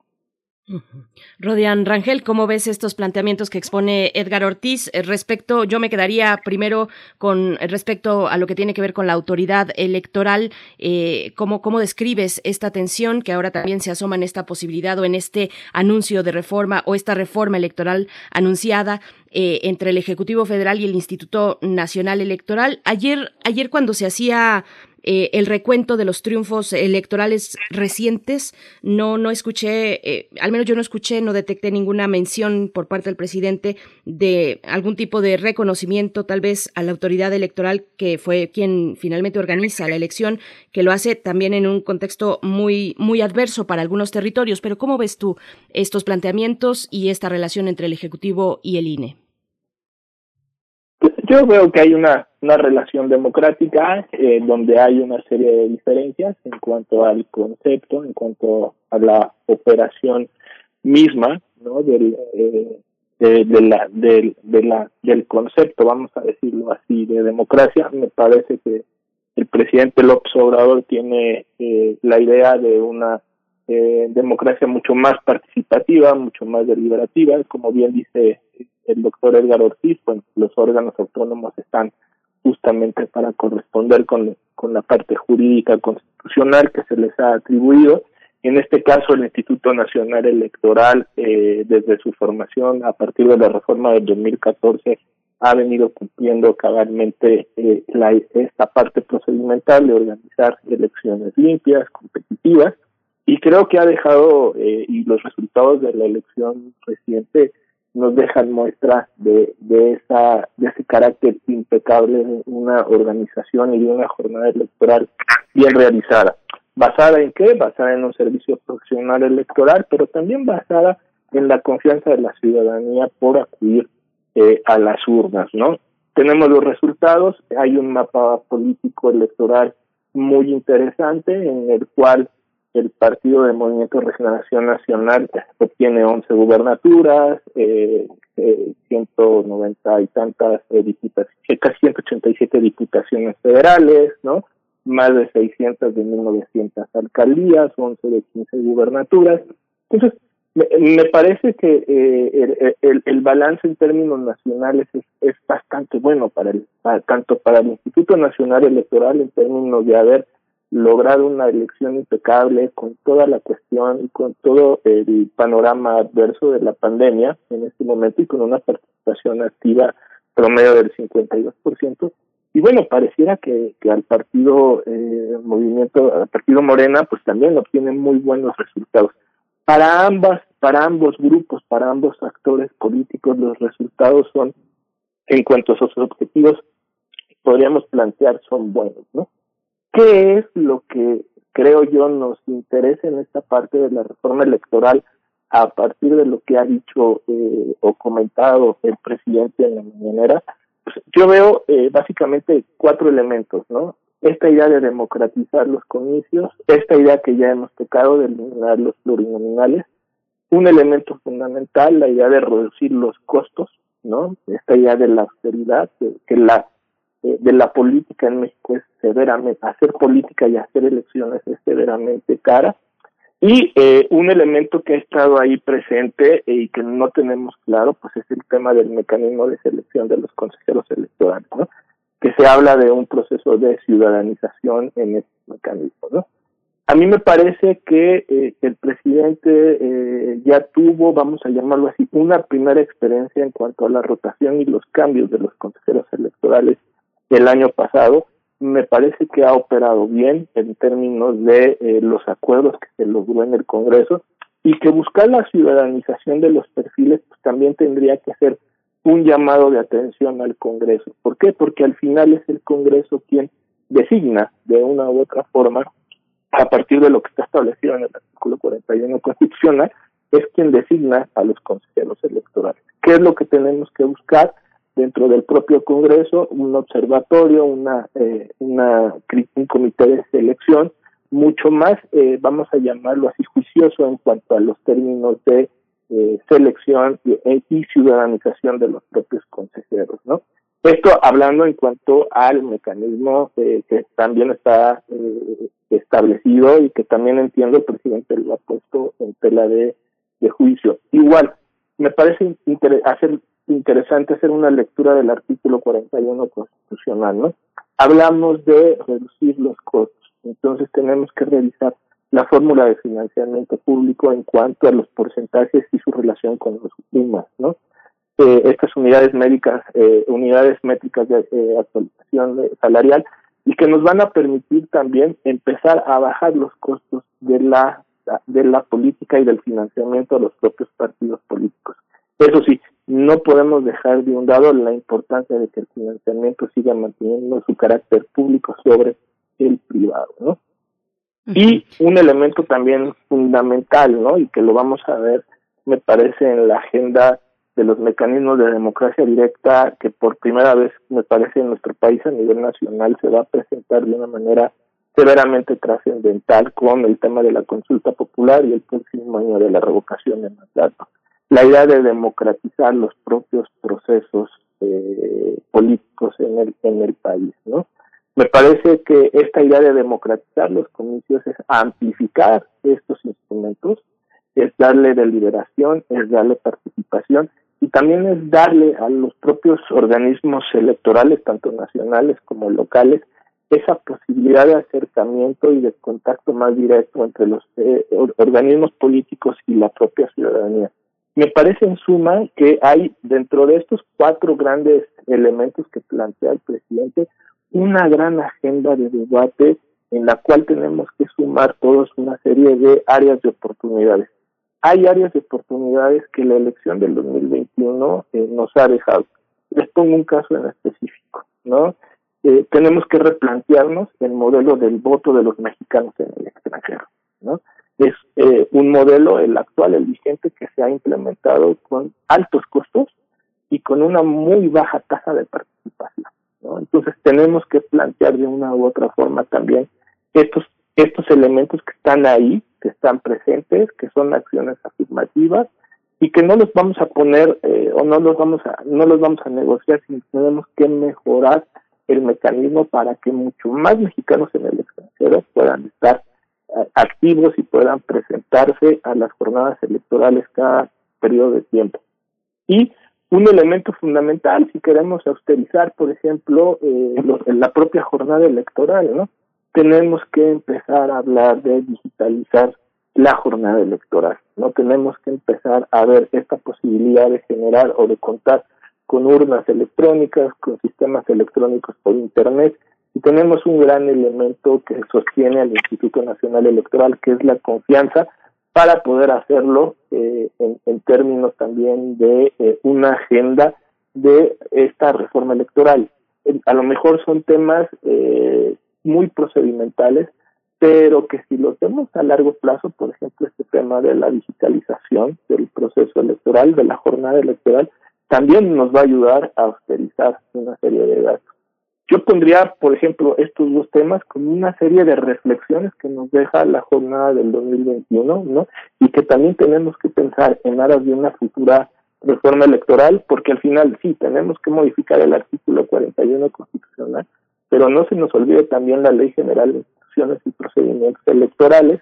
Rodian Rangel, ¿cómo ves estos planteamientos que expone Edgar Ortiz? Eh, respecto, yo me quedaría primero con respecto a lo que tiene que ver con la autoridad electoral. Eh, ¿cómo, ¿Cómo describes esta tensión que ahora también se asoma en esta posibilidad o en este anuncio de reforma o esta reforma electoral anunciada eh, entre el Ejecutivo Federal y el Instituto Nacional Electoral? Ayer, ayer cuando se hacía eh, el recuento de los triunfos electorales recientes. No, no escuché, eh, al menos yo no escuché, no detecté ninguna mención por parte del presidente de algún tipo de reconocimiento, tal vez a la autoridad electoral que fue quien finalmente organiza la elección, que lo hace también en un contexto muy, muy adverso para algunos territorios. Pero ¿cómo ves tú estos planteamientos y esta relación entre el Ejecutivo y el INE? Yo veo que hay una, una relación democrática eh, donde hay una serie de diferencias en cuanto al concepto, en cuanto a la operación misma, ¿no? Del, eh, de, la, del, de la, del concepto, vamos a decirlo así, de democracia. Me parece que el presidente López Obrador tiene eh, la idea de una eh, democracia mucho más participativa, mucho más deliberativa, como bien dice el doctor Edgar Ortiz, pues los órganos autónomos están justamente para corresponder con, la parte jurídica constitucional que se les ha atribuido. En este caso, el Instituto Nacional Electoral, eh, desde su formación a partir de la reforma del 2014, ha venido cumpliendo cabalmente eh, la, esta parte procedimental de organizar elecciones limpias, competitivas, y creo que ha dejado, eh, y los resultados de la elección reciente nos dejan muestra de, de, esa, de ese carácter impecable de una organización y de una jornada electoral bien realizada. ¿Basada en qué? Basada en un servicio profesional electoral, pero también basada en la confianza de la ciudadanía por acudir eh, a las urnas, ¿no? Tenemos los resultados, hay un mapa político electoral muy interesante en el cual el Partido de Movimiento de Regeneración Nacional obtiene 11 gubernaturas, eh, eh, 190 y tantas eh, diputaciones, casi 187 diputaciones federales, ¿no? Más de 600 de 1900 alcaldías, 11 de 15 gubernaturas. Entonces, me, parece que eh, el, el, balance en términos nacionales es, es bastante bueno para el tanto para el Instituto Nacional Electoral en términos de haber logrado una elección impecable con toda la cuestión y con todo el panorama adverso de la pandemia en este momento y con una participación activa promedio del 52%. Y bueno, pareciera que, que al partido eh, movimiento, al partido Morena, pues también obtiene muy buenos resultados. Para ambas, para ambos grupos, para ambos actores políticos, los resultados son, en cuanto a sus objetivos, podríamos plantear, son buenos, ¿no? ¿Qué es lo que creo yo nos interesa en esta parte de la reforma electoral a partir de lo que ha dicho eh, o comentado el presidente en la mañanera? Pues yo veo eh, básicamente cuatro elementos, ¿no? Esta idea de democratizar los comicios, esta idea que ya hemos tocado de eliminar los plurinominales, un elemento fundamental, la idea de reducir los costos, ¿no? Esta idea de la austeridad, que la eh, de la política en México es severamente, hacer política y hacer elecciones es severamente cara. Y eh, un elemento que ha estado ahí presente y que no tenemos claro, pues es el tema del mecanismo de selección de los consejeros electorales, ¿no? Que se habla de un proceso de ciudadanización en este mecanismo, ¿no? A mí me parece que eh, el presidente ya tuvo, vamos a llamarlo así, una primera experiencia en cuanto a la rotación y los cambios de los consejeros electorales el año pasado, me parece que ha operado bien en términos de eh, los acuerdos que se logró en el Congreso y que buscar la ciudadanización de los perfiles pues, también tendría que ser un llamado de atención al Congreso. ¿Por qué? Porque al final es el Congreso quien designa de una u otra forma, a partir de lo que está establecido en el artículo 41 constitucional, es quien designa a los consejeros electorales. ¿Qué es lo que tenemos que buscar? Dentro del propio Congreso un observatorio, una, eh, una un comité de selección mucho más, eh, vamos a llamarlo así, juicioso en cuanto a los términos de eh, selección y, y, ciudadanización de los propios consejeros, ¿no? Esto hablando en cuanto al mecanismo que también está establecido y que también entiendo el presidente lo ha puesto en tela de, de juicio. Igual, me parece hacer interesante hacer una lectura del artículo 41 constitucional, ¿no? Hablamos de reducir los costos, entonces tenemos que revisar la fórmula de financiamiento público en cuanto a los porcentajes y su relación con los UMAS, ¿no? Eh, estas unidades médicas, eh, unidades métricas de eh, actualización salarial y que nos van a permitir también empezar a bajar los costos de la de la política y del financiamiento a los propios partidos políticos. Eso sí, no podemos dejar de un lado la importancia de que el financiamiento siga manteniendo su carácter público sobre el privado, ¿no? Y un elemento también fundamental, ¿no? Y que lo vamos a ver, me parece, en la agenda de los mecanismos de democracia directa, que por primera vez, me parece, en nuestro país a nivel nacional se va a presentar de una manera severamente trascendental con el tema de la consulta popular y el próximo año de la revocación de mandato la idea de democratizar los propios procesos eh, políticos en el, en el país, ¿no? Me parece que esta idea de democratizar los comicios es amplificar estos instrumentos, es darle deliberación, es darle participación y también es darle a los propios organismos electorales, tanto nacionales como locales, esa posibilidad de acercamiento y de contacto más directo entre los eh, organismos políticos y la propia ciudadanía. Me parece en suma que hay dentro de estos cuatro grandes elementos que plantea el presidente una gran agenda de debate en la cual tenemos que sumar todos una serie de áreas de oportunidades. Hay áreas de oportunidades que la elección del 2021 eh, nos ha dejado. Les pongo un caso en específico, ¿no? Eh, tenemos que replantearnos el modelo del voto de los mexicanos en el extranjero, ¿no? Es eh, un modelo, el actual, el vigente, que se ha implementado con altos costos y con una muy baja tasa de participación. ¿no? Entonces tenemos que plantear de una u otra forma también estos, estos elementos que están ahí, que están presentes, que son acciones afirmativas y que no los vamos a poner eh, o no los vamos a no los vamos a negociar sino tenemos que mejorar el mecanismo para que mucho más mexicanos en el extranjero puedan estar activos y puedan presentarse a las jornadas electorales cada periodo de tiempo y un elemento fundamental si queremos austerizar por ejemplo eh, la propia jornada electoral no tenemos que empezar a hablar de digitalizar la jornada electoral. No tenemos que empezar a ver esta posibilidad de generar o de contar con urnas electrónicas, con sistemas electrónicos por Internet. Tenemos un gran elemento que sostiene al Instituto Nacional Electoral, que es la confianza, para poder hacerlo eh, en, términos también de eh, una agenda de esta reforma electoral. a lo mejor son temas eh, muy procedimentales, pero que si lo vemos a largo plazo, por ejemplo, este tema de la digitalización del proceso electoral, de la jornada electoral, también nos va a ayudar a austerizar una serie de datos. Yo pondría, por ejemplo, estos dos temas como una serie de reflexiones que nos deja la jornada del 2021, ¿no? Y que también tenemos que pensar en aras de una futura reforma electoral, porque al final sí, tenemos que modificar el artículo 41 constitucional, pero no se nos olvide también la Ley General de Instituciones y Procedimientos Electorales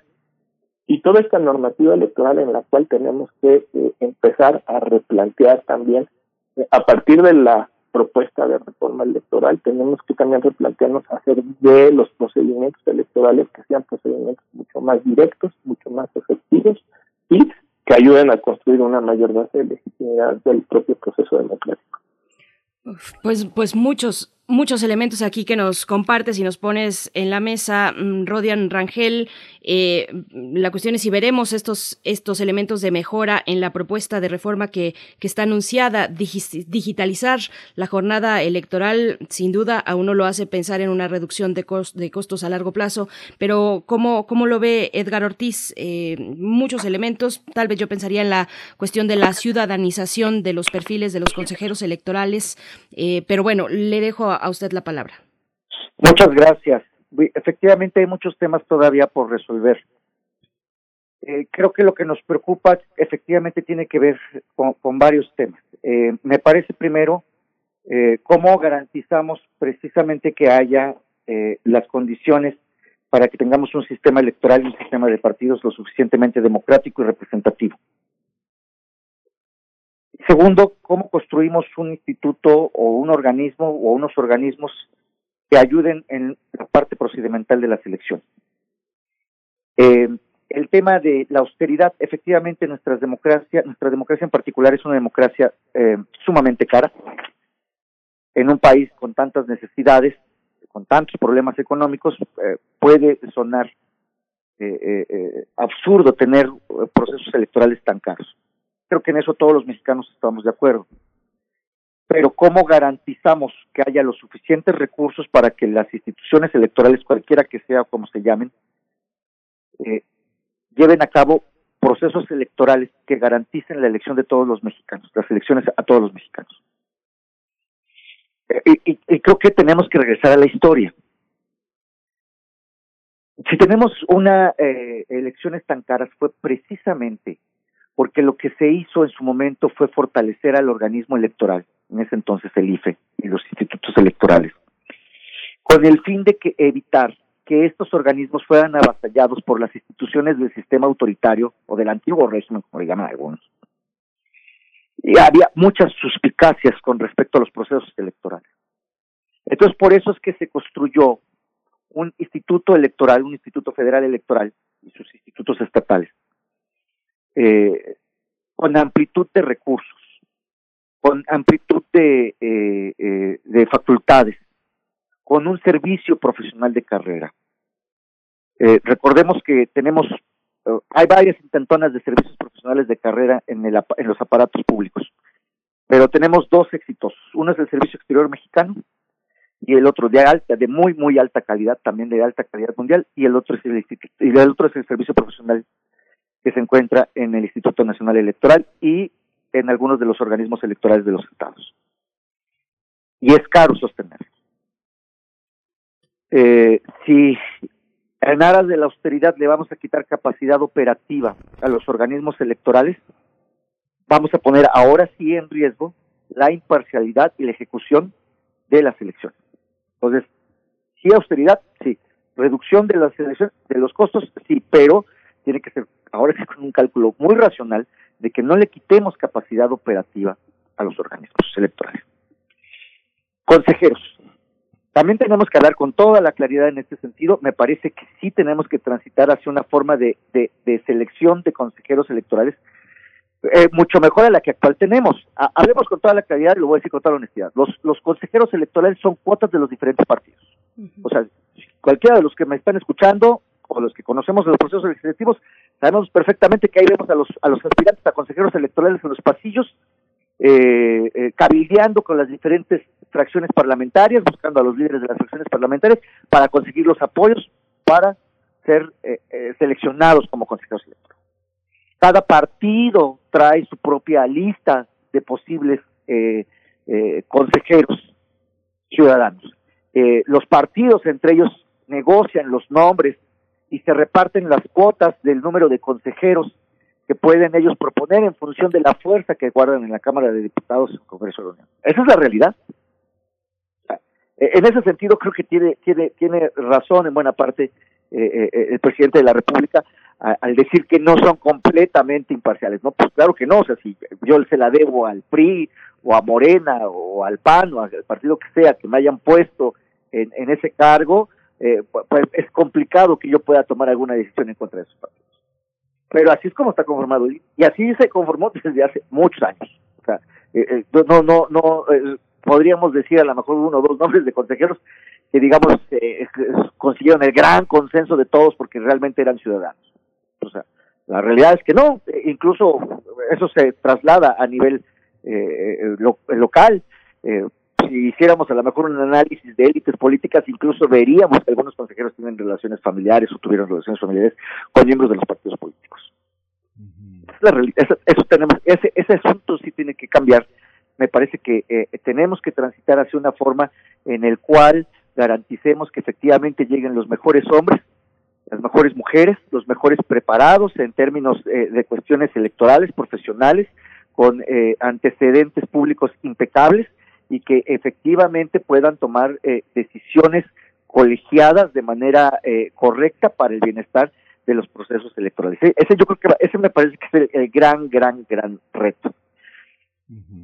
y toda esta normativa electoral en la cual tenemos que eh, empezar a replantear también eh, a partir de la propuesta de reforma electoral tenemos que también replantearnos hacer de los procedimientos electorales que sean procedimientos mucho más directos, mucho más efectivos y que ayuden a construir una mayor base de legitimidad del propio proceso democrático. Pues, pues muchos, muchos elementos aquí que nos compartes y nos pones en la mesa, mm, Rodian Rangel. Eh, la cuestión es si veremos estos, estos elementos de mejora en la propuesta de reforma que, que está anunciada. digitalizar la jornada electoral, sin duda, a uno lo hace pensar en una reducción de, de costos a largo plazo. Pero, ¿cómo, cómo lo ve Edgar Ortiz? Eh, muchos elementos. Tal vez yo pensaría en la cuestión de la ciudadanización de los perfiles de los consejeros electorales. Eh, pero bueno, le dejo a usted la palabra. Muchas gracias. Efectivamente hay muchos temas todavía por resolver. Eh, creo que lo que nos preocupa efectivamente tiene que ver con, varios temas. Eh, me parece primero eh, cómo garantizamos precisamente que haya las condiciones para que tengamos un sistema electoral y un sistema de partidos lo suficientemente democrático y representativo. Segundo, cómo construimos un instituto o un organismo o unos organismos que ayuden en la parte procedimental de la selección. Eh, el tema de la austeridad, efectivamente nuestra democracia, nuestra democracia en particular es una democracia eh, sumamente cara. En un país con tantas necesidades, con tantos problemas económicos, eh, puede sonar absurdo tener procesos electorales tan caros. Creo que en eso todos los mexicanos estamos de acuerdo. Pero ¿cómo garantizamos que haya los suficientes recursos para que las instituciones electorales, cualquiera que sea como se llamen, eh, lleven a cabo procesos electorales que garanticen la elección de todos los mexicanos, las elecciones a todos los mexicanos? Eh, y, creo que tenemos que regresar a la historia. Si tenemos una eh, elecciones tan caras fue precisamente porque lo que se hizo en su momento fue fortalecer al organismo electoral, en ese entonces el IFE y los institutos electorales, con el fin de que evitar que estos organismos fueran avasallados por las instituciones del sistema autoritario o del antiguo régimen, como le llaman algunos. Y había muchas suspicacias con respecto a los procesos electorales. Entonces, por eso es que se construyó un instituto electoral, un instituto federal electoral y sus institutos estatales, eh, con amplitud de recursos, con amplitud de, eh, eh, de facultades, con un servicio profesional de carrera. recordemos que tenemos, hay varias intentonas de servicios profesionales de carrera en, el, en los aparatos públicos, pero tenemos dos exitosos. Uno es el Servicio Exterior Mexicano y el otro de alta, de muy muy alta calidad, también de alta calidad mundial, y el otro es el, y el otro es el Servicio Profesional que se encuentra en el Instituto Nacional Electoral y en algunos de los organismos electorales de los estados. y es caro sostenerlos. Eh, si en aras de la austeridad le vamos a quitar capacidad operativa a los organismos electorales, vamos a poner ahora sí en riesgo la imparcialidad y la ejecución de las elecciones. Entonces, sí austeridad, sí. Reducción de las elecciones, de los costos, sí, pero tiene que ser ahora sí con un cálculo muy racional de que no le quitemos capacidad operativa a los organismos electorales. Consejeros. También tenemos que hablar con toda la claridad en este sentido. Me parece que sí tenemos que transitar hacia una forma de, de, de selección de consejeros electorales eh, mucho mejor a la que actual tenemos. hablemos con toda la claridad y lo voy a decir con toda la honestidad. Los, los consejeros electorales son cuotas de los diferentes partidos. O sea, cualquiera de los que me están escuchando o los que conocemos de los procesos legislativos, sabemos perfectamente que ahí vemos a los, a los aspirantes a consejeros electorales en los pasillos, eh, eh, cabildeando con las diferentes fracciones parlamentarias, buscando a los líderes de las fracciones parlamentarias para conseguir los apoyos para ser eh, eh seleccionados como consejeros electorales. Cada partido trae su propia lista de posibles eh, eh, consejeros ciudadanos. Los partidos entre ellos negocian los nombres y se reparten las cuotas del número de consejeros que pueden ellos proponer en función de la fuerza que guardan en la Cámara de Diputados el Congreso de la Unión. Esa es la realidad. En ese sentido creo que tiene tiene tiene razón en buena parte eh, eh, el presidente de la República al decir que no son completamente imparciales. No, pues claro que no. O sea, si yo se la debo al PRI o a Morena o al PAN o al partido que sea que me hayan puesto en, en ese cargo, eh, pues es complicado que yo pueda tomar alguna decisión en contra de esos partidos. Pero así es como está conformado y así se conformó desde hace muchos años. O sea, eh, no, no, no, podríamos decir a lo mejor uno o dos nombres de consejeros que digamos eh, consiguieron el gran consenso de todos porque realmente eran ciudadanos. O sea, la realidad es que no, incluso eso se traslada a nivel eh, local. Eh, si hiciéramos a lo mejor un análisis de élites políticas, incluso veríamos que algunos consejeros tienen relaciones familiares o tuvieron relaciones familiares con miembros de los partidos políticos. la eso, eso, tenemos, ese, ese asunto sí tiene que cambiar. Me parece que eh, tenemos que transitar hacia una forma en el cual garanticemos que efectivamente lleguen los mejores hombres, las mejores mujeres, los mejores preparados en términos eh, de cuestiones electorales, profesionales, con eh, antecedentes públicos impecables y que efectivamente puedan tomar eh, decisiones colegiadas de manera eh, correcta para el bienestar de los procesos electorales. E-, ese yo creo que ese me parece que es el, gran, gran, gran reto.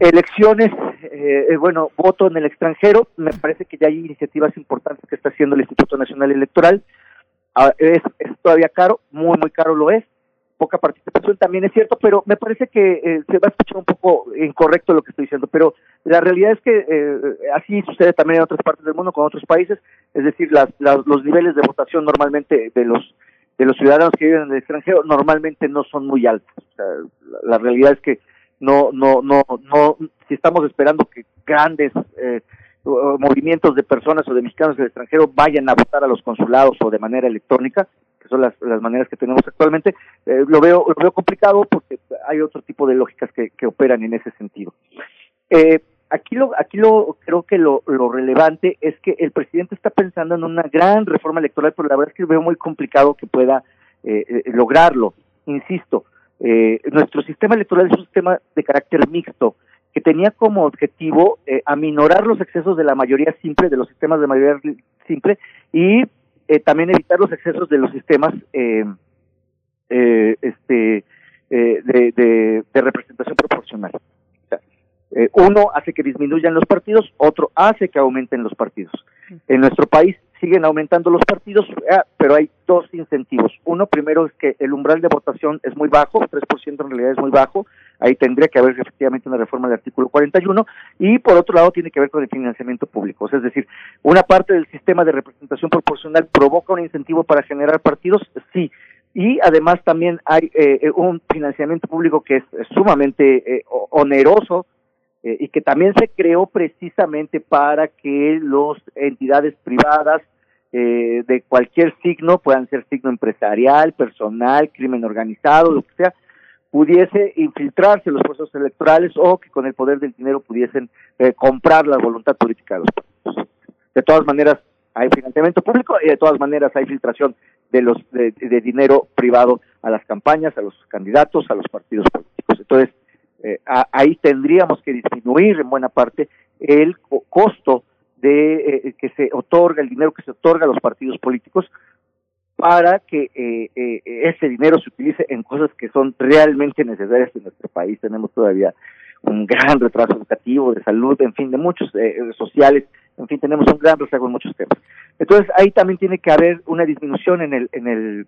Elecciones, eh, bueno, voto en el extranjero, me parece que ya hay iniciativas importantes que está haciendo el Instituto Nacional Electoral. Ah, es, es todavía caro, muy, muy caro lo es, poca participación también es cierto, pero me parece que eh, se va a escuchar un poco incorrecto lo que estoy diciendo, pero la realidad es que eh, así sucede también en otras partes del mundo, con otros países, es decir, las, los niveles de votación normalmente de los de los ciudadanos que viven en el extranjero normalmente no son muy altos. la, realidad es que no, no, no, no, si estamos esperando que grandes eh, movimientos de personas o de mexicanos del extranjero vayan a votar a los consulados o de manera electrónica, que son las, las maneras que tenemos actualmente, eh, lo veo lo veo complicado porque hay otro tipo de lógicas que, que operan en ese sentido. Eh, aquí lo aquí lo creo que lo, lo relevante es que el presidente está pensando en una gran reforma electoral, pero la verdad es que veo muy complicado que pueda eh, eh lograrlo. Insisto, eh, nuestro sistema electoral es un sistema de carácter mixto que tenía como objetivo eh, aminorar los excesos de la mayoría simple, de los sistemas de mayoría simple, y eh, también evitar los excesos de los sistemas eh, eh, este, eh, de, de, de, representación proporcional. O sea, eh, uno hace que disminuyan los partidos, otro hace que aumenten los partidos. En nuestro país siguen aumentando los partidos, ah, pero hay dos incentivos. Uno, primero es que el umbral de votación es muy bajo, 3% en realidad es muy bajo, ahí tendría que haber efectivamente una reforma del artículo 41, y por otro lado tiene que ver con el financiamiento público, es decir, una parte del sistema de representación proporcional provoca un incentivo para generar partidos, sí, y además también hay eh, un financiamiento público que es, sumamente eh, oneroso, eh, y que también se creó precisamente para que las entidades privadas eh, de cualquier signo, puedan ser signo empresarial, personal, crimen organizado, lo que sea, pudiese infiltrarse en los procesos electorales o que con el poder del dinero pudiesen eh, comprar la voluntad política de los partidos. De todas maneras, hay financiamiento público y de todas maneras hay filtración de los de, dinero privado a las campañas, a los candidatos, a los partidos políticos. Entonces, eh, ahí tendríamos que disminuir en buena parte el costo de eh, que se otorga, el dinero que se otorga a los partidos políticos para que eh, eh, ese dinero se utilice en cosas que son realmente necesarias en nuestro país. Tenemos todavía un gran retraso educativo, de salud, en fin, de muchos eh, sociales, en fin, tenemos un gran retraso en muchos temas. Entonces ahí también tiene que haber una disminución en el en el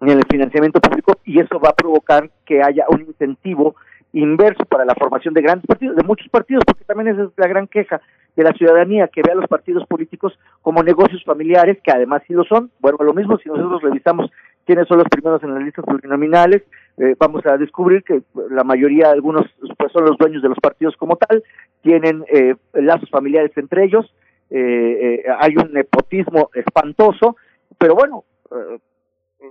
en el financiamiento público y eso va a provocar que haya un incentivo inverso para la formación de grandes partidos, de muchos partidos, porque también esa es la gran queja de la ciudadanía, que ve a los partidos políticos como negocios familiares, que además sí lo son. Bueno, lo mismo si nosotros revisamos quiénes son los primeros en las listas plurinominales, eh, vamos a descubrir que la mayoría, algunos pues son los dueños de los partidos como tal, tienen eh, lazos familiares entre ellos, eh, hay un nepotismo espantoso, pero bueno,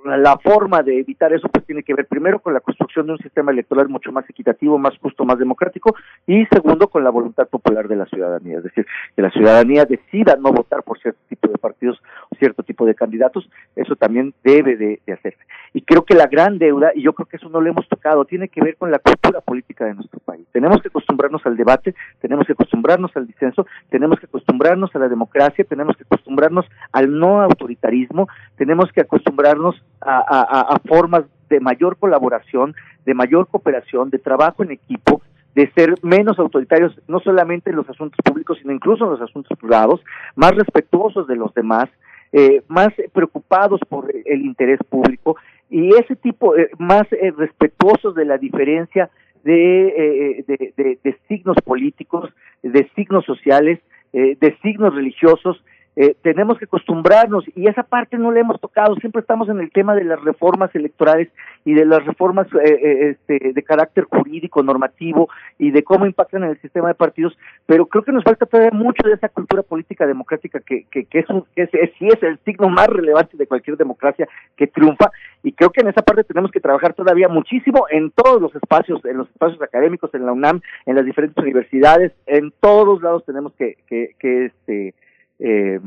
la forma de evitar eso pues tiene que ver primero con la construcción de un sistema electoral mucho más equitativo, más justo, más democrático y segundo con la voluntad popular de la ciudadanía, es decir, que la ciudadanía decida no votar por cierto tipo de partidos o cierto tipo de candidatos, eso también debe de, hacerse. Y creo que la gran deuda, y yo creo que eso no lo hemos tocado, tiene que ver con la cultura política de nuestro país. Tenemos que acostumbrarnos al debate, tenemos que acostumbrarnos al disenso, tenemos que acostumbrarnos a la democracia, tenemos que acostumbrarnos al no autoritarismo, tenemos que acostumbrarnos a, formas de mayor colaboración, de mayor cooperación, de trabajo en equipo, de ser menos autoritarios, no solamente en los asuntos públicos, sino incluso en los asuntos privados, más respetuosos de los demás, eh, más preocupados por el interés público y ese tipo, eh, más eh, respetuosos de la diferencia de, de, signos políticos, de signos sociales, de signos religiosos eh, tenemos que acostumbrarnos y esa parte no la hemos tocado, siempre estamos en el tema de las reformas electorales y de las reformas eh, eh, este, de carácter jurídico, normativo y de cómo impactan en el sistema de partidos, pero creo que nos falta todavía mucho de esa cultura política democrática que, que, que, es, un, que es, sí es el signo más relevante de cualquier democracia que triunfa y creo que en esa parte tenemos que trabajar todavía muchísimo en todos los espacios, en los espacios académicos, en la UNAM, en las diferentes universidades, en todos lados tenemos que, que, que este, eh,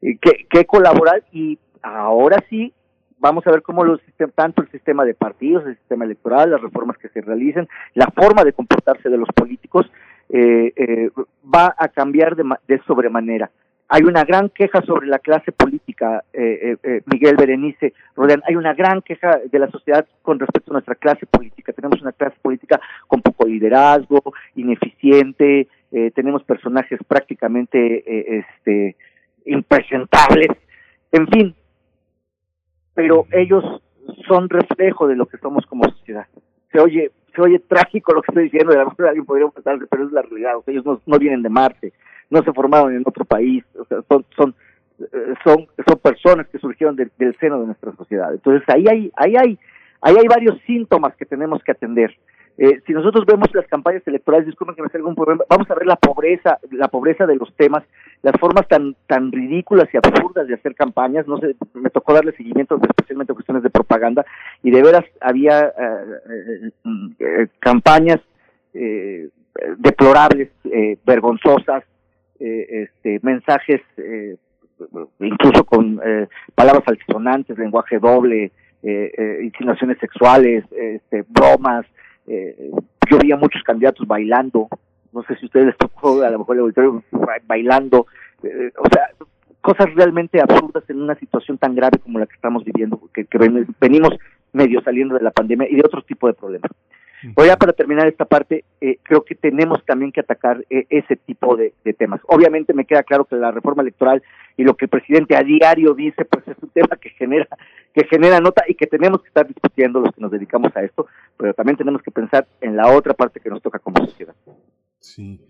que, que colaborar y ahora sí vamos a ver cómo los tanto el sistema de partidos, el sistema electoral, las reformas que se realicen, la forma de comportarse de los políticos eh, eh, va a cambiar de, de, sobremanera. Hay una gran queja sobre la clase política, eh, eh, Miguel Berenice Rodén, hay una gran queja de la sociedad con respecto a nuestra clase política. Tenemos una clase política con poco liderazgo, ineficiente, eh, tenemos personajes prácticamente eh, este, impresentables, en fin, pero ellos son reflejo de lo que somos como sociedad. Se oye, se oye trágico lo que estoy diciendo, de a lo mejor alguien podría pensar, pero es la realidad, ellos no, no, vienen de Marte, no se formaron en otro país, o sea, son, son, eh, son, son personas que surgieron del seno de nuestra sociedad. Entonces ahí hay, ahí hay, ahí hay varios síntomas que tenemos que atender. Eh, si nosotros vemos las campañas electorales, disculpen que me salga un problema, vamos a ver la pobreza, la pobreza de los temas, las formas tan tan ridículas y absurdas de hacer campañas, no sé, me tocó darle seguimiento especialmente a cuestiones de propaganda y de veras había eh, eh, campañas deplorables, vergonzosas, este, mensajes incluso con palabras altisonantes, lenguaje doble, insinuaciones sexuales, este, bromas, eh, yo veía muchos candidatos bailando, no sé si a ustedes les tocó a lo mejor el auditorio bailando, eh, o sea, cosas realmente absurdas en una situación tan grave como la que estamos viviendo, que, venimos medio saliendo de la pandemia y de otro tipo de problemas. Hoy ya para terminar esta parte, eh, creo que tenemos también que atacar eh, ese tipo de, temas. Obviamente me queda claro que la reforma electoral y lo que el presidente a diario dice, pues es un tema que genera, que genera nota y que tenemos que estar discutiendo los que nos dedicamos a esto, pero también tenemos que pensar en la otra parte que nos toca como sociedad. Sí.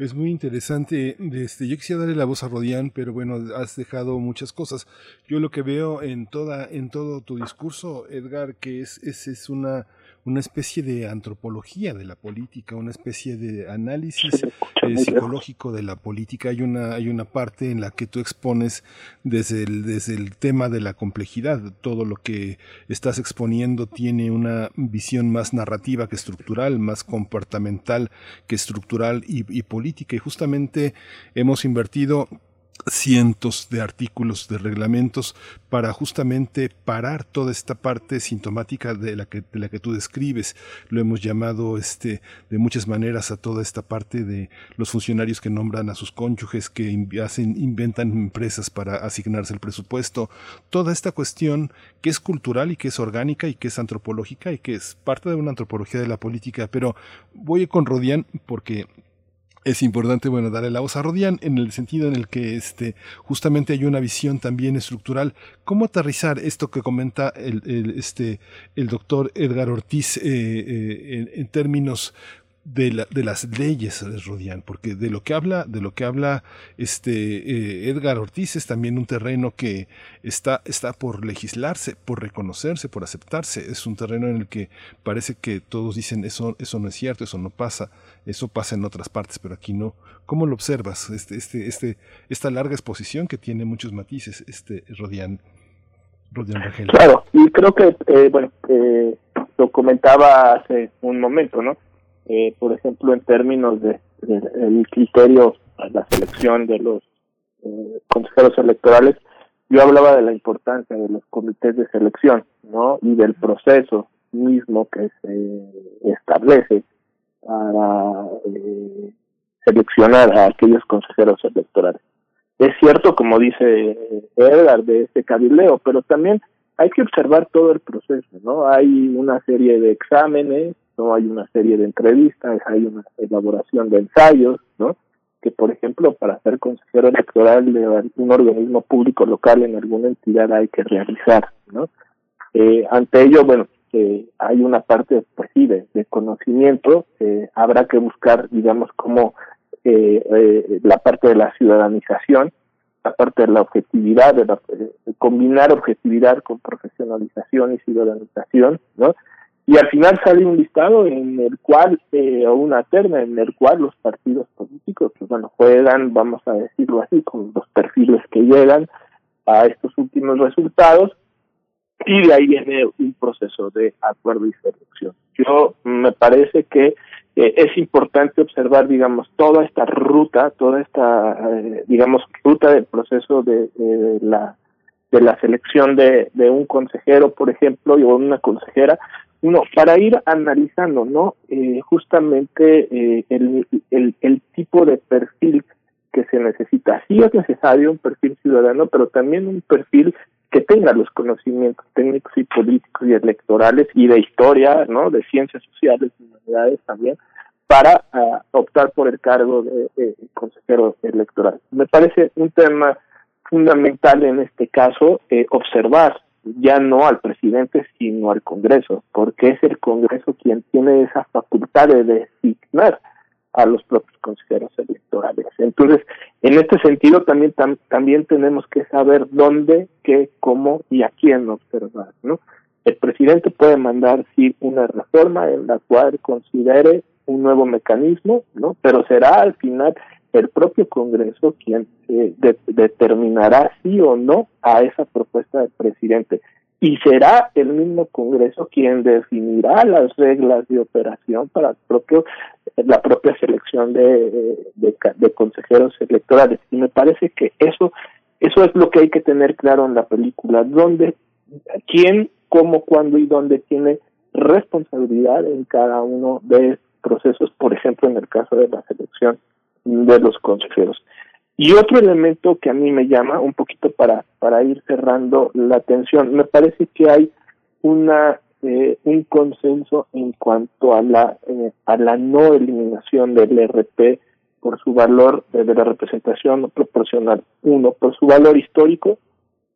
Es muy interesante. Este, yo quisiera darle la voz a Rodián, pero bueno, has dejado muchas cosas. Yo lo que veo en toda, en todo tu discurso, Edgar, que es, es, es una una especie de antropología de la política, una especie de análisis eh, psicológico de la política. Hay una, hay una parte en la que tú expones desde el, desde el tema de la complejidad. Todo lo que estás exponiendo tiene una visión más narrativa que estructural, más comportamental que estructural y, y política. Y justamente hemos invertido cientos de artículos de reglamentos para justamente parar toda esta parte sintomática de la que, de la que tú describes. Lo hemos llamado este, de muchas maneras a toda esta parte de los funcionarios que nombran a sus cónyuges, que hacen, inventan empresas para asignarse el presupuesto. Toda esta cuestión que es cultural y que es orgánica y que es antropológica y que es parte de una antropología de la política. Pero voy con Rodian porque es importante, bueno, darle la voz a Rodian en el sentido en el que este, justamente hay una visión también estructural. ¿Cómo aterrizar esto que comenta el, el este, el doctor Edgar Ortiz eh, eh, en, términos de, la, de las leyes, Rodian, porque de lo que habla, de lo que habla este eh, Edgar Ortiz es también un terreno que está, está por legislarse, por reconocerse, por aceptarse. Es un terreno en el que parece que todos dicen eso, eso no es cierto, eso no pasa, eso pasa en otras partes, pero aquí no. ¿Cómo lo observas? Este, este, este, esta larga exposición que tiene muchos matices, este Rodian. Rodian Rangel. Claro, y creo que, eh, bueno, eh, lo comentaba hace un momento, ¿no? Eh, por ejemplo, en términos de, el criterio para la selección de los eh, consejeros electorales, yo hablaba de la importancia de los comités de selección, ¿no? Y del proceso mismo que se establece para eh, seleccionar a aquellos consejeros electorales. Es cierto, como dice Edgar, de este cabildeo, pero también hay que observar todo el proceso, ¿no? Hay una serie de exámenes, ¿no? Hay una serie de entrevistas, hay una elaboración de ensayos, ¿no? Que, por ejemplo, para ser consejero electoral de un organismo público local en alguna entidad hay que realizar, ¿no? Eh, ante ello, bueno, eh, hay una parte, pues sí, de, conocimiento, eh, habrá que buscar, digamos, cómo la parte de la ciudadanización, la parte de la objetividad, de, de combinar objetividad con profesionalización y ciudadanización, ¿no? Y al final sale un listado en el cual, eh, o una terna en el cual los partidos políticos, pues bueno, juegan, vamos a decirlo así, con los perfiles que llegan a estos últimos resultados, y de ahí viene un proceso de acuerdo y selección. Yo me parece que eh, es importante observar, digamos, toda esta ruta, toda esta, eh, digamos, ruta del proceso de, la de la selección de, de un consejero, por ejemplo, o una consejera, no, para ir analizando, ¿no? Eh, justamente eh, el, el, el tipo de perfil que se necesita. Sí es necesario un perfil ciudadano, pero también un perfil que tenga los conocimientos técnicos y políticos y electorales y de historia, ¿no? De ciencias sociales y humanidades también, para uh, optar por el cargo de, de consejero electoral. Me parece un tema fundamental en este caso eh, observar ya no al presidente, sino al Congreso, porque es el Congreso quien tiene esa facultad de designar a los propios consejeros electorales. Entonces, en este sentido también también tenemos que saber dónde, qué, cómo y a quién observar, ¿no? El presidente puede mandar sí una reforma en la cual considere un nuevo mecanismo, ¿no? Pero será al final el propio Congreso quien eh, determinará sí o no a esa propuesta del presidente. Y será el mismo Congreso quien definirá las reglas de operación para propio, la propia selección de, de, consejeros electorales. Y me parece que eso, eso es lo que hay que tener claro en la película, dónde, quién, cómo, cuándo y dónde tiene responsabilidad en cada uno de estos procesos, por ejemplo, en el caso de la selección de los consejeros. Y otro elemento que a mí me llama un poquito para, para ir cerrando la atención, me parece que hay una eh, un consenso en cuanto a la eh, a la no eliminación del RP por su valor de, la representación proporcional. Uno, por su valor histórico,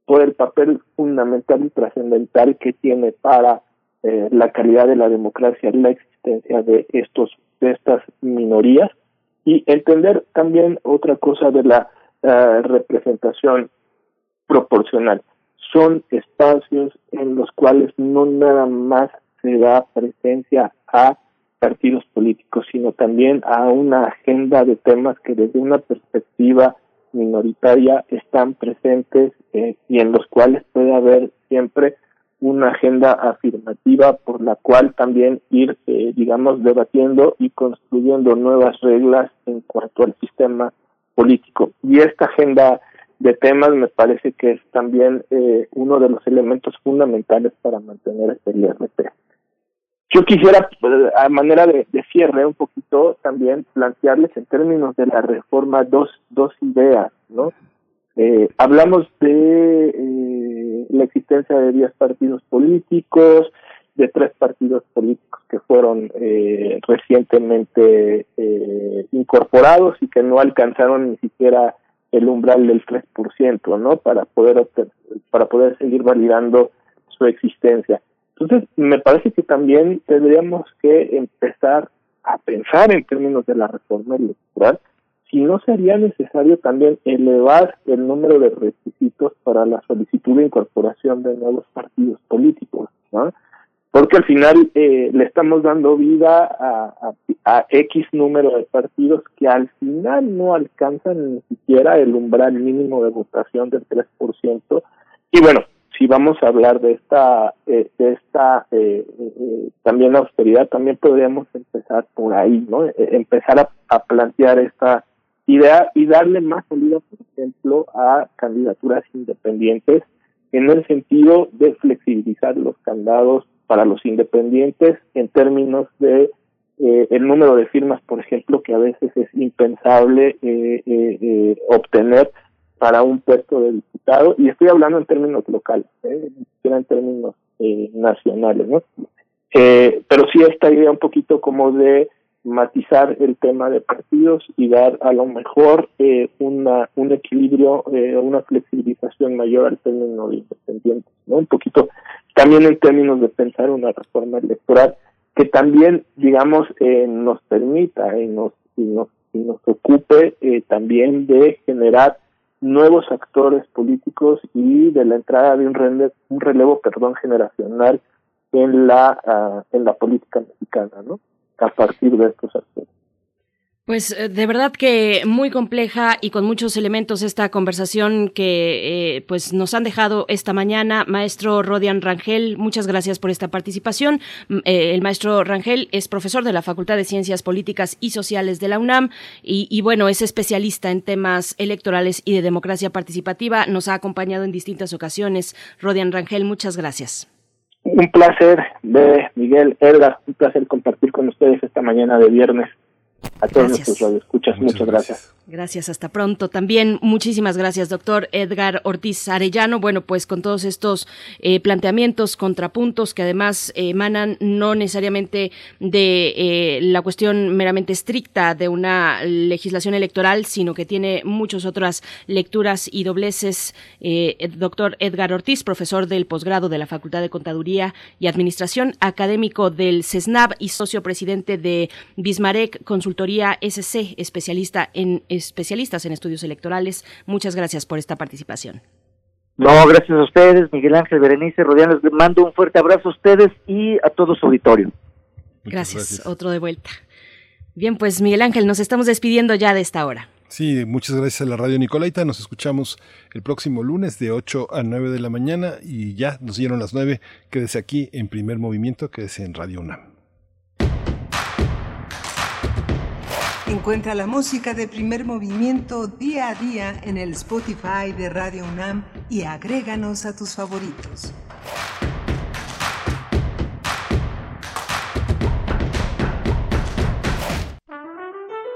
por el papel fundamental y trascendental que tiene para eh, la calidad de la democracia, la existencia de estos de estas minorías y entender también otra cosa de la uh, representación proporcional. Son espacios en los cuales no nada más se da presencia a partidos políticos, sino también a una agenda de temas que desde una perspectiva minoritaria están presentes eh, y en los cuales puede haber siempre una agenda afirmativa por la cual también ir, eh, digamos, debatiendo y construyendo nuevas reglas en cuanto al sistema político. Y esta agenda de temas me parece que es también eh, uno de los elementos fundamentales para mantener este IRT. Yo quisiera, eh, a manera de, cierre un poquito, también plantearles en términos de la reforma dos, dos ideas, ¿no? Hablamos de la existencia de 10 partidos políticos, de tres partidos políticos que fueron eh, recientemente eh, incorporados y que no alcanzaron ni siquiera el umbral del 3%, ¿no? Para poder para poder seguir validando su existencia. Entonces, me parece que también tendríamos que empezar a pensar en términos de la reforma electoral si no sería necesario también elevar el número de requisitos para la solicitud de incorporación de nuevos partidos políticos, ¿no? Porque al final eh, le estamos dando vida a, a, X número de partidos que al final no alcanzan ni siquiera el umbral mínimo de votación del 3%. Y bueno, si vamos a hablar de esta, eh, de esta eh, eh, también austeridad, también podríamos empezar por ahí, ¿no? empezar a, a, plantear esta idea y darle más salida, por ejemplo, a candidaturas independientes en el sentido de flexibilizar los candados para los independientes en términos de el número de firmas, por ejemplo, que a veces es impensable obtener para un puesto de diputado, y estoy hablando en términos locales, ¿eh? en términos eh, nacionales, ¿no? Eh, pero sí esta idea un poquito como de matizar el tema de partidos y dar a lo mejor eh, una, un equilibrio, eh, una flexibilización mayor al término de independientes, ¿no? Un poquito también en términos de pensar una reforma electoral que también, digamos, eh, nos permita y nos, y nos, y nos ocupe eh, también de generar nuevos actores políticos y de la entrada de un, relevo, un relevo perdón generacional en la uh, en la política mexicana no a partir de estos actores pues eh, de verdad que muy compleja y con muchos elementos esta conversación que eh, pues nos han dejado esta mañana. Maestro Rodian Rangel, muchas gracias por esta participación. Eh, el maestro Rangel es profesor de la Facultad de Ciencias Políticas y Sociales de la UNAM y, y, bueno, es especialista en temas electorales y de democracia participativa. Nos ha acompañado en distintas ocasiones. Rodian Rangel, muchas gracias. Un placer de Miguel Edgar, un placer compartir con ustedes esta mañana de viernes a todos gracias. nuestros radioescuchas. Muchas, Muchas gracias. gracias. Gracias, hasta pronto. También muchísimas gracias, doctor Edgar Ortiz Arellano. Bueno, pues con todos estos eh, planteamientos, contrapuntos que además eh, emanan no necesariamente de eh, la cuestión meramente estricta de una legislación electoral, sino que tiene muchas otras lecturas y dobleces. Eh, doctor Edgar Ortiz, profesor del posgrado de la Facultad de Contaduría y Administración, académico del CESNAB y socio presidente de Bismarck Consultoría SC, especialista en especialistas en estudios electorales. Muchas gracias por esta participación. No, gracias a ustedes, Miguel Ángel Berenice Rodianes. Les mando un fuerte abrazo a ustedes y a todo su auditorio. Gracias, gracias, otro de vuelta. Bien, pues Miguel Ángel, nos estamos despidiendo ya de esta hora. Sí, muchas gracias a la radio Nicolaita. Nos escuchamos el próximo lunes de 8 a 9 de la mañana y ya nos dieron las 9. Quédese aquí en primer movimiento, quédese en Radio UNAM. Encuentra la música de primer movimiento día a día en el Spotify de Radio UNAM y agréganos a tus favoritos.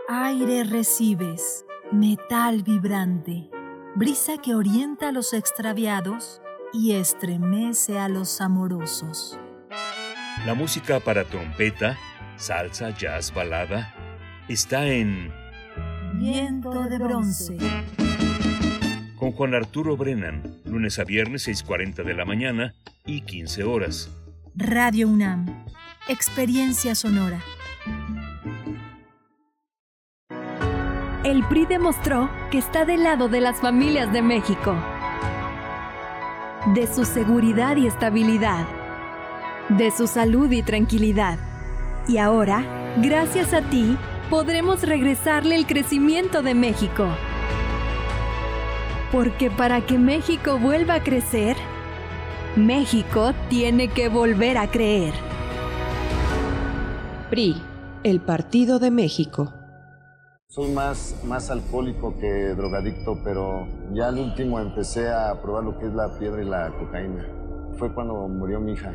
Aire recibes, metal vibrante, brisa que orienta a los extraviados y estremece a los amorosos. La música para trompeta, salsa, jazz, balada está en Viento de Bronce. Con Juan Arturo Brennan, lunes a viernes 6.40 de la mañana y 15 horas. Radio UNAM, experiencia sonora. El PRI demostró que está del lado de las familias de México, de su seguridad y estabilidad de su salud y tranquilidad. Y ahora, gracias a ti, podremos regresarle el crecimiento de México. Porque para que México vuelva a crecer, México tiene que volver a creer. PRI, el Partido de México. Soy más, más alcohólico que drogadicto, pero ya al último empecé a probar lo que es la piedra y la cocaína. Fue cuando murió mi hija.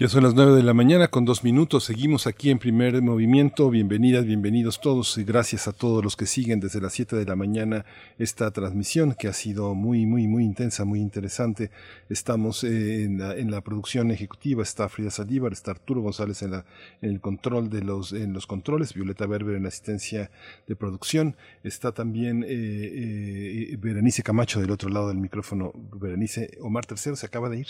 Ya son las nueve de la mañana con dos minutos. Seguimos aquí en primer movimiento. Bienvenidas, bienvenidos todos y gracias a todos los que siguen desde las siete de la mañana esta transmisión que ha sido muy, muy, muy intensa, muy interesante. Estamos eh, en, la, en la producción ejecutiva. Está Frida Saldívar, está Arturo González en, la, en el control de los, en los controles, Violeta Berber en la asistencia de producción. Está también eh, eh, Camacho del otro lado del micrófono. Berenice Omar Tercero se acaba de ir.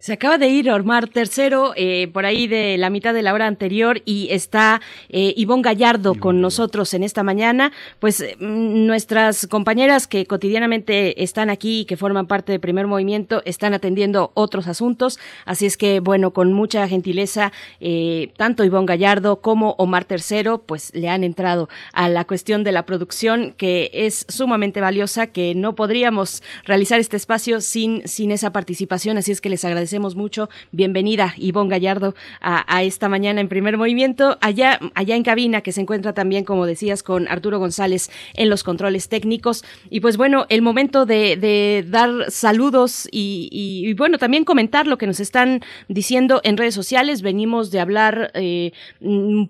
Se acaba de ir Ormar Tercero, eh, por ahí de la mitad de la hora anterior, y está eh, Ivonne Gallardo con nosotros en esta mañana. Pues mm, nuestras compañeras que cotidianamente están aquí y que forman parte del primer movimiento están atendiendo otros asuntos. Así es que, bueno, con mucha gentileza, eh, tanto Ivonne Gallardo como Omar Tercero, pues le han entrado a la cuestión de la producción, que es sumamente valiosa, que no podríamos realizar este espacio sin, sin esa participación. Así es que les agradecemos mucho. Bienvenida, Ivonne Gallardo, a, esta mañana en primer movimiento, allá, allá en cabina, que se encuentra también, como decías, con Arturo González en los controles técnicos. Y pues bueno, el momento de, dar saludos y, bueno, también comentar lo que nos están diciendo en redes sociales. Venimos de hablar eh,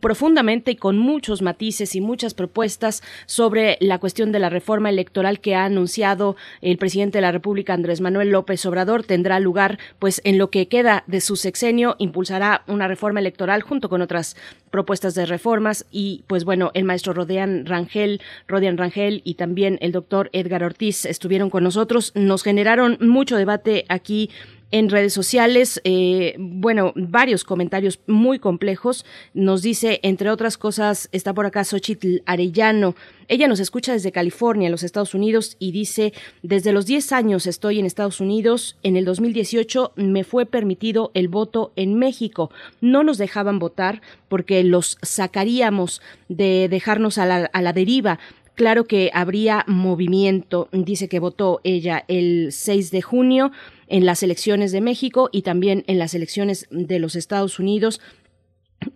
profundamente y con muchos matices y muchas propuestas sobre la cuestión de la reforma electoral que ha anunciado el presidente de la República, Andrés Manuel López Obrador. Tendrá lugar pues en lo que queda de su sexenio impulsará una reforma electoral junto con otras propuestas de reformas. Y pues bueno, el maestro Rodian Rangel, Rodian Rangel y también el doctor Edgar Ortiz estuvieron con nosotros, nos generaron mucho debate aquí en redes sociales, eh, bueno, varios comentarios muy complejos. Nos dice, entre otras cosas, está por acá Xochitl Arellano. Ella nos escucha desde California, en los Estados Unidos, y dice, desde los 10 años estoy en Estados Unidos. En el 2018 me fue permitido el voto en México. No nos dejaban votar porque los sacaríamos de dejarnos a la, a la deriva claro que habría movimiento. Dice que votó ella el 6 de junio en las elecciones de México y también en las elecciones de los Estados Unidos.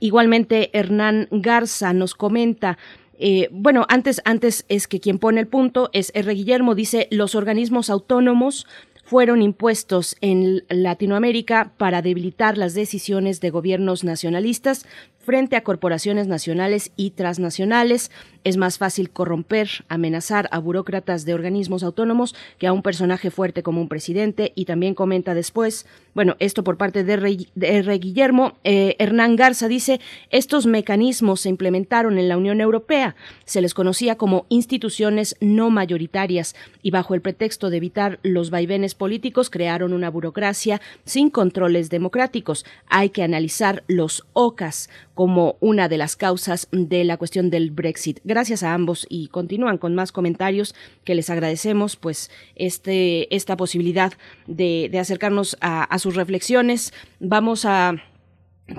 Igualmente, Hernán Garza nos comenta eh, bueno, antes, antes es que quien pone el punto es R. Guillermo, dice los organismos autónomos fueron impuestos en Latinoamérica para debilitar las decisiones de gobiernos nacionalistas frente a corporaciones nacionales y transnacionales. Es más fácil corromper, amenazar a burócratas de organismos autónomos que a un personaje fuerte como un presidente. Y también comenta después, bueno, esto por parte de R. De R. Guillermo, eh, Hernán Garza dice, estos mecanismos se implementaron en la Unión Europea. Se les conocía como instituciones no mayoritarias y bajo el pretexto de evitar los vaivenes políticos crearon una burocracia sin controles democráticos. Hay que analizar los OCAS como una de las causas de la cuestión del Brexit. Gracias a ambos y continúan con más comentarios que les agradecemos, pues, este, esta posibilidad de, de acercarnos a, a sus reflexiones. Vamos a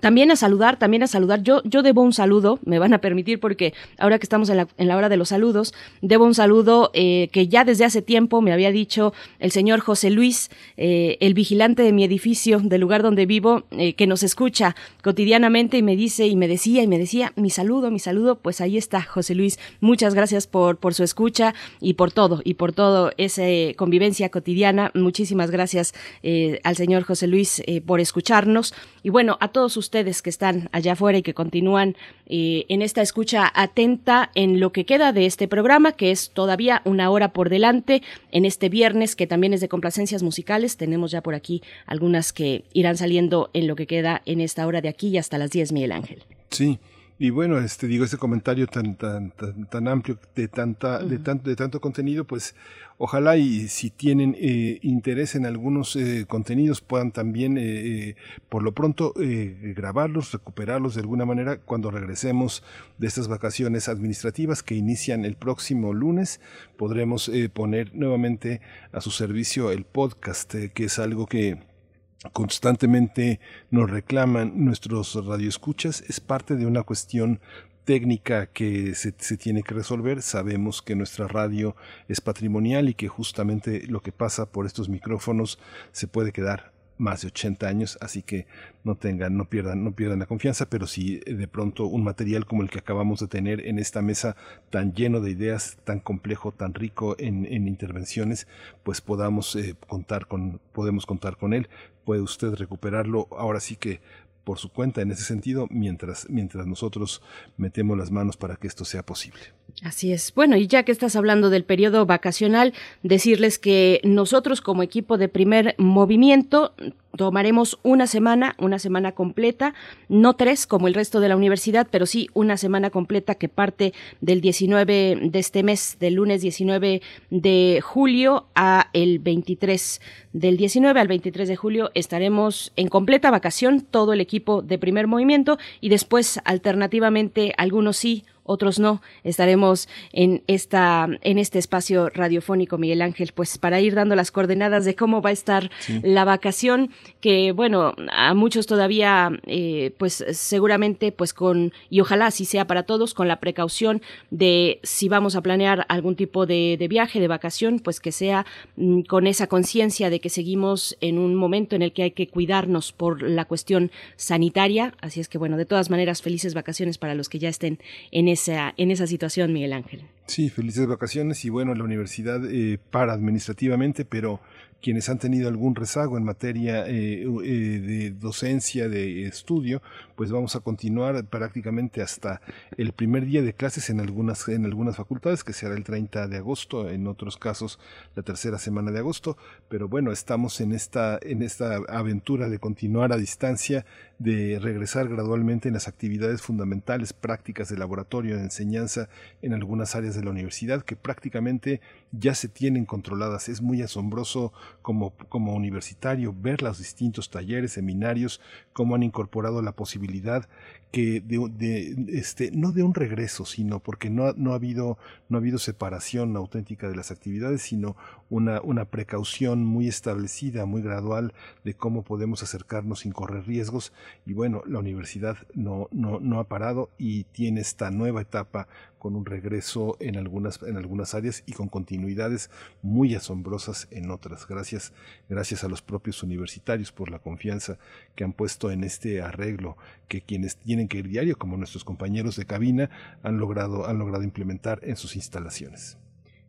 también a saludar, también a saludar. Yo, yo debo un saludo, me van a permitir porque ahora que estamos en la, en la hora de los saludos, debo un saludo eh, que ya desde hace tiempo me había dicho el señor José Luis, eh, el vigilante de mi edificio, del lugar donde vivo, eh, que nos escucha cotidianamente y me dice y me decía y me decía mi saludo, mi saludo, pues ahí está José Luis. Muchas gracias por, por su escucha y por todo, y por todo esa convivencia cotidiana. Muchísimas gracias al señor José Luis por escucharnos. Y bueno, a todos ustedes que están allá afuera y que continúan eh, en esta escucha atenta en lo que queda de este programa, que es todavía una hora por delante, en este viernes que también es de complacencias musicales. Tenemos ya por aquí algunas que irán saliendo en lo que queda en esta hora de aquí y hasta las 10, Miguel Ángel. Sí, y bueno, este digo este comentario tan tan tan, tan amplio de tanta de tanto de tanto contenido, pues ojalá y si tienen eh, interés en algunos eh, contenidos puedan también eh, por lo pronto grabarlos, recuperarlos de alguna manera cuando regresemos de estas vacaciones administrativas que inician el próximo lunes, podremos poner nuevamente a su servicio el podcast, que es algo que constantemente nos reclaman nuestros radioescuchas es parte de una cuestión técnica que se, se, tiene que resolver. Sabemos que nuestra radio es patrimonial y que justamente lo que pasa por estos micrófonos se puede quedar más de 80 años, así que no tengan, no pierdan, no pierdan la confianza, pero si eh, de pronto un material como el que acabamos de tener en esta mesa tan lleno de ideas, tan complejo, tan rico en, en intervenciones, pues podamos eh, contar con, podemos contar con él, puede usted recuperarlo ahora sí que por su cuenta en ese sentido mientras, mientras nosotros metemos las manos para que esto sea posible. Así es. Bueno, y ya que estás hablando del periodo vacacional, decirles que nosotros como equipo de primer movimiento tomaremos una semana, una semana completa, no tres como el resto de la universidad, pero sí una semana completa que parte del 19 de este mes, del lunes 19 de julio a el 23 del 19 al 23 de julio estaremos en completa vacación todo el equipo de primer movimiento y después alternativamente algunos sí otros no. Estaremos en esta en este espacio radiofónico Miguel Ángel, pues para ir dando las coordenadas de cómo va a estar la vacación, que bueno a muchos todavía eh, pues seguramente pues con y ojalá así sea para todos con la precaución de si vamos a planear algún tipo de, de viaje de vacación, pues que sea mm, con esa conciencia de que seguimos en un momento en el que hay que cuidarnos por la cuestión sanitaria. Así es que bueno de todas maneras felices vacaciones para los que ya estén en esa, en esa situación, Miguel Ángel. Sí, felices vacaciones y bueno, la universidad eh, para administrativamente, pero quienes han tenido algún rezago en materia eh, eh, de docencia, de estudio, pues vamos a continuar prácticamente hasta el primer día de clases en algunas, en algunas facultades, que será el 30 de agosto, en otros casos la tercera semana de agosto, pero bueno, estamos en esta, en esta aventura de continuar a distancia, de regresar gradualmente en las actividades fundamentales, prácticas de laboratorio, de enseñanza en algunas áreas de la universidad que prácticamente ya se tienen controladas. Es muy asombroso como, como universitario ver los distintos talleres, seminarios, cómo han incorporado la posibilidad posibilidad que de, este, no de un regreso, sino porque no, no, ha habido, no ha habido separación auténtica de las actividades, sino una, una precaución muy establecida, muy gradual de cómo podemos acercarnos sin correr riesgos. Y bueno, la universidad no, no, no ha parado y tiene esta nueva etapa con un regreso en algunas, en algunas áreas y con continuidades muy asombrosas en otras. Gracias, gracias a los propios universitarios por la confianza que han puesto en este arreglo que quienes tienen que ir diario, como nuestros compañeros de cabina, han logrado, han logrado implementar en sus instalaciones.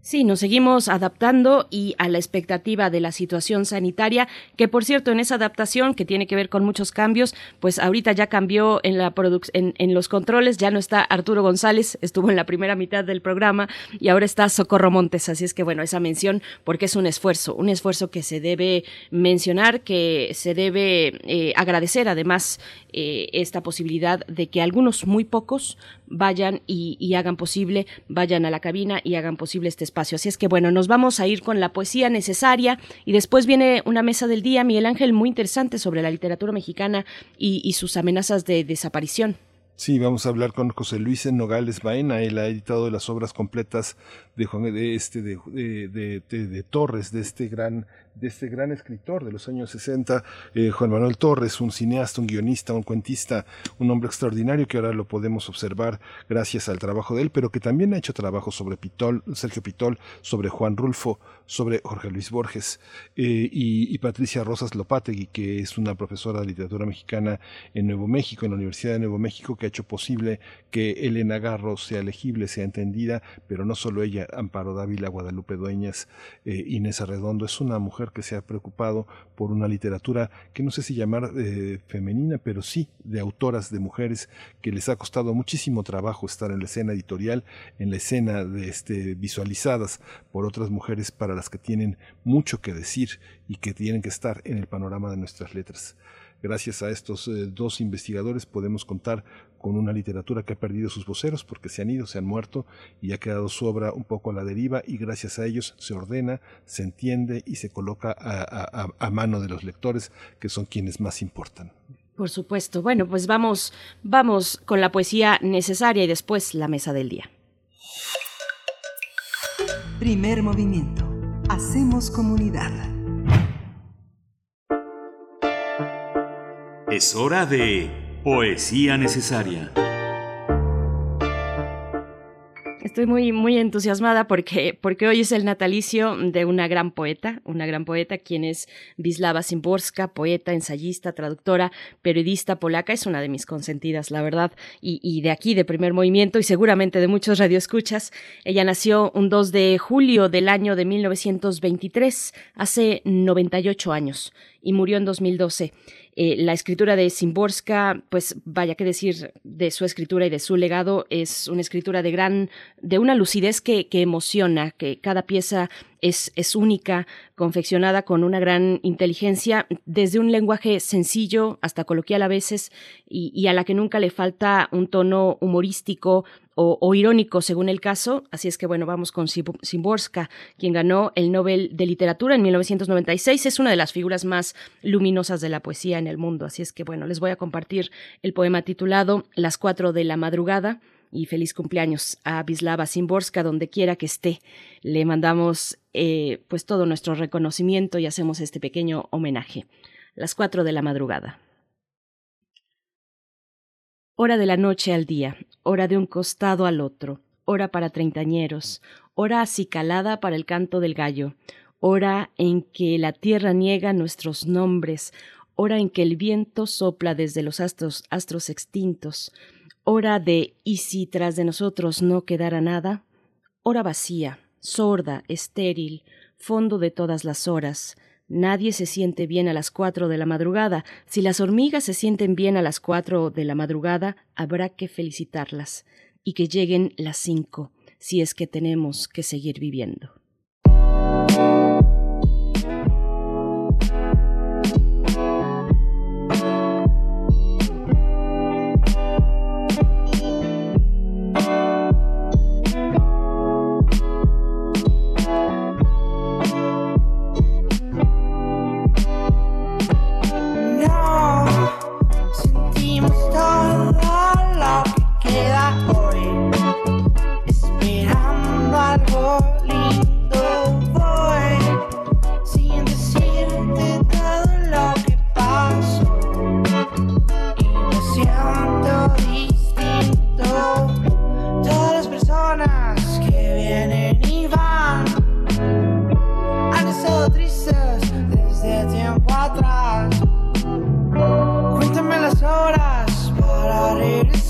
Sí, nos seguimos adaptando y a la expectativa de la situación sanitaria, que por cierto, en esa adaptación que tiene que ver con muchos cambios, pues ahorita ya cambió en la en, en los controles, ya no está Arturo González, estuvo en la primera mitad del programa y ahora está Socorro Montes, así es que bueno, esa mención porque es un esfuerzo, un esfuerzo que se debe mencionar, que se debe eh, agradecer además eh, esta posibilidad de que algunos muy pocos vayan y, hagan posible, vayan a la cabina y hagan posible este Así es que bueno, nos vamos a ir con la poesía necesaria y después viene una mesa del día, Miguel Ángel, muy interesante sobre la literatura mexicana y, sus amenazas de desaparición. Sí, vamos a hablar con José Luis Nogales Baena. Él ha editado las obras completas de de este de, Torres, de este gran de este gran escritor de los años 60, eh, Juan Manuel Torres, un cineasta, un guionista, un cuentista, un hombre extraordinario que ahora lo podemos observar gracias al trabajo de él, pero que también ha hecho trabajo sobre Pitol, Sergio Pitol, sobre Juan Rulfo, sobre Jorge Luis Borges eh, y, Patricia Rosas Lopategui, que es una profesora de literatura mexicana en Nuevo México, en la Universidad de Nuevo México, que ha hecho posible que Elena Garro sea legible, sea entendida, pero no solo ella, Amparo Dávila, Guadalupe Dueñas, eh, Inés Arredondo, es una mujer que se ha preocupado por una literatura que no sé si llamar eh, femenina, pero sí de autoras, de mujeres que les ha costado muchísimo trabajo estar en la escena editorial, en la escena de este, visualizadas por otras mujeres para las que tienen mucho que decir y que tienen que estar en el panorama de nuestras letras. Gracias a estos eh, dos investigadores podemos contar con una literatura que ha perdido sus voceros porque se han ido, se han muerto y ha quedado su obra un poco a la deriva y gracias a ellos se ordena, se entiende y se coloca a, a mano de los lectores que son quienes más importan. Por supuesto. Bueno, pues vamos, vamos con la poesía necesaria y después la mesa del día. Primer movimiento. Hacemos comunidad. Es hora de Poesía Necesaria. Estoy muy, muy entusiasmada porque, porque hoy es el natalicio de una gran poeta, una gran poeta, quien es Wisława Szymborska, poeta, ensayista, traductora, periodista polaca. Es una de mis consentidas, la verdad, y, y de aquí, de primer movimiento, y seguramente de muchos radioescuchas. Ella nació un 2 de julio del año de 1923, hace 98 años, y murió en 2012. Eh, la escritura de Simborska, pues vaya que decir de su escritura y de su legado, es una escritura de gran, de una lucidez que, que emociona, que cada pieza es, es, única, confeccionada con una gran inteligencia, desde un lenguaje sencillo hasta coloquial a veces, y, y a la que nunca le falta un tono humorístico, o, irónico según el caso. Así es que bueno, vamos con Simborska, quien ganó el Nobel de Literatura en 1996. Es una de las figuras más luminosas de la poesía en el mundo. Así es que bueno, les voy a compartir el poema titulado Las cuatro de la madrugada. Y feliz cumpleaños a Bislava Simborska, donde quiera que esté. Le mandamos eh, pues todo nuestro reconocimiento y hacemos este pequeño homenaje. Las cuatro de la madrugada. Hora de la noche al día, hora de un costado al otro, hora para treintañeros, hora acicalada para el canto del gallo, hora en que la tierra niega nuestros nombres, hora en que el viento sopla desde los astros, astros extintos, hora de y si tras de nosotros no quedara nada, hora vacía, sorda, estéril, fondo de todas las horas, Nadie se siente bien a las cuatro de la madrugada. Si las hormigas se sienten bien a las cuatro de la madrugada, habrá que felicitarlas y que lleguen las cinco, si es que tenemos que seguir viviendo.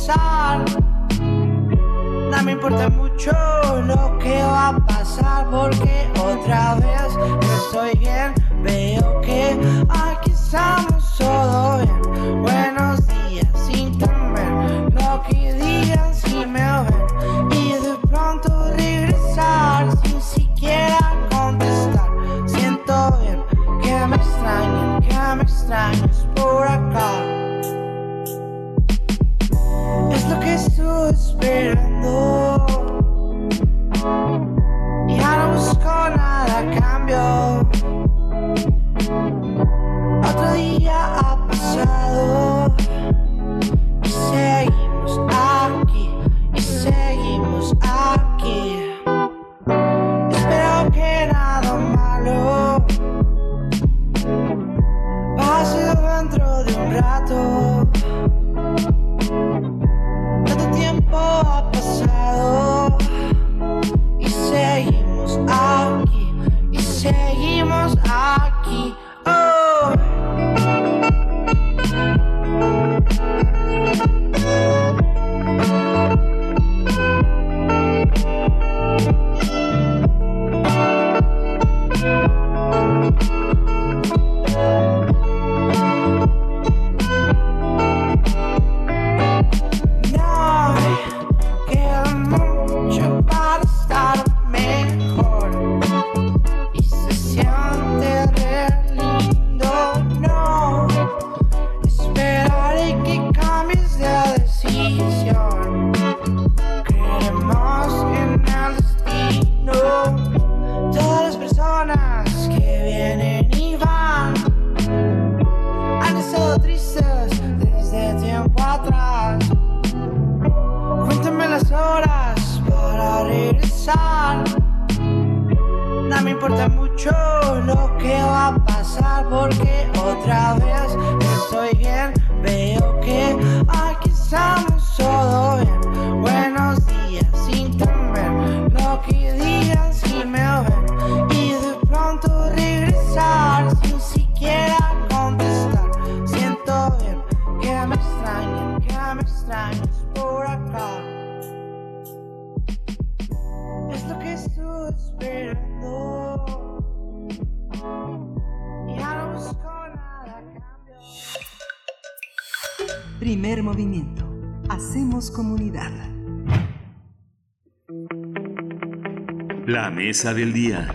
No me importa mucho lo que va a pasar porque otra vez estoy bien. Veo que aquí estamos todo bien. Buenos días sin temer lo que digan si me ven. Y de pronto regresar sin siquiera contestar. Siento bien que me extrañen, que me extrañes por acá esperando. Ya no busco nada a cambio. Otro día ha pasado mesa del día.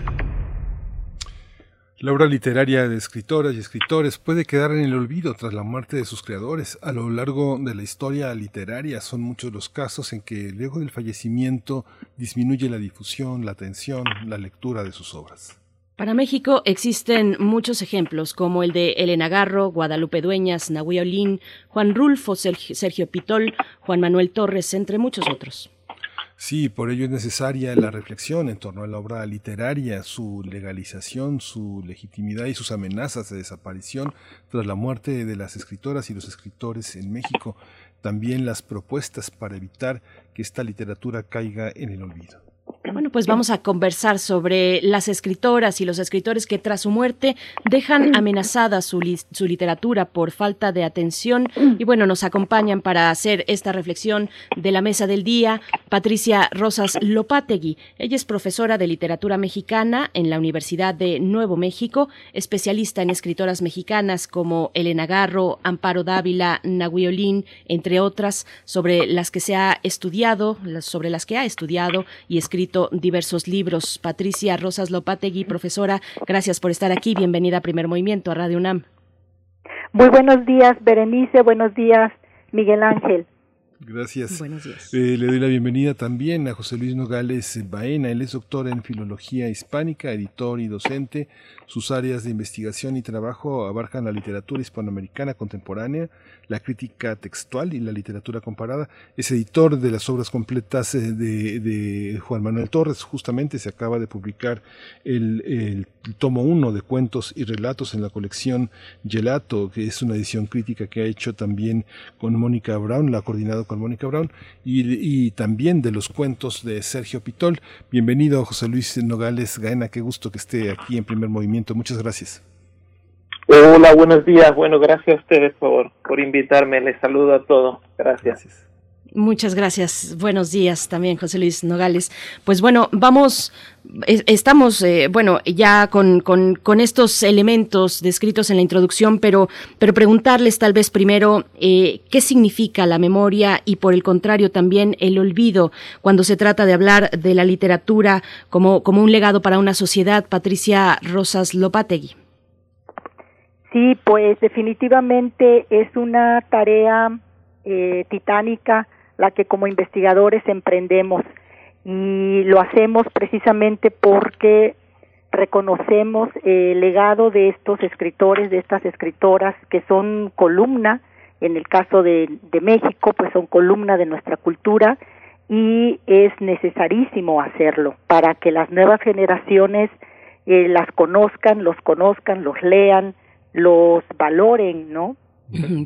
La obra literaria de escritoras y escritores puede quedar en el olvido tras la muerte de sus creadores. A lo largo de la historia literaria son muchos los casos en que luego del fallecimiento disminuye la difusión, la atención, la lectura de sus obras. Para México existen muchos ejemplos, como el de Elena Garro, Guadalupe Dueñas, Nahui Olín, Juan Rulfo, Sergio Sergio Pitol, Juan Manuel Torres, entre muchos otros. Sí, por ello es necesaria la reflexión en torno a la obra literaria, su legalización, su legitimidad y sus amenazas de desaparición tras la muerte de las escritoras y los escritores en México. También las propuestas para evitar que esta literatura caiga en el olvido. Bueno, pues vamos a conversar sobre las escritoras y los escritores que tras su muerte dejan amenazada su, li- su literatura por falta de atención. Y bueno, nos acompañan para hacer esta reflexión de la mesa del día Patricia Rosas Lopategui. Ella es profesora de literatura mexicana en la Universidad de Nuevo México, especialista en escritoras mexicanas como Elena Garro, Amparo Dávila, Nahui Olín, entre otras, sobre las que se ha estudiado, sobre las que ha estudiado y escrito diversos libros. Patricia Rosas Lopategui, profesora, gracias por estar aquí. Bienvenida a Primer Movimiento, a Radio UNAM. Muy buenos días, Berenice. Buenos días, Miguel Ángel. Gracias. Buenos días. Eh, le doy la bienvenida también a José Luis Nogales Baena. Él es doctor en Filología Hispánica, editor y docente. Sus áreas de investigación y trabajo abarcan la literatura hispanoamericana contemporánea, la crítica textual y la literatura comparada. Es editor de las obras completas eh, de, de Juan Manuel Torres. Justamente se acaba de publicar el, el tomo 1 de cuentos y relatos en la colección Gelato, que es una edición crítica que ha hecho también con Mónica Brown, la ha coordinado con Mónica Brown, y, y también de los cuentos de Sergio Pitol. Bienvenido, José Luis Nogales Gaena, qué gusto que esté aquí en primer movimiento. Muchas gracias. Hola, buenos días. Bueno, gracias a ustedes por, por invitarme. Les saludo a todos. Gracias. Muchas gracias. Buenos días también, José Luis Nogales. Pues bueno, vamos, es- estamos, eh, bueno, ya con, con, con estos elementos descritos en la introducción, pero, pero preguntarles tal vez primero eh, qué significa la memoria y por el contrario también el olvido cuando se trata de hablar de la literatura como, como un legado para una sociedad. Patricia Rosas Lopategui. Sí, pues definitivamente es una tarea eh, titánica la que como investigadores emprendemos y lo hacemos precisamente porque reconocemos el legado de estos escritores, de estas escritoras que son columna, en el caso de, México, pues son columna de nuestra cultura y es necesarísimo hacerlo para que las nuevas generaciones eh, las conozcan, los conozcan, los lean, los valoren, ¿no?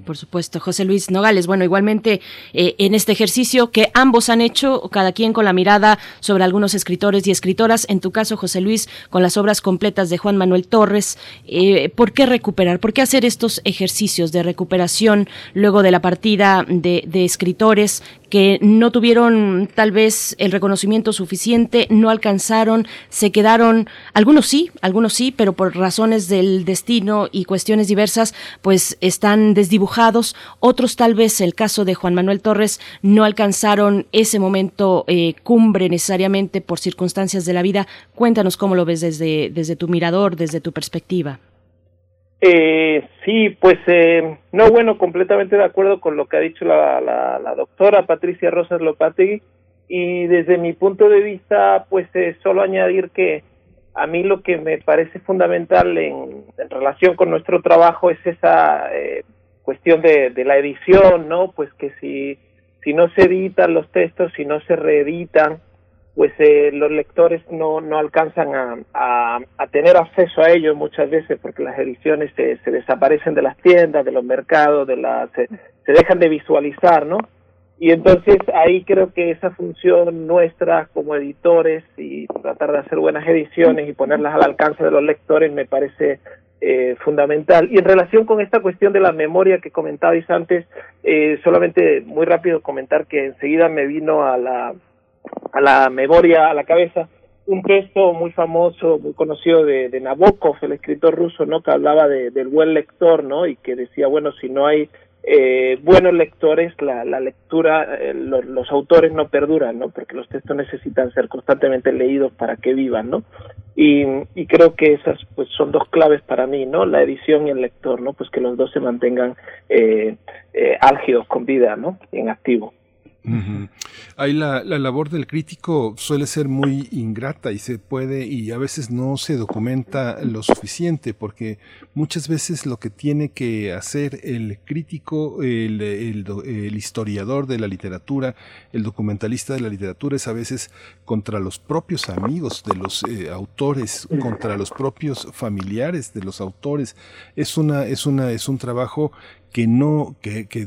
Por supuesto, José Luis Nogales. Bueno, igualmente eh, en este ejercicio que ambos han hecho, cada quien con la mirada sobre algunos escritores y escritoras, en tu caso, José Luis, con las obras completas de Juan Manuel Torres, eh, ¿por qué recuperar? ¿Por qué hacer estos ejercicios de recuperación luego de la partida de escritores que no tuvieron tal vez el reconocimiento suficiente, no alcanzaron, se quedaron, algunos sí, algunos sí, pero por razones del destino y cuestiones diversas, pues están desdibujados, otros tal vez el caso de Juan Manuel Torres no alcanzaron ese momento eh, cumbre necesariamente por circunstancias de la vida. Cuéntanos cómo lo ves desde, desde tu mirador, desde tu perspectiva. Eh, sí, pues eh, no, bueno, completamente de acuerdo con lo que ha dicho la, la, la doctora Patricia Rosas Lopategui y desde mi punto de vista, pues eh, solo añadir que a mí lo que me parece fundamental en, en relación con nuestro trabajo es esa eh, cuestión de, de la edición, ¿no? Pues que si, si no se editan los textos, si no se reeditan, pues eh, los lectores no, no alcanzan a, a, tener acceso a ellos muchas veces porque las ediciones se, se desaparecen de las tiendas, de los mercados, de las, se, se dejan de visualizar, ¿no? Y entonces ahí creo que esa función nuestra como editores y tratar de hacer buenas ediciones y ponerlas al alcance de los lectores me parece eh, fundamental. Y en relación con esta cuestión de la memoria que comentabais antes, eh, solamente muy rápido comentar que enseguida me vino a la, a la memoria, a la cabeza, un texto muy famoso, muy conocido de, de Nabokov, el escritor ruso, ¿no? Que hablaba de, del buen lector, ¿no? Y que decía, bueno, si no hay eh, buenos lectores, la, lectura, eh, los autores no perduran, ¿no? Porque los textos necesitan ser constantemente leídos para que vivan, ¿no? Y, y, creo que esas pues son dos claves para mí, ¿no? La edición y el lector, ¿no? Pues que los dos se mantengan eh, eh álgidos con vida, ¿no? En activo. Ahí la, la, labor del crítico suele ser muy ingrata y se puede y a veces no se documenta lo suficiente porque muchas veces lo que tiene que hacer el crítico, el, el, historiador de la literatura, el documentalista de la literatura es a veces contra los propios amigos de los eh, autores, contra los propios familiares de los autores. Es una, es una, es un trabajo que no, que, que,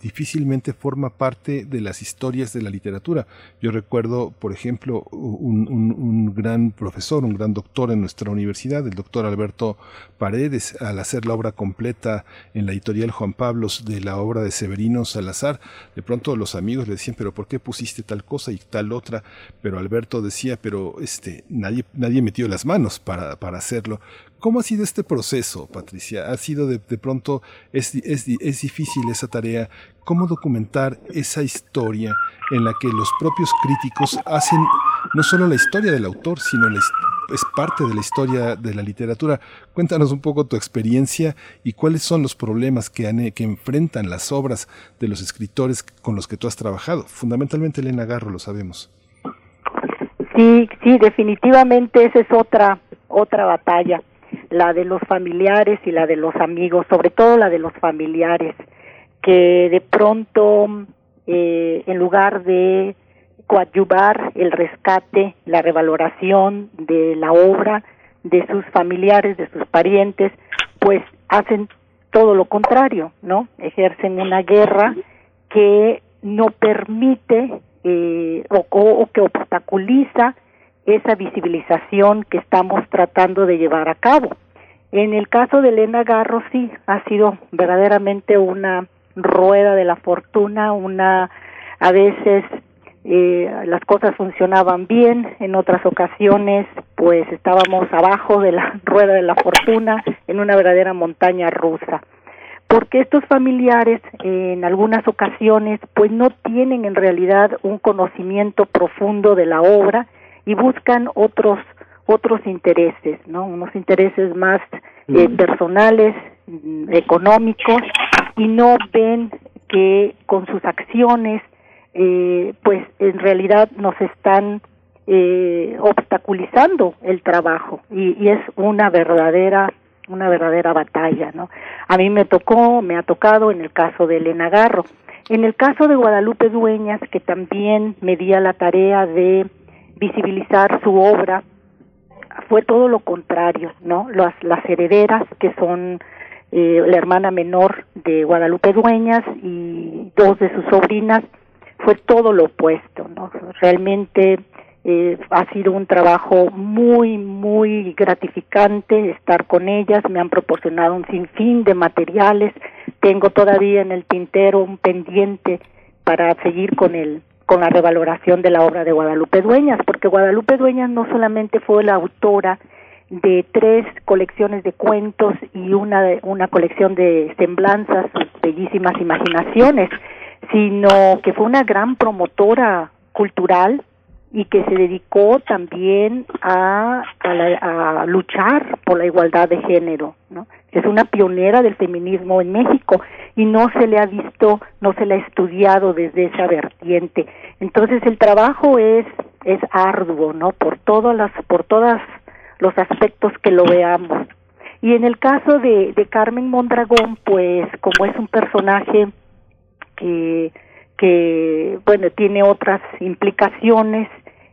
difícilmente forma parte de las historias de la literatura. Yo recuerdo, por ejemplo, un, un, un, gran profesor, un gran doctor en nuestra universidad, el doctor Alberto Paredes, al hacer la obra completa en la editorial Juan Pablos de la obra de Severino Salazar, de pronto los amigos le decían, pero ¿por qué pusiste tal cosa y tal otra? Pero Alberto decía, pero este, nadie, nadie metió las manos para, para hacerlo. ¿Cómo ha sido este proceso, Patricia? ¿Ha sido de, de pronto, es, es, es, difícil esa tarea? ¿Cómo documentar esa historia en la que los propios críticos hacen no solo la historia del autor, sino la, es parte de la historia de la literatura? Cuéntanos un poco tu experiencia y cuáles son los problemas que, han, que enfrentan las obras de los escritores con los que tú has trabajado. Fundamentalmente Elena Garro, lo sabemos. Sí, sí, definitivamente esa es otra, otra batalla la de los familiares y la de los amigos, sobre todo la de los familiares, que de pronto, eh, en lugar de coadyuvar el rescate, la revaloración de la obra de sus familiares, de sus parientes, pues hacen todo lo contrario, ¿no? Ejercen una guerra que no permite eh, o, o que obstaculiza esa visibilización que estamos tratando de llevar a cabo. En el caso de Elena Garro sí ha sido verdaderamente una rueda de la fortuna, una a veces eh, las cosas funcionaban bien, en otras ocasiones pues estábamos abajo de la rueda de la fortuna en una verdadera montaña rusa. Porque estos familiares en algunas ocasiones pues no tienen en realidad un conocimiento profundo de la obra y buscan otros otros intereses, ¿no? Unos intereses más eh, personales, mm, económicos y no ven que con sus acciones eh, pues en realidad nos están eh, obstaculizando el trabajo. Y, y, es una verdadera una verdadera batalla no a mí me tocó me ha tocado en el caso de Elena Garro. En el caso de Guadalupe Dueñas que también me di a la tarea de visibilizar su obra fue todo lo contrario, ¿no? Las, las herederas, que son eh, la hermana menor de Guadalupe Dueñas y dos de sus sobrinas, fue todo lo opuesto, ¿no? Realmente eh, ha sido un trabajo muy, muy gratificante estar con ellas, me han proporcionado un sinfín de materiales, tengo todavía en el tintero un pendiente para seguir con el con la revaloración de la obra de Guadalupe Dueñas, porque Guadalupe Dueñas no solamente fue la autora de tres colecciones de cuentos y una, una colección de semblanzas, bellísimas imaginaciones, sino que fue una gran promotora cultural y que se dedicó también a, a, a, luchar por la igualdad de género, ¿no? Es una pionera del feminismo en México y no se le ha visto, no se le ha estudiado desde esa vertiente. Entonces el trabajo es es arduo, ¿no? Por todas las por todos los aspectos que lo veamos. Y en el caso de, de Carmen Mondragón, pues como es un personaje que que bueno tiene otras implicaciones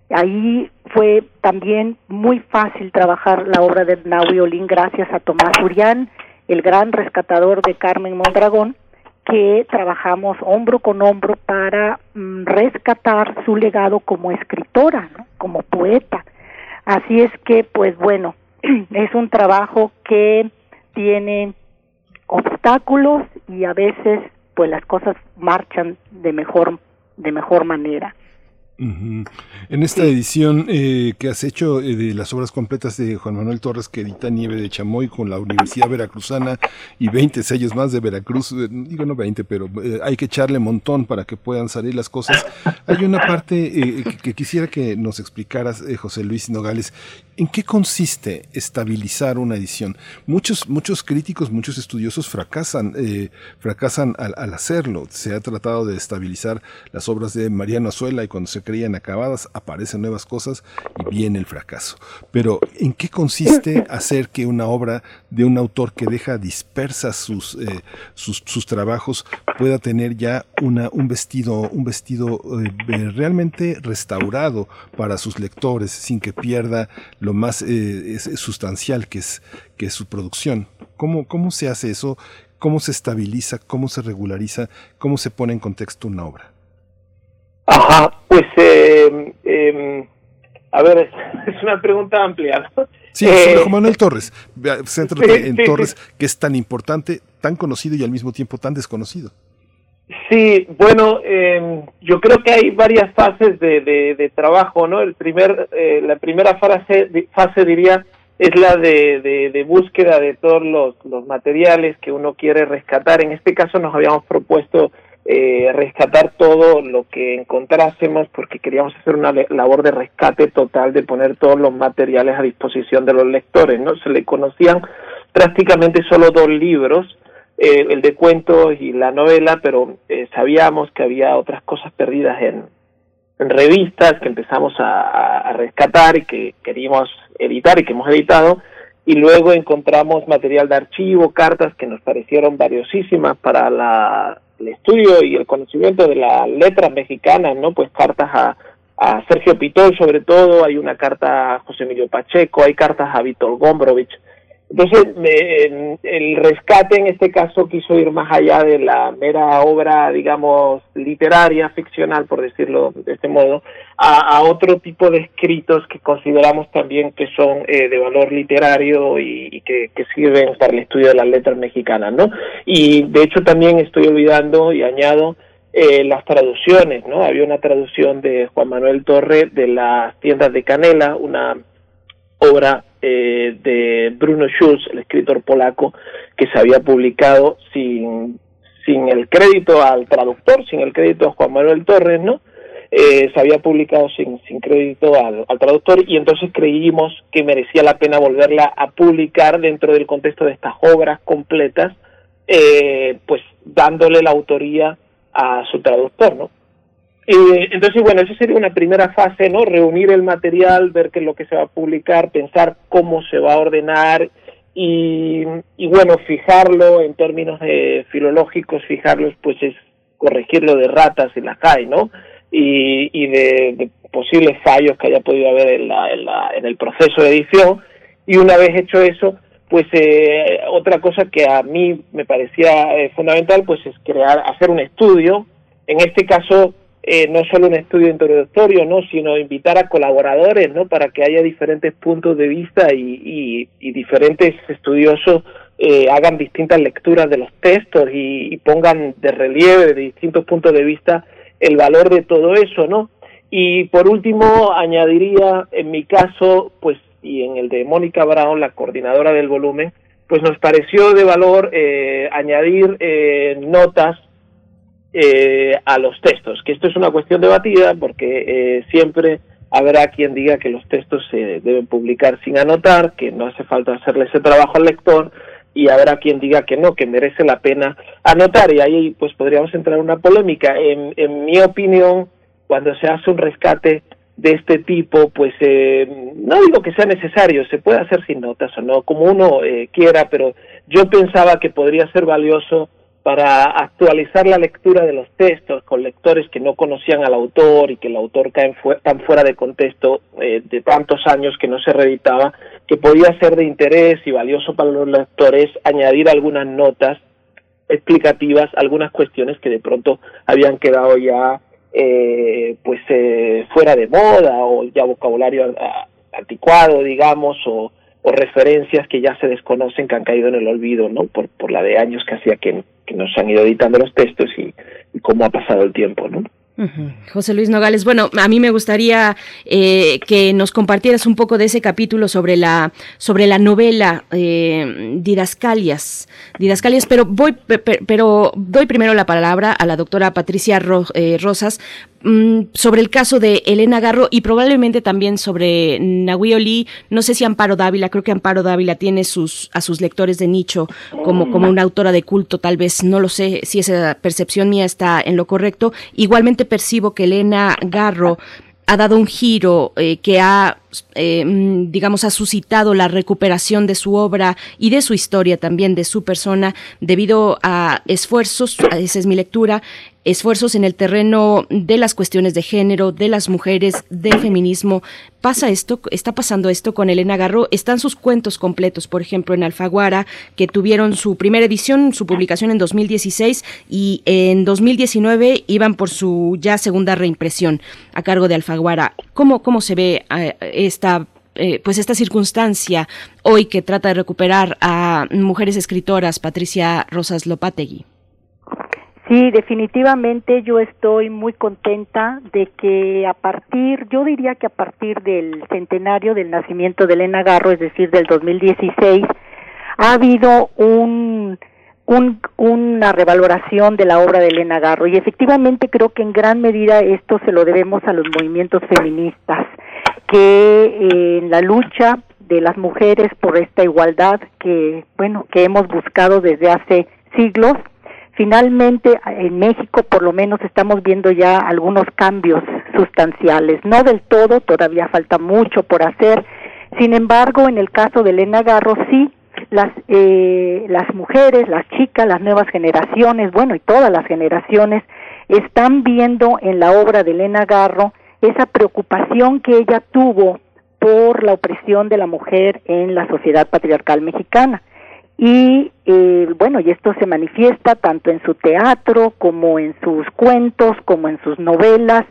Ahí fue también muy fácil trabajar la obra de Naui Olin gracias a Tomás Urián, el gran rescatador de Carmen Mondragón, que trabajamos hombro con hombro para mm, rescatar su legado como escritora, como poeta. Así es que, pues bueno, es un trabajo que tiene obstáculos y a veces pues las cosas marchan de mejor de mejor manera. En esta edición eh, que has hecho eh, de las obras completas de Juan Manuel Torres que edita Nieve de Chamoy con la Universidad Veracruzana y 20 sellos más de Veracruz, eh, digo no 20, pero hay que echarle montón para que puedan salir las cosas. Hay una parte que, que, quisiera que nos explicaras, José Luis Nogales, ¿en qué consiste estabilizar una edición? Muchos, muchos críticos, muchos estudiosos fracasan, fracasan al, al, hacerlo. Se ha tratado de estabilizar las obras de Mariano Azuela y cuando se creían acabadas, aparecen nuevas cosas y viene el fracaso. Pero ¿en qué consiste hacer que una obra de un autor que deja dispersas sus, eh, sus, sus, trabajos pueda tener ya una, un vestido, un vestido eh, realmente restaurado para sus lectores sin que pierda lo más eh, sustancial que es, que es su producción? ¿Cómo, ¿Cómo se hace eso? ¿Cómo se estabiliza? ¿Cómo se regulariza? ¿Cómo se pone en contexto una obra? Ajá, pues, eh, eh, a ver, es una pregunta amplia. ¿no? Sí, eh, Manuel Torres, céntrate en sí, Torres, sí. que es tan importante, tan conocido y al mismo tiempo tan desconocido. Sí, bueno, eh, yo creo que hay varias fases de, de, de trabajo, ¿no? El primer, eh, la primera fase, fase diría es la de, de, de, búsqueda de todos los, los materiales que uno quiere rescatar. En este caso nos habíamos propuesto eh, rescatar todo lo que encontrásemos porque queríamos hacer una labor de rescate total de poner todos los materiales a disposición de los lectores no se le conocían prácticamente solo dos libros eh, el de cuentos y la novela pero eh, sabíamos que había otras cosas perdidas en, revistas que empezamos a, a rescatar y que queríamos editar y que hemos editado y luego encontramos material de archivo, cartas que nos parecieron valiosísimas para la el estudio y el conocimiento de las letras mexicanas, ¿no? Pues cartas a, a Sergio Pitol sobre todo, hay una carta a José Emilio Pacheco, hay cartas a Víctor Gombrowicz. Entonces, eh, el rescate en este caso quiso ir más allá de la mera obra, digamos, literaria, ficcional, por decirlo de este modo, a, otro tipo de escritos que consideramos también que son eh, de valor literario y, que, sirven para el estudio de las letras mexicanas, ¿no? Y de hecho también estoy olvidando y añado eh, las traducciones, ¿no? Había una traducción de Juan Manuel Torre de las tiendas de Canela, una obra eh, de Bruno Schulz, el escritor polaco, que se había publicado sin, sin el crédito al traductor, sin el crédito a Juan Manuel Torres, ¿no? Eh, se había publicado sin, sin crédito al, traductor y entonces creímos que merecía la pena volverla a publicar dentro del contexto de estas obras completas, eh, pues dándole la autoría a su traductor, ¿no? Eh, entonces, bueno, esa sería una primera fase, ¿no? Reunir el material, ver qué es lo que se va a publicar, pensar cómo se va a ordenar y, y bueno, fijarlo en términos de filológicos, fijarlos, pues es corregirlo de ratas y las hay, ¿no? Y, de, posibles fallos que haya podido haber en, la, en, la, en el proceso de edición. Y una vez hecho eso, pues eh, otra cosa que a mí me parecía eh, fundamental, pues es crear, hacer un estudio, en este caso eh, no solo un estudio introductorio, ¿no? sino invitar a colaboradores ¿no? para que haya diferentes puntos de vista y, y, y diferentes estudiosos eh, hagan distintas lecturas de los textos y, y, pongan de relieve de distintos puntos de vista el valor de todo eso, ¿no? Y por último añadiría, en mi caso, pues y en el de Mónica Brown, la coordinadora del volumen, pues nos pareció de valor eh, añadir eh, notas eh, a los textos, que esto es una cuestión debatida porque eh, siempre habrá quien diga que los textos se deben publicar sin anotar, que no hace falta hacerle ese trabajo al lector, y habrá quien diga que no, que merece la pena anotar, y ahí pues podríamos entrar en una polémica. En, en mi opinión, cuando se hace un rescate de este tipo, pues eh, no digo que sea necesario, se puede hacer sin notas o no, como uno eh, quiera, pero yo pensaba que podría ser valioso para actualizar la lectura de los textos con lectores que no conocían al autor y que el autor cae tan fuera de contexto eh, de tantos años que no se reeditaba, que podía ser de interés y valioso para los lectores añadir algunas notas explicativas, algunas cuestiones que de pronto habían quedado ya eh, pues eh, fuera de moda o ya vocabulario anticuado, digamos, o, o referencias que ya se desconocen, que han caído en el olvido, ¿no? Por, por la de años que hacía que que nos han ido editando los textos y, cómo ha pasado el tiempo, ¿no? José Luis Nogales, bueno, a mí me gustaría eh, que nos compartieras un poco de ese capítulo sobre la sobre la novela eh, Didascalias, Didascalias, pero voy pero doy primero la palabra a la doctora Patricia eh, Rosas sobre el caso de Elena Garro y probablemente también sobre Nahui no sé si Amparo Dávila, creo que Amparo Dávila tiene sus, a sus lectores de nicho como, como una autora de culto, tal vez, no lo sé si esa percepción mía está en lo correcto. Igualmente percibo que Elena Garro ha dado un giro eh, que ha, eh, mm, digamos, ha suscitado la recuperación de su obra y de su historia también, de su persona, debido a esfuerzos, esa es mi lectura, esfuerzos en el terreno de las cuestiones de género, de las mujeres, del feminismo. Pasa esto, está pasando esto con Elena Garro. Están sus cuentos completos, por ejemplo, en Alfaguara, que tuvieron su primera edición, su publicación en 2016 y en 2019 iban por su ya segunda reimpresión a cargo de Alfaguara. ¿Cómo, cómo se ve eh, esta eh, pues esta circunstancia hoy que trata de recuperar a mujeres escritoras, Patricia Rosas Lopategui? Sí, definitivamente yo estoy muy contenta de que a partir, yo diría que a partir del centenario del nacimiento de Elena Garro, es decir, del 2016, ha habido un, un, una revaloración de la obra de Elena Garro y efectivamente creo que en gran medida esto se lo debemos a los movimientos feministas que eh, en la lucha de las mujeres por esta igualdad que bueno que hemos buscado desde hace siglos finalmente en México por lo menos estamos viendo ya algunos cambios sustanciales, no del todo, todavía falta mucho por hacer. Sin embargo, en el caso de Elena Garro sí las eh, las mujeres, las chicas, las nuevas generaciones, bueno, y todas las generaciones están viendo en la obra de Elena Garro esa preocupación que ella tuvo por la opresión de la mujer en la sociedad patriarcal mexicana y eh, bueno, y esto se manifiesta tanto en su teatro como en sus cuentos, como en sus novelas,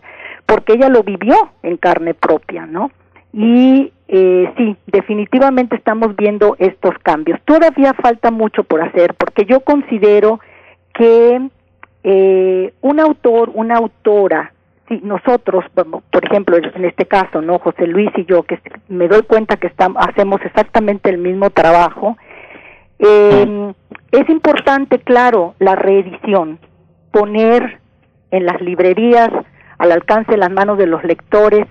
porque ella lo vivió en carne propia, ¿no? Y eh, sí, definitivamente estamos viendo estos cambios. Todavía falta mucho por hacer, porque yo considero que eh, un autor, una autora, si nosotros, por ejemplo, en este caso, ¿no? José Luis y yo, que me doy cuenta que estamos, hacemos exactamente el mismo trabajo, eh, es importante, claro, la reedición, poner en las librerías al alcance de las manos de los lectores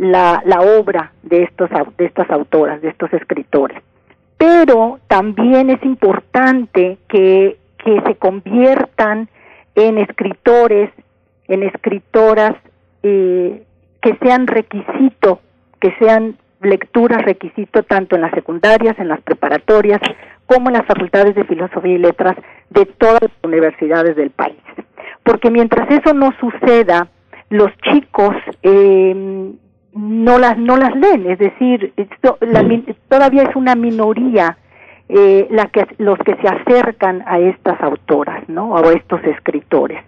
la, la obra de, estos, de estas autoras, de estos escritores. Pero también es importante que, que se conviertan en escritores, en escritoras eh, que sean requisito, que sean lecturas requisito tanto en las secundarias, en las preparatorias, como en las facultades de filosofía y letras de todas las universidades del país. Porque mientras eso no suceda, los chicos eh, no las no las leen, es decir, todavía es una minoría eh, la que los que se acercan a estas autoras, ¿no? A estos escritores.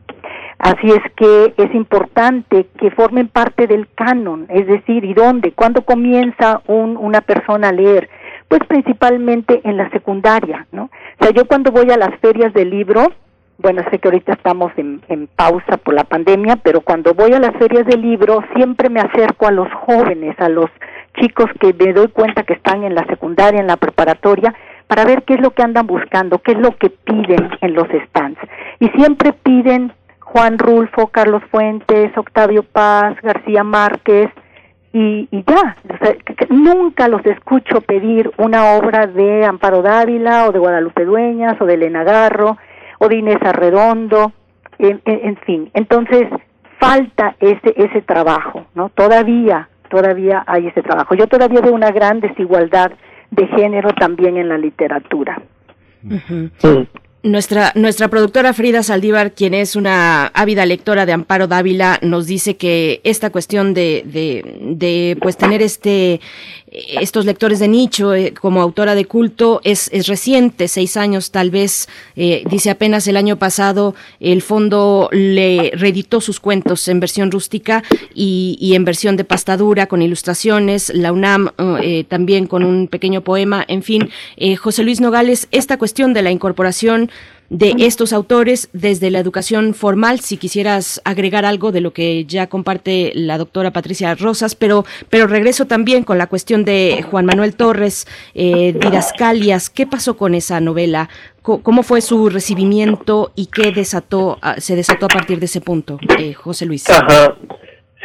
Así es que es importante que formen parte del canon, es decir, ¿y dónde? ¿Cuándo comienza un, una persona a leer? Pues principalmente en la secundaria, ¿no? O sea, yo cuando voy a las ferias de libro, bueno, sé que ahorita estamos en, pausa por la pandemia, pero cuando voy a las ferias de libro siempre me acerco a los jóvenes, a los chicos que me doy cuenta que están en la secundaria, en la preparatoria, para ver qué es lo que andan buscando, qué es lo que piden en los stands. Y siempre piden Juan Rulfo, Carlos Fuentes, Octavio Paz, García Márquez, y, ya, nunca los escucho pedir una obra de Amparo Dávila o de Guadalupe Dueñas o de Elena Garro o de Inés Arredondo, en, en, fin, entonces falta ese, ese trabajo, ¿no? Todavía, todavía hay ese trabajo. Yo todavía veo una gran desigualdad de género también en la literatura. Nuestra, nuestra productora Frida Saldívar, quien es una ávida lectora de Amparo Dávila, nos dice que esta cuestión de, de, de pues tener este estos lectores de nicho eh, como autora de culto es, es reciente, seis años tal vez, eh, dice apenas el año pasado el fondo le reeditó sus cuentos en versión rústica y, y en versión de pastadura con ilustraciones, la UNAM eh, también con un pequeño poema, en fin, José Luis Nogales, esta cuestión de la incorporación de estos autores desde la educación formal, si quisieras agregar algo de lo que ya comparte la doctora Patricia Rosas, pero, pero regreso también con la cuestión de Juan Manuel Torres, eh, Didascalias, ¿qué pasó con esa novela? ¿Cómo fue su recibimiento y qué desató, ah, se desató a partir de ese punto, eh, José Luis? Ajá.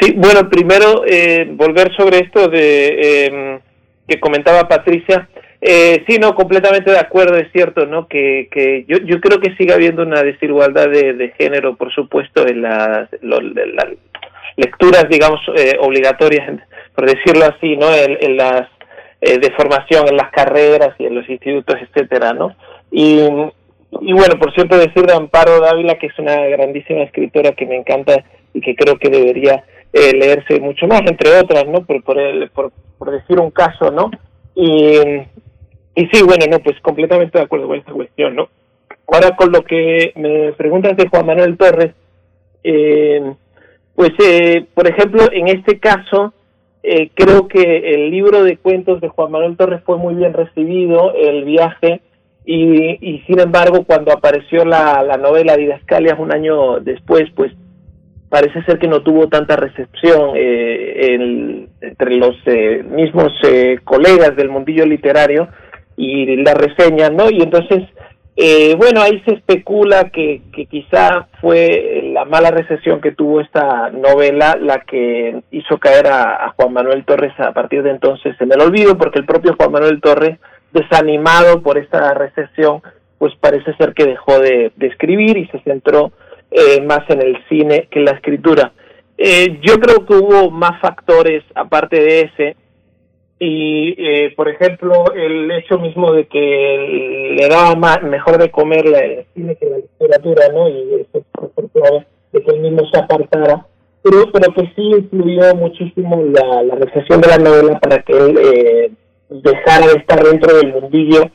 Sí, bueno, primero eh, volver sobre esto de em, que comentaba Patricia. Eh, sí, no, completamente de acuerdo, es cierto, ¿no? Que, que yo, yo creo que sigue habiendo una desigualdad de, de género, por supuesto, en las, lecturas, digamos, eh, obligatorias, por decirlo así, ¿no? En, las eh, de formación, en las carreras y en los institutos, etcétera, ¿no? Y, y bueno, por cierto, decir de Amparo Dávila, que es una grandísima escritora que me encanta y que creo que debería eh, leerse mucho más, entre otras, ¿no? Por, por, el, por, por decir un caso, ¿no? Y, y sí, bueno, no, pues completamente de acuerdo con esta cuestión, ¿no? Ahora con lo que me preguntas de Juan Manuel Torres, eh, pues, eh, por ejemplo, en este caso, eh, creo que el libro de cuentos de Juan Manuel Torres fue muy bien recibido, el viaje, y, y sin embargo, cuando apareció la, la novela Didascalias un año después, pues parece ser que no tuvo tanta recepción eh, entre los eh, mismos eh, colegas del mundillo literario, y la reseña, ¿no? Y entonces, eh, bueno, ahí se especula que, que quizá fue la mala recepción que tuvo esta novela la que hizo caer a, Juan Manuel Torres a partir de entonces en el olvido, porque el propio Juan Manuel Torres, desanimado por esta recepción, pues parece ser que dejó de, escribir y se centró eh, más en el cine que en la escritura. Eh, yo creo que hubo más factores aparte de ese, y eh, por ejemplo el hecho mismo de que le daba más, mejor de comer la, el cine que la literatura no y eso de que él mismo se apartara. Pero pero que sí influyó muchísimo la, la recepción de la novela para que él eh, dejara de estar dentro del mundillo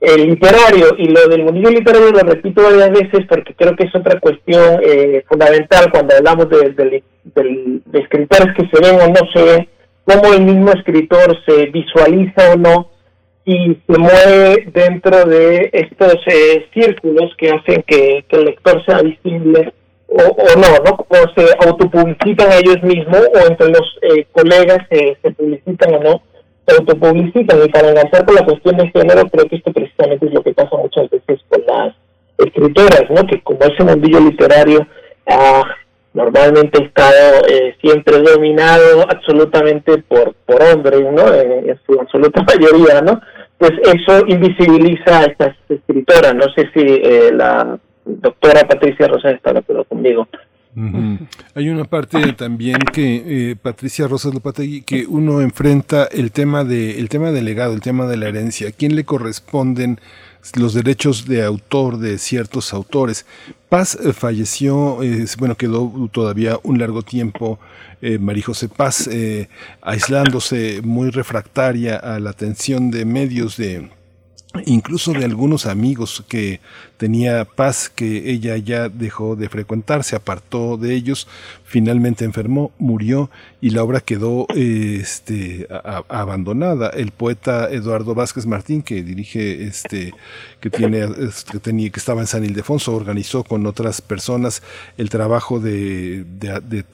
eh, literario. Y lo del mundillo literario lo repito varias veces porque creo que es otra cuestión eh, fundamental cuando hablamos de, de, de escritores que se ven o no se ven cómo el mismo escritor se visualiza o no y se mueve dentro de estos eh, círculos que hacen que, el lector sea visible o, no, ¿no? Cómo se autopublicitan ellos mismos o entre los eh, colegas se publicitan o no, se autopublicitan. Y para enganchar con la cuestión de género, creo que esto precisamente es lo que pasa muchas veces con las escritoras, ¿no? Que como ese mundillo literario ah, normalmente estado eh, siempre dominado absolutamente por, por hombres, ¿no? En, su absoluta mayoría, ¿no? Pues eso invisibiliza a estas escritoras. No sé si eh, la doctora Patricia Rosas está de acuerdo conmigo. Hay una parte también que eh, Patricia Rosas Lopategui que uno enfrenta el tema de el tema del legado, el tema de la herencia, ¿a quién le corresponden los derechos de autor de ciertos autores. Paz eh, falleció, bueno, quedó todavía un largo tiempo eh, María José Paz eh, aislándose muy refractaria a la atención de medios de incluso de algunos amigos que tenía paz que ella ya dejó de frecuentar, se apartó de ellos, finalmente enfermó, murió y la obra quedó este, abandonada. El poeta Eduardo Vázquez Martín, que dirige, este, que tiene, que tenía, que estaba en San Ildefonso, organizó con otras personas el trabajo de, de,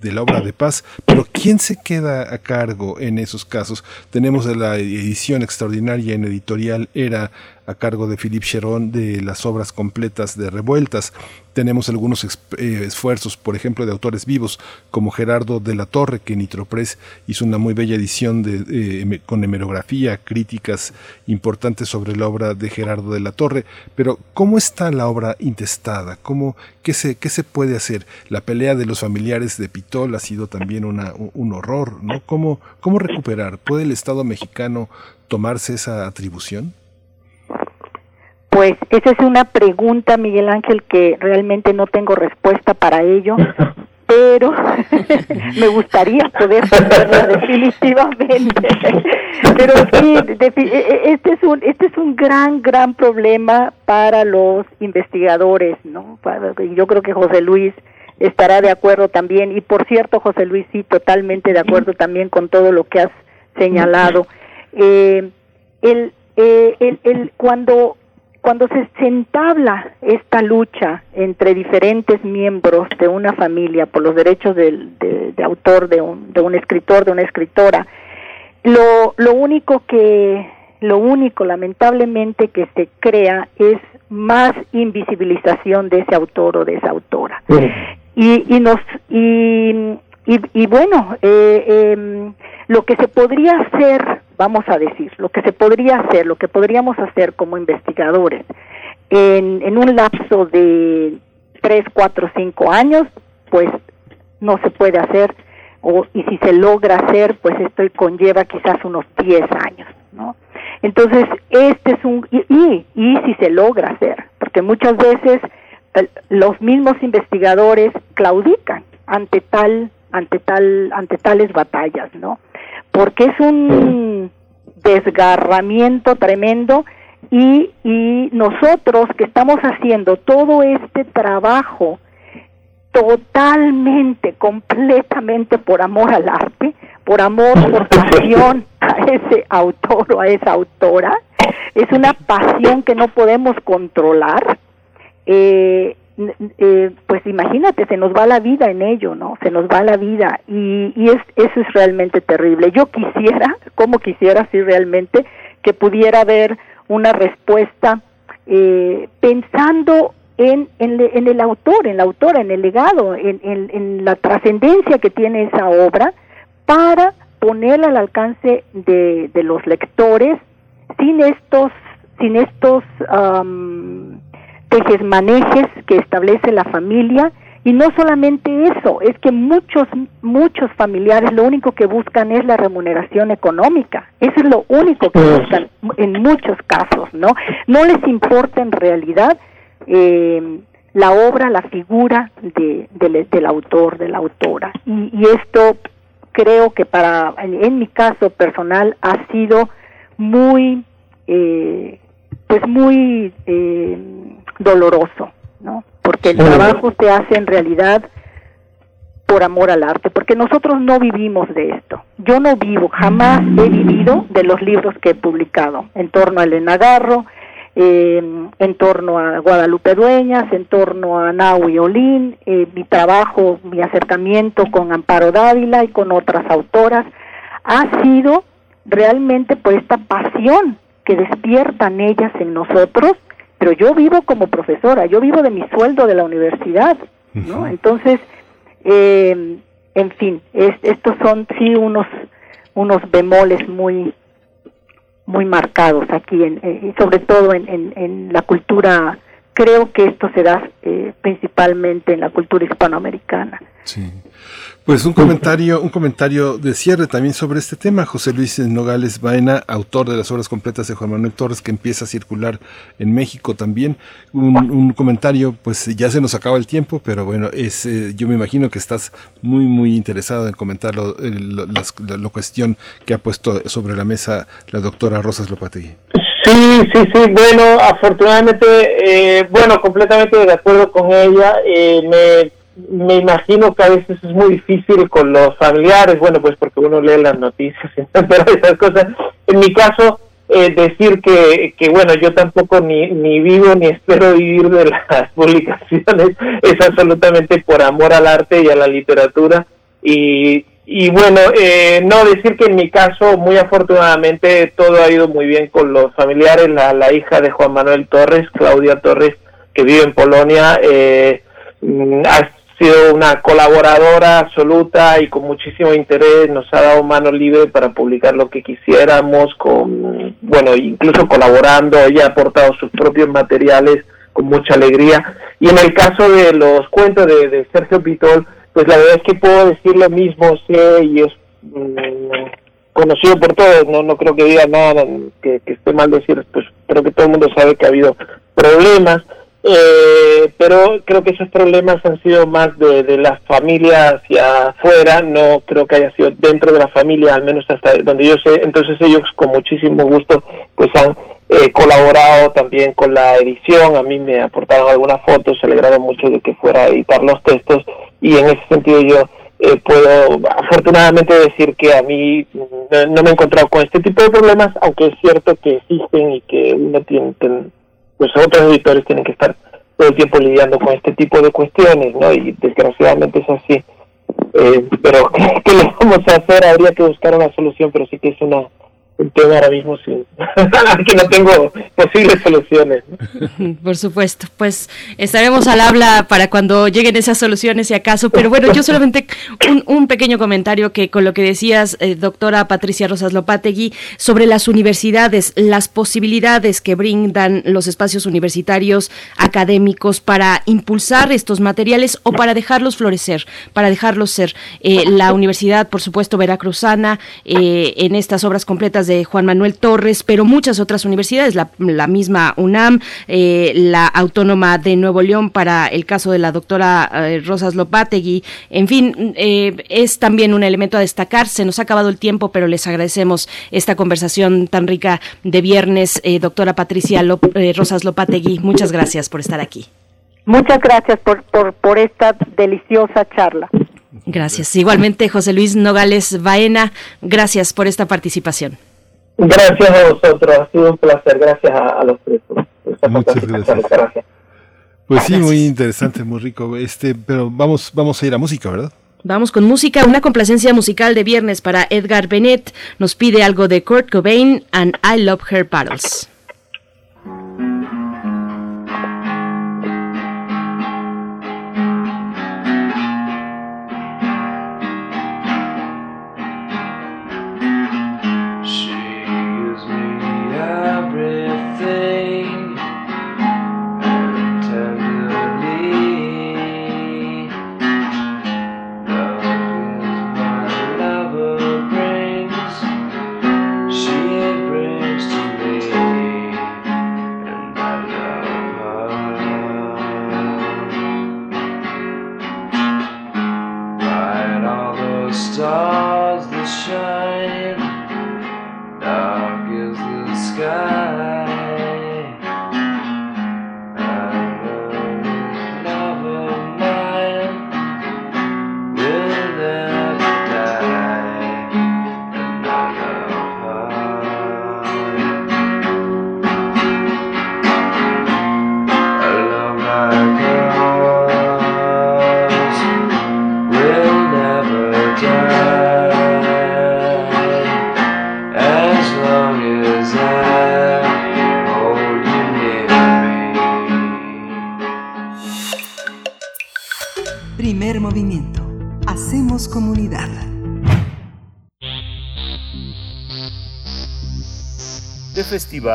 de, la obra de paz. Pero ¿quién se queda a cargo en esos casos? Tenemos la edición extraordinaria en editorial era a cargo de Philippe Cheron de las obras completas de Revueltas. Tenemos algunos eh, esfuerzos, por ejemplo, de autores vivos como Gerardo de la Torre, que Nitropress hizo una muy bella edición eh, con hemerografía, críticas importantes sobre la obra de Gerardo de la Torre. Pero, ¿cómo está la obra intestada? ¿Cómo, qué, se, ¿Qué se puede hacer? La pelea de los familiares de Pitol ha sido también una, un horror, ¿no? ¿Cómo, ¿Cómo recuperar? ¿Puede el Estado mexicano tomarse esa atribución? Pues esa es una pregunta, Miguel Ángel, que realmente no tengo respuesta para ello, pero me gustaría poder hacerla definitivamente. Pero sí, e, e, este es un este es un gran gran problema para los investigadores, ¿no? Yo creo que José Luis estará de acuerdo también y por cierto, José Luis sí totalmente de acuerdo también con todo lo que has señalado. Eh, el, eh, el, el, cuando cuando se, entabla esta lucha entre diferentes miembros de una familia por los derechos de, de, autor de un, de un escritor, de una escritora, lo, lo único que, lo único lamentablemente que se crea es más invisibilización de ese autor o de esa autora. Y, y nos, y, y, bueno, eh, em, lo que se podría hacer, vamos a decir, lo que se podría hacer, lo que podríamos hacer como investigadores en, en un lapso de tres, cuatro, cinco años, pues no se puede hacer, o, y si se logra hacer, pues esto conlleva quizás unos diez años, ¿no? Entonces, este es un, y, y, y si se logra hacer, porque muchas veces los mismos investigadores claudican ante tal ante tal ante tales batallas, ¿no? Porque es un desgarramiento tremendo y, y nosotros que estamos haciendo todo este trabajo totalmente, completamente por amor al arte, por amor, por pasión a ese autor o a esa autora, es una pasión que no podemos controlar. Eh, eh, pues imagínate, se nos va la vida en ello, ¿no? Se nos va la vida y, y es, eso es realmente terrible. Yo quisiera, como quisiera, sí realmente, que pudiera haber una respuesta eh, pensando en, en, el autor, en la autora, en el legado, en, la trascendencia que tiene esa obra, para ponerla al alcance de, de los lectores sin estos, sin estos tejes manejes que establece la familia y no solamente eso, es que muchos, muchos familiares lo único que buscan es la remuneración económica. Eso es lo único que buscan en muchos casos, ¿no? No les importa en realidad eh, la obra, la figura de, del autor, de la autora. Y, y, esto creo que para, en, mi caso personal, ha sido muy, eh, pues muy eh, doloroso, ¿no? Porque el trabajo se hace en realidad por amor al arte, porque nosotros no vivimos de esto. Yo no vivo, jamás he vivido de los libros que he publicado en torno a Elena Garro, en torno a Guadalupe Dueñas, en torno a Naui Olín, eh, mi trabajo, mi acercamiento con Amparo Dávila y con otras autoras, ha sido realmente por esta pasión que despiertan ellas en nosotros pero yo vivo como profesora, yo vivo de mi sueldo de la universidad, ¿no? Entonces, eh, en fin, estos son sí unos unos bemoles muy muy marcados aquí, en, eh, sobre todo en, en, en, la cultura, creo que esto se da eh, principalmente en la cultura hispanoamericana. Sí. Pues un comentario, un comentario de cierre también sobre este tema. José Luis Nogales Baena, autor de las obras completas de Juan Manuel Torres, que empieza a circular en México también. Un, comentario, pues ya se nos acaba el tiempo, pero bueno, es, eh, yo me imagino que estás muy, muy interesado en comentar lo, la, cuestión que ha puesto sobre la mesa la doctora Rosas Lopategui. Sí, sí, sí, bueno, afortunadamente, eh, bueno, completamente de acuerdo con ella. Eh, me me imagino que a veces es muy difícil con los familiares, bueno, pues porque uno lee las noticias, pero esas cosas. En mi caso, eh, decir que, que, bueno, yo tampoco ni, ni vivo ni espero vivir de las publicaciones, es absolutamente por amor al arte y a la literatura. Y, y bueno, eh, no decir que en mi caso, muy afortunadamente, todo ha ido muy bien con los familiares. La, la hija de Juan Manuel Torres, Claudia Torres, que vive en Polonia, eh, mm, sido una colaboradora absoluta y con muchísimo interés, nos ha dado mano libre para publicar lo que quisiéramos, con, bueno, incluso colaborando, ella ha aportado sus propios materiales con mucha alegría. Y en el caso de los cuentos de, Sergio Pitol, pues la verdad es que puedo decir lo mismo, sé, y es, mm, conocido por todos, no no creo que diga nada que, que esté mal decir, pues creo que todo el mundo sabe que ha habido problemas, eh, pero creo que esos problemas han sido más de, de la familia hacia afuera, no creo que haya sido dentro de la familia, al menos hasta donde yo sé, entonces ellos con muchísimo gusto pues han eh, colaborado también con la edición, a mí me aportaron algunas fotos, se alegraron mucho de que fuera a editar los textos y en ese sentido yo eh, puedo afortunadamente decir que a mí no, me he encontrado con este tipo de problemas, aunque es cierto que existen y que uno tiene, pues otros editores tienen que estar todo el tiempo lidiando con este tipo de cuestiones, ¿no? Y desgraciadamente es así. Eh, pero ¿qué, qué le vamos a hacer? Habría que buscar una solución, pero sí que es una tema ahora mismo sin que no tengo posibles soluciones. Por supuesto, pues estaremos al habla para cuando lleguen esas soluciones si acaso, pero bueno, yo solamente un, un pequeño comentario que con lo que decías, eh, doctora Patricia Rosas Lopategui, sobre las universidades, las posibilidades que brindan los espacios universitarios académicos para impulsar estos materiales o para dejarlos florecer, para dejarlos ser. Eh, la Universidad, por supuesto, Veracruzana, eh, en estas obras completas de Juan Manuel Torres, pero muchas otras universidades, la, la misma UNAM, eh, la Autónoma de Nuevo León para el caso de la doctora eh, Rosas Lopategui, en fin, eh, es también un elemento a destacar. Se nos ha acabado el tiempo, pero les agradecemos esta conversación tan rica de viernes, doctora Patricia Lop- Rosas Lopategui. Muchas gracias por estar aquí. Muchas gracias por, por, por esta deliciosa charla. Gracias. Igualmente, José Luis Nogales Baena, gracias por esta participación. Gracias a vosotros, ha sido un placer, gracias a, a los tres. Muchas gracias. Pues sí, muy interesante, muy rico. Este, pero vamos, vamos a ir a música, ¿verdad? Vamos con música, una complacencia musical de viernes para Edgar Bennett. Nos pide algo de Kurt Cobain and I Love Her Battles.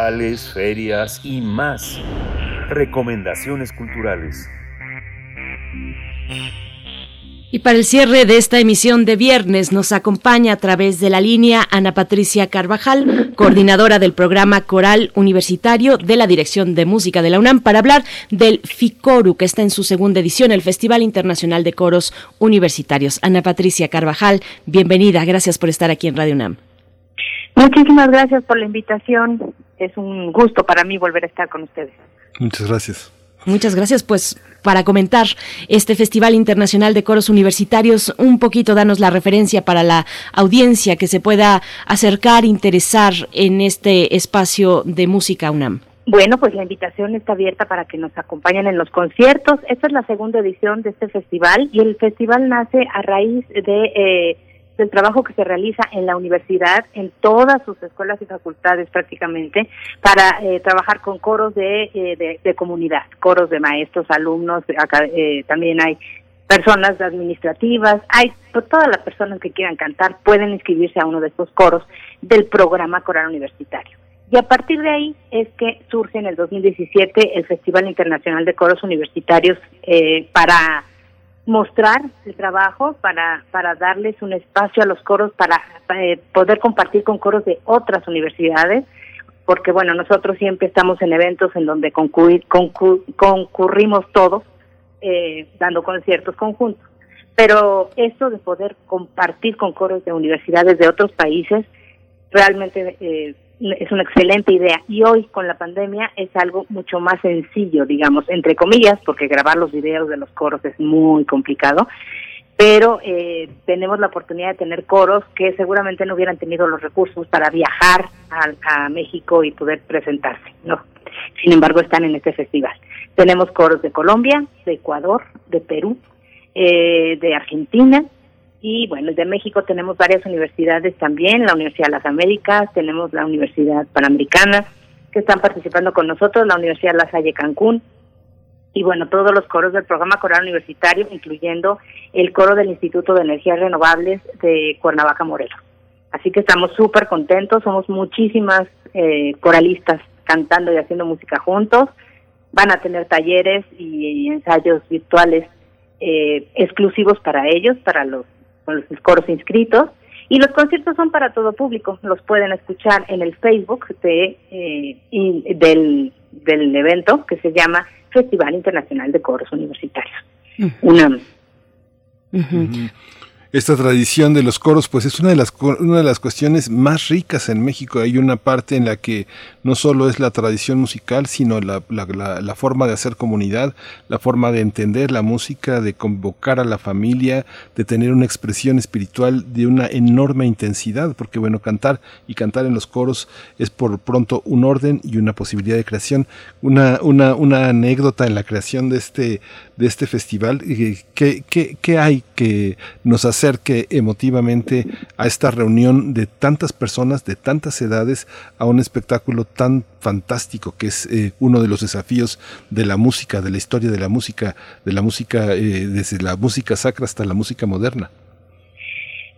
Festivales, ferias y más. Recomendaciones culturales. Y para el cierre de esta emisión de viernes nos acompaña a través de la línea Ana Patricia Carvajal, coordinadora del programa Coral Universitario de la Dirección de Música de la UNAM, para hablar del FICORU, que está en su segunda edición, el Festival Internacional de Coros Universitarios. Ana Patricia Carvajal, bienvenida, gracias por estar aquí en Radio UNAM. Muchísimas gracias por la invitación. Es un gusto para mí volver a estar con ustedes. Muchas gracias. Muchas gracias, pues para comentar este Festival Internacional de Coros Universitarios, un poquito danos la referencia para la audiencia que se pueda acercar, interesar en este espacio de música UNAM. Bueno, pues la invitación está abierta para que nos acompañen en los conciertos. Esta es la segunda edición de este festival y el festival nace a raíz de eh, del trabajo que se realiza en la universidad, en todas sus escuelas y facultades prácticamente, para eh, trabajar con coros de, eh, de, comunidad, coros de maestros, alumnos, acá, eh, también hay personas administrativas, hay todas las personas que quieran cantar pueden inscribirse a uno de estos coros del programa coral universitario. Y a partir de ahí es que surge en el 2017 el Festival Internacional de Coros Universitarios eh, para mostrar el trabajo, para, para darles un espacio a los coros, para eh, poder compartir con coros de otras universidades, porque bueno, nosotros siempre estamos en eventos en donde concurrir, concurrimos todos, eh, dando conciertos conjuntos. Pero esto de poder compartir con coros de universidades de otros países, realmente eh, es una excelente idea y hoy con la pandemia es algo mucho más sencillo, digamos, entre comillas, porque grabar los videos de los coros es muy complicado, pero eh, tenemos la oportunidad de tener coros que seguramente no hubieran tenido los recursos para viajar a, a México y poder presentarse, ¿no? Sin embargo, están en este festival. Tenemos coros de Colombia, de Ecuador, de Perú, eh, de Argentina, y bueno, de México tenemos varias universidades también, la Universidad de las Américas, tenemos la Universidad Panamericana, que están participando con nosotros, la Universidad La Salle Cancún, y bueno, todos los coros del programa coral universitario, incluyendo el coro del Instituto de Energías Renovables de Cuernavaca, Morelos. Así que estamos súper contentos, somos muchísimas eh, coralistas cantando y haciendo música juntos. Van a tener talleres y, ensayos virtuales eh, exclusivos para ellos, para los con los coros inscritos. Y los conciertos son para todo público, los pueden escuchar en el Facebook de, eh, del, del evento que se llama Festival Internacional de Coros Universitarios. Una, esta tradición de los coros, pues es una de las una de las cuestiones más ricas en México. Hay una parte en la que no solo es la tradición musical, sino la, la, forma de hacer comunidad, la forma de entender la música, de convocar a la familia, de tener una expresión espiritual de una enorme intensidad, porque bueno, cantar y cantar en los coros es por pronto un orden y una posibilidad de creación. Una, una, una anécdota en la creación de este, de este festival, eh, ¿qué, qué, qué hay que nos hace acerque emotivamente a esta reunión de tantas personas, de tantas edades, a un espectáculo tan fantástico que es eh, uno de los desafíos de la música, de la historia de la música, de la música, eh, desde la música sacra hasta la música moderna.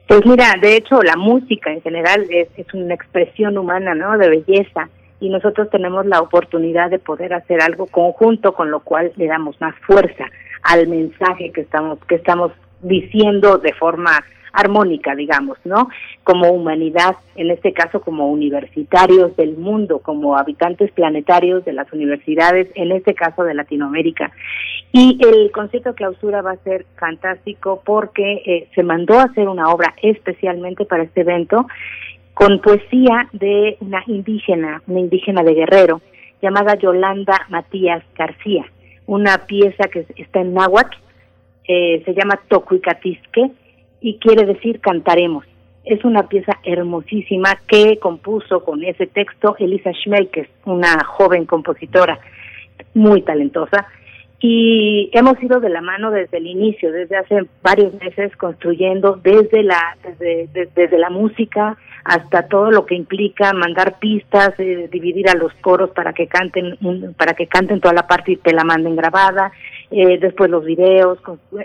Pues mira, de hecho la música en general es, es una expresión humana, ¿no? De belleza y nosotros tenemos la oportunidad de poder hacer algo conjunto con lo cual le damos más fuerza al mensaje que estamos que estamos diciendo de forma armónica, digamos, ¿no? Como humanidad, en este caso como universitarios del mundo, como habitantes planetarios de las universidades, en este caso de Latinoamérica. Y el concierto clausura va a ser fantástico porque eh, se mandó a hacer una obra especialmente para este evento con poesía de una indígena, una indígena de Guerrero, llamada Yolanda Matías García, una pieza que está en náhuatl eh, se llama Tocuicatisque y quiere decir cantaremos. Es una pieza hermosísima que compuso con ese texto Elisa Schmelkes, una joven compositora muy talentosa. Y hemos ido de la mano desde el inicio, desde hace varios meses, construyendo desde la, desde, desde la música hasta todo lo que implica mandar pistas, eh, dividir a los coros para que canten, para que canten toda la parte y te la manden grabada, eh, después los videos.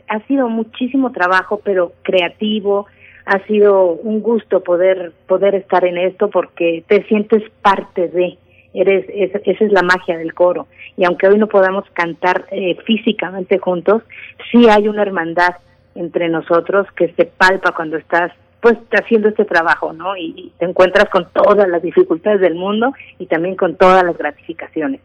ha sido muchísimo trabajo, pero creativo. Ha sido un gusto poder poder estar en esto porque te sientes parte de eres esa, es la magia del coro y aunque hoy no podamos cantar eh, físicamente juntos sí hay una hermandad entre nosotros que se palpa cuando estás pues haciendo este trabajo, ¿no? Y te encuentras con todas las dificultades del mundo y también con todas las gratificaciones.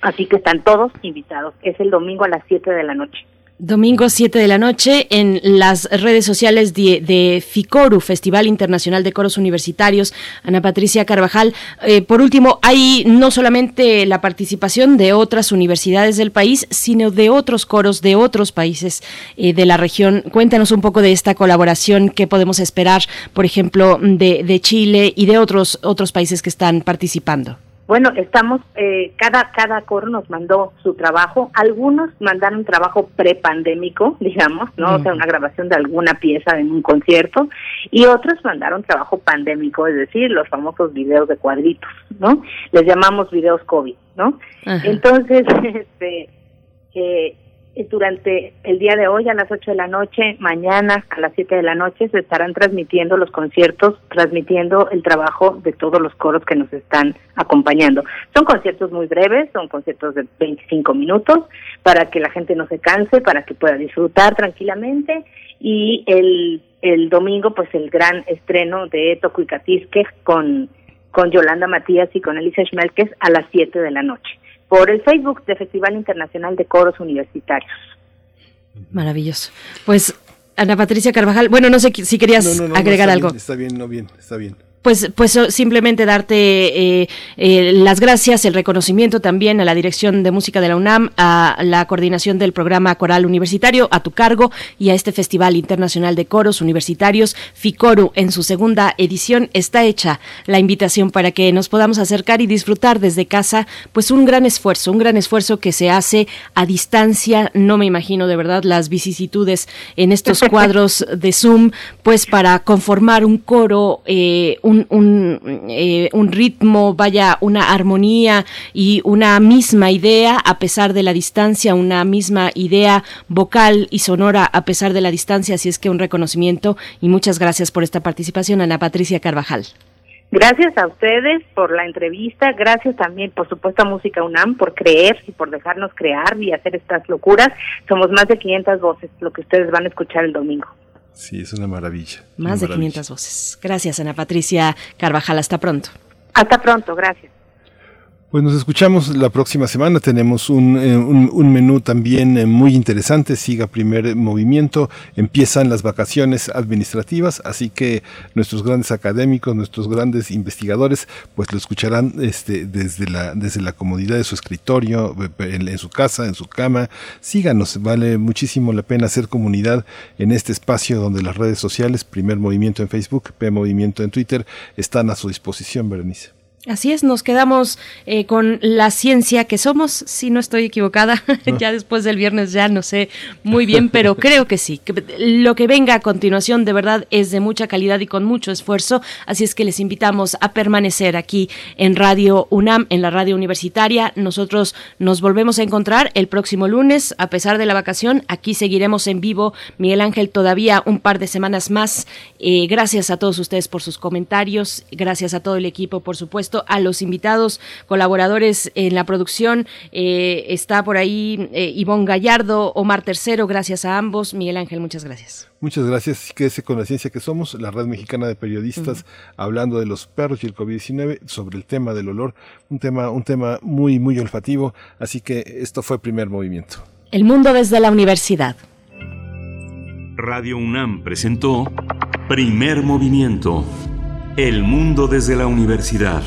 Así que están todos invitados. Es el domingo a las 7 de la noche. Domingo 7 de la noche en las redes sociales de, FICORU, Festival Internacional de Coros Universitarios. Ana Patricia Carvajal, eh, por último, hay no solamente la participación de otras universidades del país, sino de otros coros de otros países eh, de la región. Cuéntanos un poco de esta colaboración que podemos esperar, por ejemplo, de, de Chile y de otros, otros países que están participando. Bueno, estamos, eh, cada, cada coro nos mandó su trabajo. Algunos mandaron trabajo prepandémico, digamos, ¿no? O sea, una grabación de alguna pieza en un concierto. Y otros mandaron trabajo pandémico, es decir, los famosos videos de cuadritos, ¿no? Les llamamos videos COVID, ¿no? Entonces, este, eh, durante el día de hoy a las 8 de la noche, mañana a las 7 de la noche se estarán transmitiendo los conciertos, transmitiendo el trabajo de todos los coros que nos están acompañando. Son conciertos muy breves, son conciertos de 25 minutos para que la gente no se canse, para que pueda disfrutar tranquilamente y el, el domingo pues el gran estreno de Toco y Catisque con, con Yolanda Matías y con Elisa Schmelkes a las 7 de la noche por el Facebook de Festival Internacional de Coros Universitarios. Maravilloso. Pues Ana Patricia Carvajal, bueno, no sé si querías agregar algo. está bien, no bien, está bien. Pues, pues simplemente darte eh, eh, las gracias, el reconocimiento también a la Dirección de Música de la UNAM, a la coordinación del programa coral universitario, a tu cargo y a este Festival Internacional de Coros Universitarios, FICORU, en su segunda edición. Está hecha la invitación para que nos podamos acercar y disfrutar desde casa, pues un gran esfuerzo, un gran esfuerzo que se hace a distancia. No me imagino de verdad las vicisitudes en estos cuadros de Zoom, pues para conformar un coro, eh, eh, un, ritmo, vaya, una armonía y una misma idea a pesar de la distancia, una misma idea vocal y sonora a pesar de la distancia. Así es que un reconocimiento y muchas gracias por esta participación, Ana Patricia Carvajal. Gracias a ustedes por la entrevista, gracias también, por supuesto, a Música UNAM por creer y por dejarnos crear y hacer estas locuras. Somos más de 500 voces, lo que ustedes van a escuchar el domingo. Sí, es una maravilla. Más de 500 voces. Gracias, Ana Patricia Carvajal. Hasta pronto. Hasta pronto, gracias. Pues nos escuchamos la próxima semana. Tenemos un, eh, un, menú también eh, muy interesante. Siga primer movimiento. Empiezan las vacaciones administrativas, así que nuestros grandes académicos, nuestros grandes investigadores, pues lo escucharán este, desde, la, desde la comodidad de su escritorio, en, en, su casa, en su cama. Síganos, vale muchísimo la pena hacer comunidad en este espacio donde las redes sociales, primer movimiento en Facebook, P Movimiento en Twitter, están a su disposición, Berenice. Así es, nos quedamos eh, con la ciencia que somos, si no estoy equivocada, ya después del viernes ya no sé muy bien, pero creo que sí. Lo que venga a continuación de verdad es de mucha calidad y con mucho esfuerzo, así es que les invitamos a permanecer aquí en Radio UNAM, en la radio universitaria. Nosotros nos volvemos a encontrar el próximo lunes, a pesar de la vacación, aquí seguiremos en vivo, Miguel Ángel, todavía un par de semanas más. Eh, gracias a todos ustedes por sus comentarios, gracias a todo el equipo, por supuesto a los invitados, colaboradores en la producción. Eh, está por ahí eh, Ivonne Gallardo, Omar Tercero, gracias a ambos. Miguel Ángel, muchas gracias. Muchas gracias. Quédese con la ciencia que somos, la red mexicana de periodistas, hablando de los perros y el COVID-19, sobre el tema del olor, un tema, un tema muy, muy olfativo. Así que esto fue primer movimiento. El mundo desde la universidad. Radio UNAM presentó Primer Movimiento. El mundo desde la universidad.